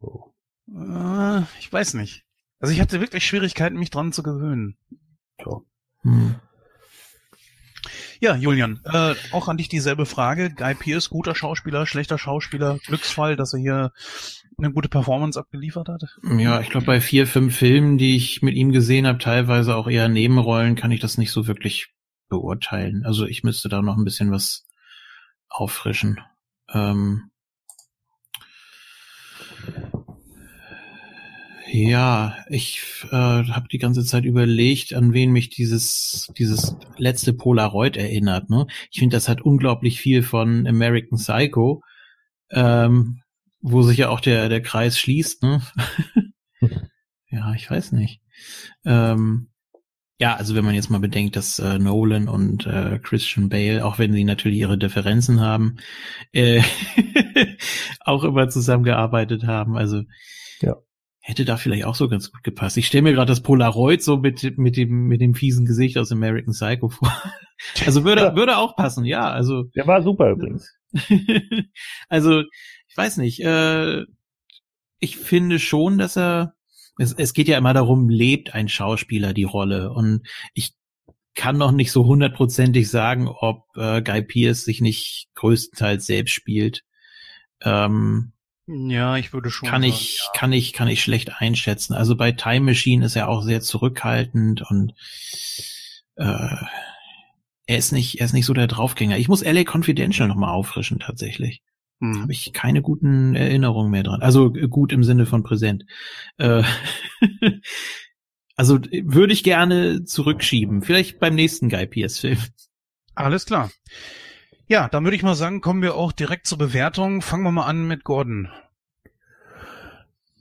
Oh. Äh, ich weiß nicht. Also ich hatte wirklich Schwierigkeiten, mich dran zu gewöhnen. So. Hm. Ja, Julian, äh, auch an dich dieselbe Frage. Guy Pierce, guter Schauspieler, schlechter Schauspieler, Glücksfall, dass er hier eine gute Performance abgeliefert hat? Ja, ich glaube, bei vier, fünf Filmen, die ich mit ihm gesehen habe, teilweise auch eher Nebenrollen, kann ich das nicht so wirklich beurteilen. Also ich müsste da noch ein bisschen was auffrischen. Ähm ja, ich äh, habe die ganze Zeit überlegt, an wen mich dieses dieses letzte Polaroid erinnert. Ne? Ich finde, das hat unglaublich viel von American Psycho. Ähm, wo sich ja auch der, der Kreis schließt, ne? [LAUGHS] ja, ich weiß nicht. Ähm, ja, also wenn man jetzt mal bedenkt, dass äh, Nolan und äh, Christian Bale, auch wenn sie natürlich ihre Differenzen haben, äh, [LAUGHS] auch immer zusammengearbeitet haben. Also ja. Hätte da vielleicht auch so ganz gut gepasst. Ich stelle mir gerade das Polaroid so mit, mit, dem, mit dem fiesen Gesicht aus American Psycho vor. [LAUGHS] also würde, ja. würde auch passen, ja. Also Der war super übrigens. [LAUGHS] also ich weiß nicht, äh, ich finde schon, dass er, es, es geht ja immer darum, lebt ein Schauspieler die Rolle und ich kann noch nicht so hundertprozentig sagen, ob äh, Guy Pierce sich nicht größtenteils selbst spielt. Ähm, ja, ich würde schon. Kann sagen, ich, ja. kann ich, kann ich schlecht einschätzen. Also bei Time Machine ist er auch sehr zurückhaltend und äh, er ist nicht, er ist nicht so der Draufgänger. Ich muss LA Confidential nochmal auffrischen tatsächlich. Hm. Habe ich keine guten Erinnerungen mehr dran. Also äh, gut im Sinne von präsent. Äh, [LAUGHS] also würde ich gerne zurückschieben. Vielleicht beim nächsten Guy Pierce-Film. Alles klar. Ja, dann würde ich mal sagen, kommen wir auch direkt zur Bewertung. Fangen wir mal an mit Gordon.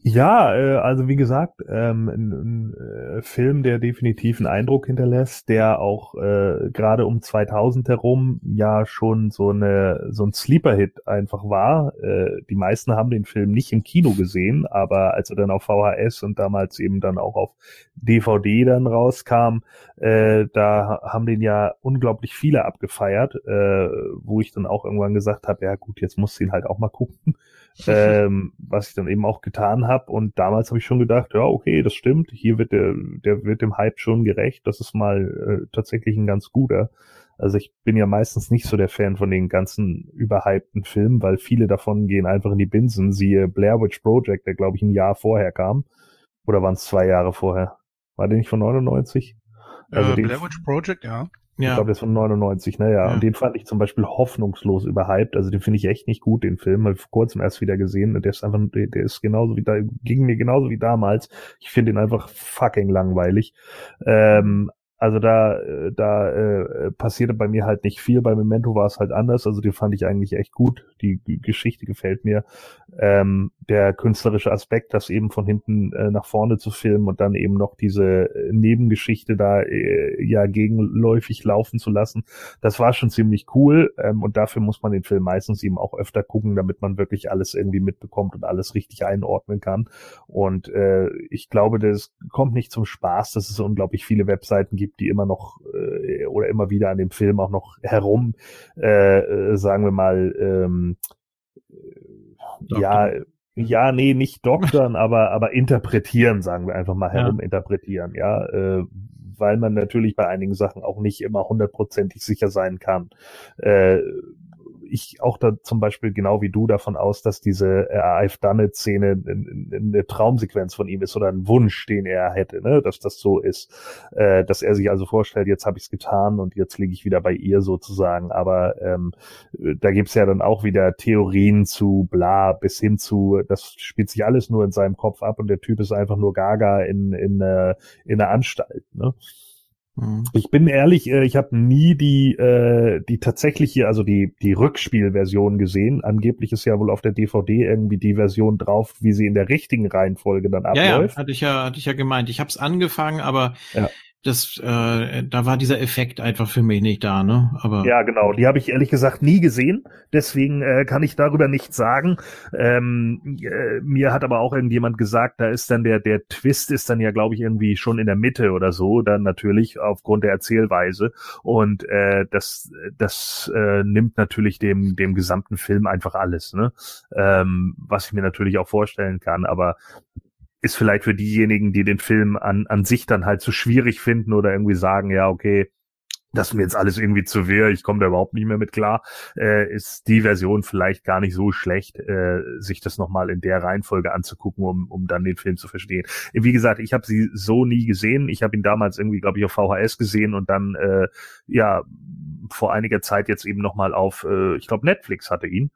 Ja, äh, also wie gesagt, ähm, ein, ein äh, Film, der definitiv einen Eindruck hinterlässt, der auch äh, gerade um 2000 herum ja schon so eine so ein Sleeper-Hit einfach war. Äh, die meisten haben den Film nicht im Kino gesehen, aber als er dann auf VHS und damals eben dann auch auf DVD dann rauskam, äh, da haben den ja unglaublich viele abgefeiert, äh, wo ich dann auch irgendwann gesagt habe, ja gut, jetzt musst du ihn halt auch mal gucken ähm, was ich dann eben auch getan habe. Und damals habe ich schon gedacht, ja, okay, das stimmt, hier wird der, der wird dem Hype schon gerecht. Das ist mal äh, tatsächlich ein ganz guter. Also ich bin ja meistens nicht so der Fan von den ganzen überhypten Filmen, weil viele davon gehen einfach in die Binsen. Siehe Blair Witch Project, der glaube ich ein Jahr vorher kam. Oder waren es zwei Jahre vorher? War der nicht von 99? Also äh, Blair Witch Project, ja. Ja. Ich glaube, der ist von 99, naja. Ja. Und den fand ich zum Beispiel hoffnungslos überhyped. Also den finde ich echt nicht gut, den Film. Habe ich vor kurzem erst wieder gesehen. Der ist einfach, der, der ist genauso wie da, ging mir genauso wie damals. Ich finde ihn einfach fucking langweilig. Ähm, also da, äh, da äh, passierte bei mir halt nicht viel. Bei Memento war es halt anders. Also den fand ich eigentlich echt gut. Die, die Geschichte gefällt mir. Ähm, der künstlerische Aspekt, das eben von hinten äh, nach vorne zu filmen und dann eben noch diese äh, Nebengeschichte da äh, ja gegenläufig laufen zu lassen, das war schon ziemlich cool. Ähm, und dafür muss man den Film meistens eben auch öfter gucken, damit man wirklich alles irgendwie mitbekommt und alles richtig einordnen kann. Und äh, ich glaube, das kommt nicht zum Spaß, dass es unglaublich viele Webseiten gibt gibt, die immer noch äh, oder immer wieder an dem Film auch noch herum, äh, äh sagen wir mal, ähm, ja, ja, nee, nicht [LAUGHS] doktern, aber aber interpretieren, sagen wir einfach mal herum ja. interpretieren, ja, äh, weil man natürlich bei einigen Sachen auch nicht immer hundertprozentig sicher sein kann. Äh, ich auch da zum Beispiel genau wie du davon aus, dass diese äh, I've done it Szene eine Traumsequenz von ihm ist oder ein Wunsch, den er hätte, ne? dass das so ist, äh, dass er sich also vorstellt, jetzt habe ich es getan und jetzt liege ich wieder bei ihr sozusagen. Aber ähm, da gibt's ja dann auch wieder Theorien zu bla bis hin zu, das spielt sich alles nur in seinem Kopf ab und der Typ ist einfach nur Gaga in, in, äh, in einer Anstalt. Ne? Mhm. Ich bin ehrlich, äh, ich habe nie die äh, die tatsächliche, also die die Rückspielversion gesehen. Angeblich ist ja wohl auf der DVD irgendwie die Version drauf, wie sie in der richtigen Reihenfolge dann abläuft. Ja, ja hatte ich ja, hatte ich ja gemeint. Ich habe es angefangen, aber ja das, äh, da war dieser Effekt einfach für mich nicht da, ne? Aber ja, genau. Die habe ich ehrlich gesagt nie gesehen, deswegen äh, kann ich darüber nichts sagen. Ähm, äh, mir hat aber auch irgendjemand gesagt, da ist dann der der Twist ist dann ja, glaube ich, irgendwie schon in der Mitte oder so, dann natürlich aufgrund der Erzählweise und äh, das das äh, nimmt natürlich dem dem gesamten Film einfach alles, ne? Ähm, was ich mir natürlich auch vorstellen kann, aber ist vielleicht für diejenigen, die den Film an, an sich dann halt zu schwierig finden oder irgendwie sagen, ja, okay, das ist mir jetzt alles irgendwie zu wehr, ich komme da überhaupt nicht mehr mit klar, äh, ist die Version vielleicht gar nicht so schlecht, äh, sich das nochmal in der Reihenfolge anzugucken, um, um dann den Film zu verstehen. Wie gesagt, ich habe sie so nie gesehen. Ich habe ihn damals irgendwie, glaube ich, auf VHS gesehen und dann, äh, ja, vor einiger Zeit jetzt eben nochmal auf, äh, ich glaube, Netflix hatte ihn.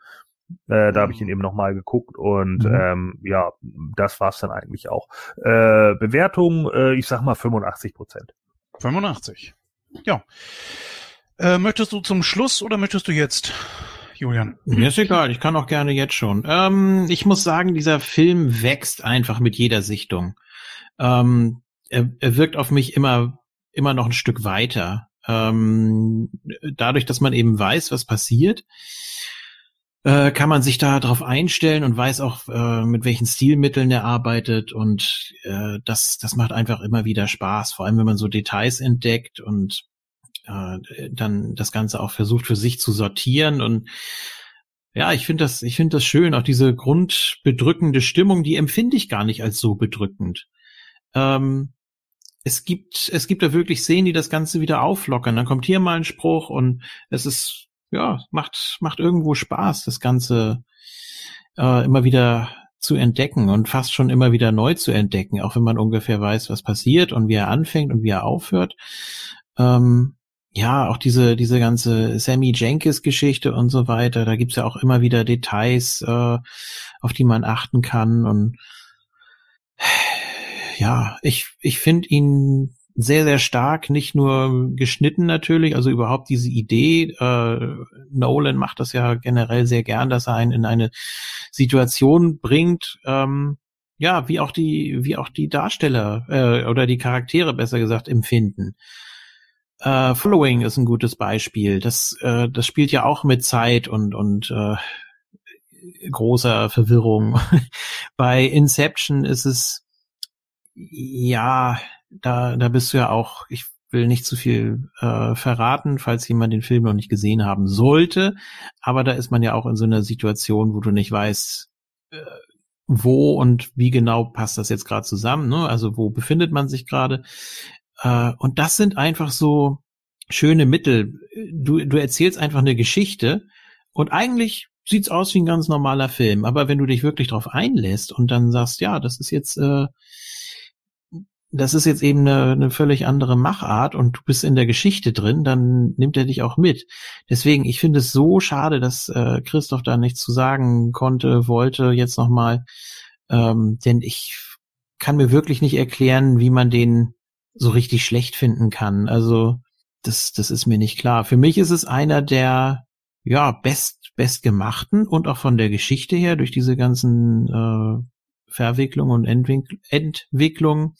Äh, da habe ich ihn mhm. eben nochmal geguckt und mhm. ähm, ja, das war's dann eigentlich auch. Äh, Bewertung, äh, ich sag mal 85 Prozent. 85. Ja. Äh, möchtest du zum Schluss oder möchtest du jetzt, Julian? Mir ist egal, ich kann auch gerne jetzt schon. Ähm, ich muss sagen, dieser Film wächst einfach mit jeder Sichtung. Ähm, er, er wirkt auf mich immer, immer noch ein Stück weiter. Ähm, dadurch, dass man eben weiß, was passiert, äh, kann man sich da drauf einstellen und weiß auch, äh, mit welchen Stilmitteln er arbeitet und äh, das, das macht einfach immer wieder Spaß, vor allem wenn man so Details entdeckt und äh, dann das Ganze auch versucht für sich zu sortieren und ja, ich finde das, ich finde das schön, auch diese grundbedrückende Stimmung, die empfinde ich gar nicht als so bedrückend. Ähm, es gibt, es gibt da wirklich Szenen, die das Ganze wieder auflockern. Dann kommt hier mal ein Spruch und es ist ja, macht, macht irgendwo Spaß, das Ganze äh, immer wieder zu entdecken und fast schon immer wieder neu zu entdecken, auch wenn man ungefähr weiß, was passiert und wie er anfängt und wie er aufhört. Ähm, ja, auch diese, diese ganze Sammy Jenkins-Geschichte und so weiter, da gibt's ja auch immer wieder Details, äh, auf die man achten kann. Und ja, ich, ich finde ihn sehr, sehr stark, nicht nur geschnitten natürlich, also überhaupt diese Idee, äh, Nolan macht das ja generell sehr gern, dass er einen in eine Situation bringt, ähm, ja, wie auch die, wie auch die Darsteller äh, oder die Charaktere besser gesagt empfinden. Äh, Following ist ein gutes Beispiel. Das, äh, das spielt ja auch mit Zeit und, und äh, großer Verwirrung. [LAUGHS] Bei Inception ist es, ja, da, da bist du ja auch, ich will nicht zu viel äh, verraten, falls jemand den Film noch nicht gesehen haben sollte, aber da ist man ja auch in so einer Situation, wo du nicht weißt, äh, wo und wie genau passt das jetzt gerade zusammen, ne? Also wo befindet man sich gerade? Äh, und das sind einfach so schöne Mittel. Du, du erzählst einfach eine Geschichte und eigentlich sieht's aus wie ein ganz normaler Film. Aber wenn du dich wirklich darauf einlässt und dann sagst, ja, das ist jetzt, äh, das ist jetzt eben eine, eine völlig andere Machart und du bist in der Geschichte drin, dann nimmt er dich auch mit. Deswegen, ich finde es so schade, dass äh, Christoph da nichts zu sagen konnte, wollte jetzt nochmal, ähm, denn ich kann mir wirklich nicht erklären, wie man den so richtig schlecht finden kann. Also das, das ist mir nicht klar. Für mich ist es einer der ja best bestgemachten und auch von der Geschichte her durch diese ganzen äh, Verwicklungen und Entwick Entwicklungen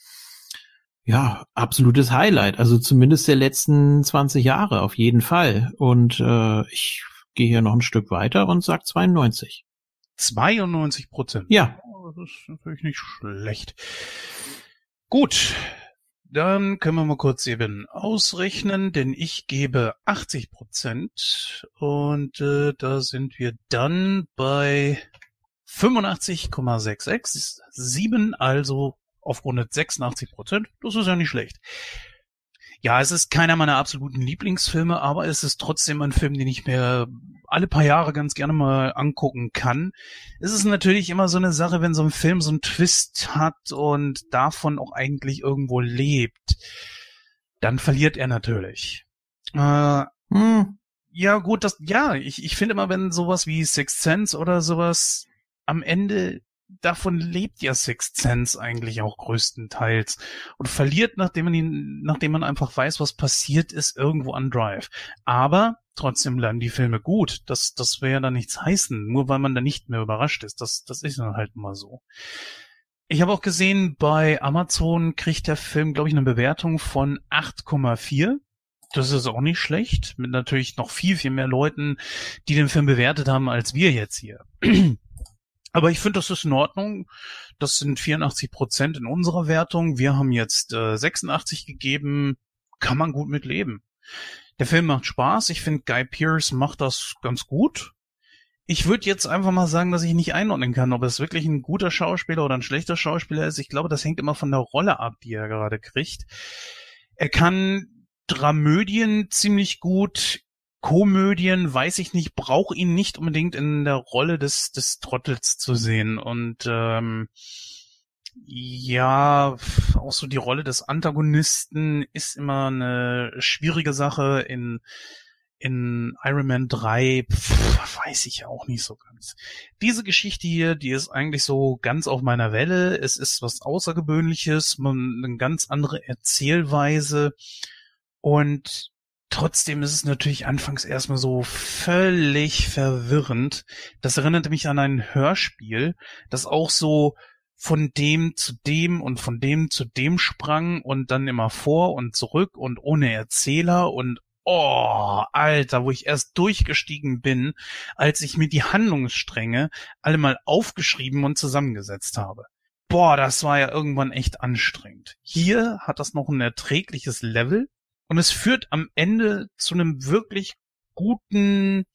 ja absolutes Highlight. Also zumindest der letzten 20 Jahre auf jeden Fall. Und äh, ich gehe hier noch ein Stück weiter und sag 92. 92 Prozent. Ja. Oh, das ist natürlich nicht schlecht. Gut, dann können wir mal kurz eben ausrechnen, denn ich gebe 80 Prozent und äh, da sind wir dann bei 85,667, also auf rund 86 Prozent. Das ist ja nicht schlecht. Ja, es ist keiner meiner absoluten Lieblingsfilme, aber es ist trotzdem ein Film, den ich mir alle paar Jahre ganz gerne mal angucken kann. Es ist natürlich immer so eine Sache, wenn so ein Film so einen Twist hat und davon auch eigentlich irgendwo lebt, dann verliert er natürlich. Äh, hm, ja, gut, das, ja, ich, ich finde immer, wenn sowas wie Sixth Sense oder sowas am Ende davon lebt ja Sixth Sense eigentlich auch größtenteils und verliert, nachdem man ihn, nachdem man einfach weiß, was passiert ist, irgendwo an Drive. Aber trotzdem bleiben die Filme gut. Das, das wäre ja dann nichts heißen, nur weil man da nicht mehr überrascht ist. Das, das ist dann halt mal so. Ich habe auch gesehen, bei Amazon kriegt der Film, glaube ich, eine Bewertung von 8,4. Das ist auch nicht schlecht, mit natürlich noch viel, viel mehr Leuten, die den Film bewertet haben, als wir jetzt hier. Aber ich finde, das ist in Ordnung. Das sind 84 Prozent in unserer Wertung. Wir haben jetzt äh, 86 gegeben. Kann man gut mit leben. Der Film macht Spaß. Ich finde, Guy Pearce macht das ganz gut. Ich würde jetzt einfach mal sagen, dass ich nicht einordnen kann, ob es wirklich ein guter Schauspieler oder ein schlechter Schauspieler ist. Ich glaube, das hängt immer von der Rolle ab, die er gerade kriegt. Er kann Dramödien ziemlich gut. Komödien, weiß ich nicht, brauche ihn nicht unbedingt in der Rolle des, des Trottels zu sehen. Und ähm, ja, auch so die Rolle des Antagonisten ist immer eine schwierige Sache. In, in Iron Man 3 pff, weiß ich auch nicht so ganz. Diese Geschichte hier, die ist eigentlich so ganz auf meiner Welle. Es ist was Außergewöhnliches, man, eine ganz andere Erzählweise. Und Trotzdem ist es natürlich anfangs erstmal so völlig verwirrend. Das erinnerte mich an ein Hörspiel, das auch so von dem zu dem und von dem zu dem sprang und dann immer vor und zurück und ohne Erzähler und oh, Alter, wo ich erst durchgestiegen bin, als ich mir die Handlungsstränge alle mal aufgeschrieben und zusammengesetzt habe. Boah, das war ja irgendwann echt anstrengend. Hier hat das noch ein erträgliches Level, und es führt am Ende zu einem wirklich guten,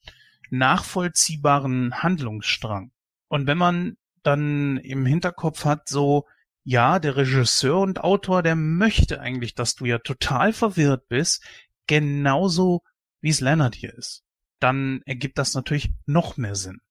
nachvollziehbaren Handlungsstrang. Und wenn man dann im Hinterkopf hat, so, ja, der Regisseur und Autor, der möchte eigentlich, dass du ja total verwirrt bist, genauso wie es Leonard hier ist, dann ergibt das natürlich noch mehr Sinn.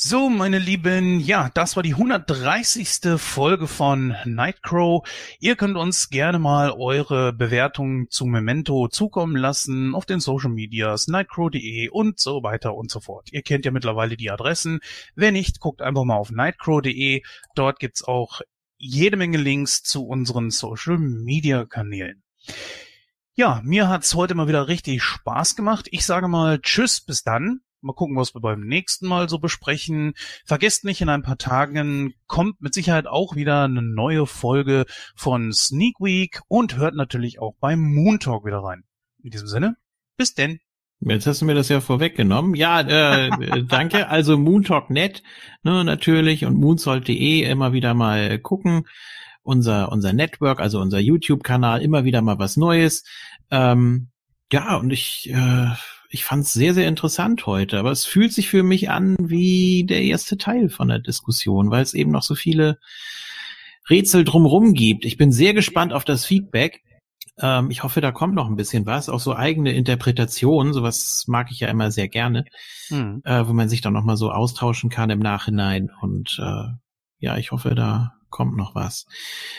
So, meine Lieben, ja, das war die 130. Folge von Nightcrow. Ihr könnt uns gerne mal eure Bewertungen zu Memento zukommen lassen auf den Social Medias, nightcrow.de und so weiter und so fort. Ihr kennt ja mittlerweile die Adressen. Wenn nicht, guckt einfach mal auf nightcrow.de. Dort gibt's auch jede Menge Links zu unseren Social Media Kanälen. Ja, mir hat's heute mal wieder richtig Spaß gemacht. Ich sage mal Tschüss, bis dann. Mal gucken, was wir beim nächsten Mal so besprechen. Vergesst nicht, in ein paar Tagen kommt mit Sicherheit auch wieder eine neue Folge von Sneak Week und hört natürlich auch beim Moon Talk wieder rein. In diesem Sinne, bis denn. Jetzt hast du mir das ja vorweggenommen. Ja, äh, [LAUGHS] danke. Also Moontalk.net ne, natürlich und moonsold.de immer wieder mal gucken. Unser, unser Network, also unser YouTube-Kanal, immer wieder mal was Neues. Ähm, ja, und ich äh, ich fand es sehr, sehr interessant heute, aber es fühlt sich für mich an wie der erste Teil von der Diskussion, weil es eben noch so viele Rätsel drumrum gibt. Ich bin sehr gespannt auf das Feedback. Ähm, ich hoffe, da kommt noch ein bisschen was, auch so eigene Interpretationen, sowas mag ich ja immer sehr gerne, hm. äh, wo man sich dann nochmal so austauschen kann im Nachhinein und äh, ja, ich hoffe, da kommt noch was.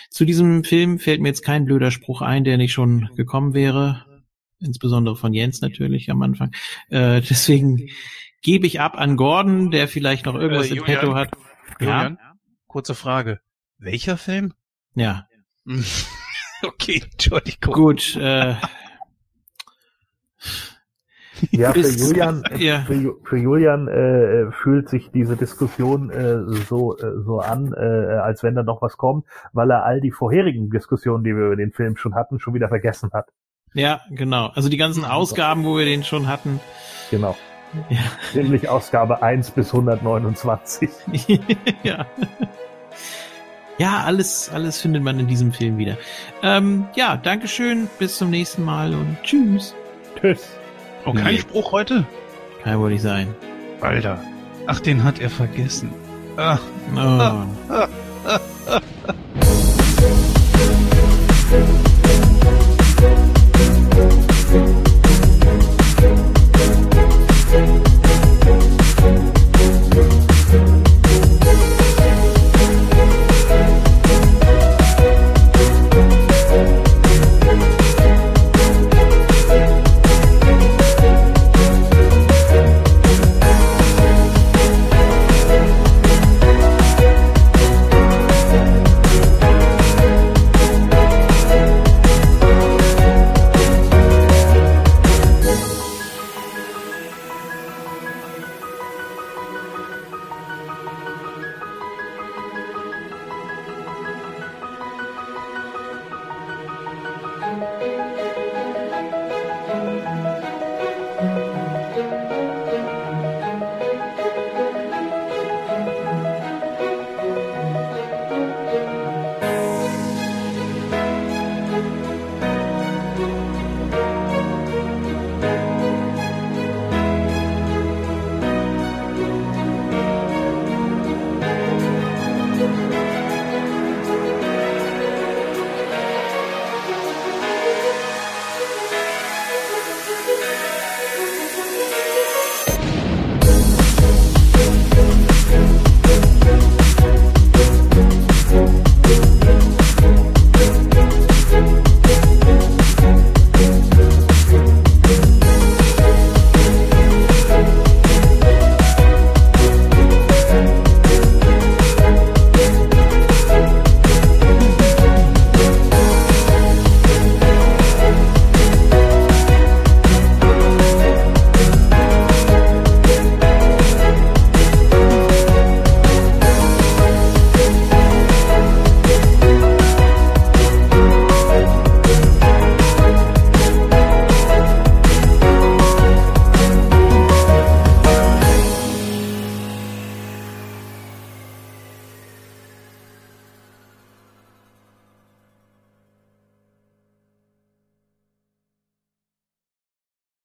Zu diesem Film fällt mir jetzt kein blöder Spruch ein, der nicht schon gekommen wäre insbesondere von Jens natürlich am Anfang. Äh, deswegen gebe ich ab an Gordon, der vielleicht noch irgendwas äh, Julian, im Petto hat. Julian, ja? kurze Frage. Welcher Film? Ja. [LAUGHS] okay, Entschuldigung. Gut, äh, ja, für Julian, [LAUGHS] ja. Für, für, Julian äh, fühlt sich diese Diskussion äh, so äh, so an, äh, als wenn da noch was kommt, weil er all die vorherigen Diskussionen, die wir über den Film schon hatten, schon wieder vergessen hat. Ja, genau. Also die ganzen Ausgaben, wo wir den schon hatten. Genau. Ja. Nämlich Ausgabe 1 bis 129. [LAUGHS] ja. Ja, alles, alles findet man in diesem Film wieder. Ähm, ja, Dankeschön, bis zum nächsten Mal und tschüss. Tschüss. Oh, kein nee. Spruch heute? Kein wollte ich sein. Alter. Ach, den hat er vergessen. Ach. Oh. Ah, ah, ah,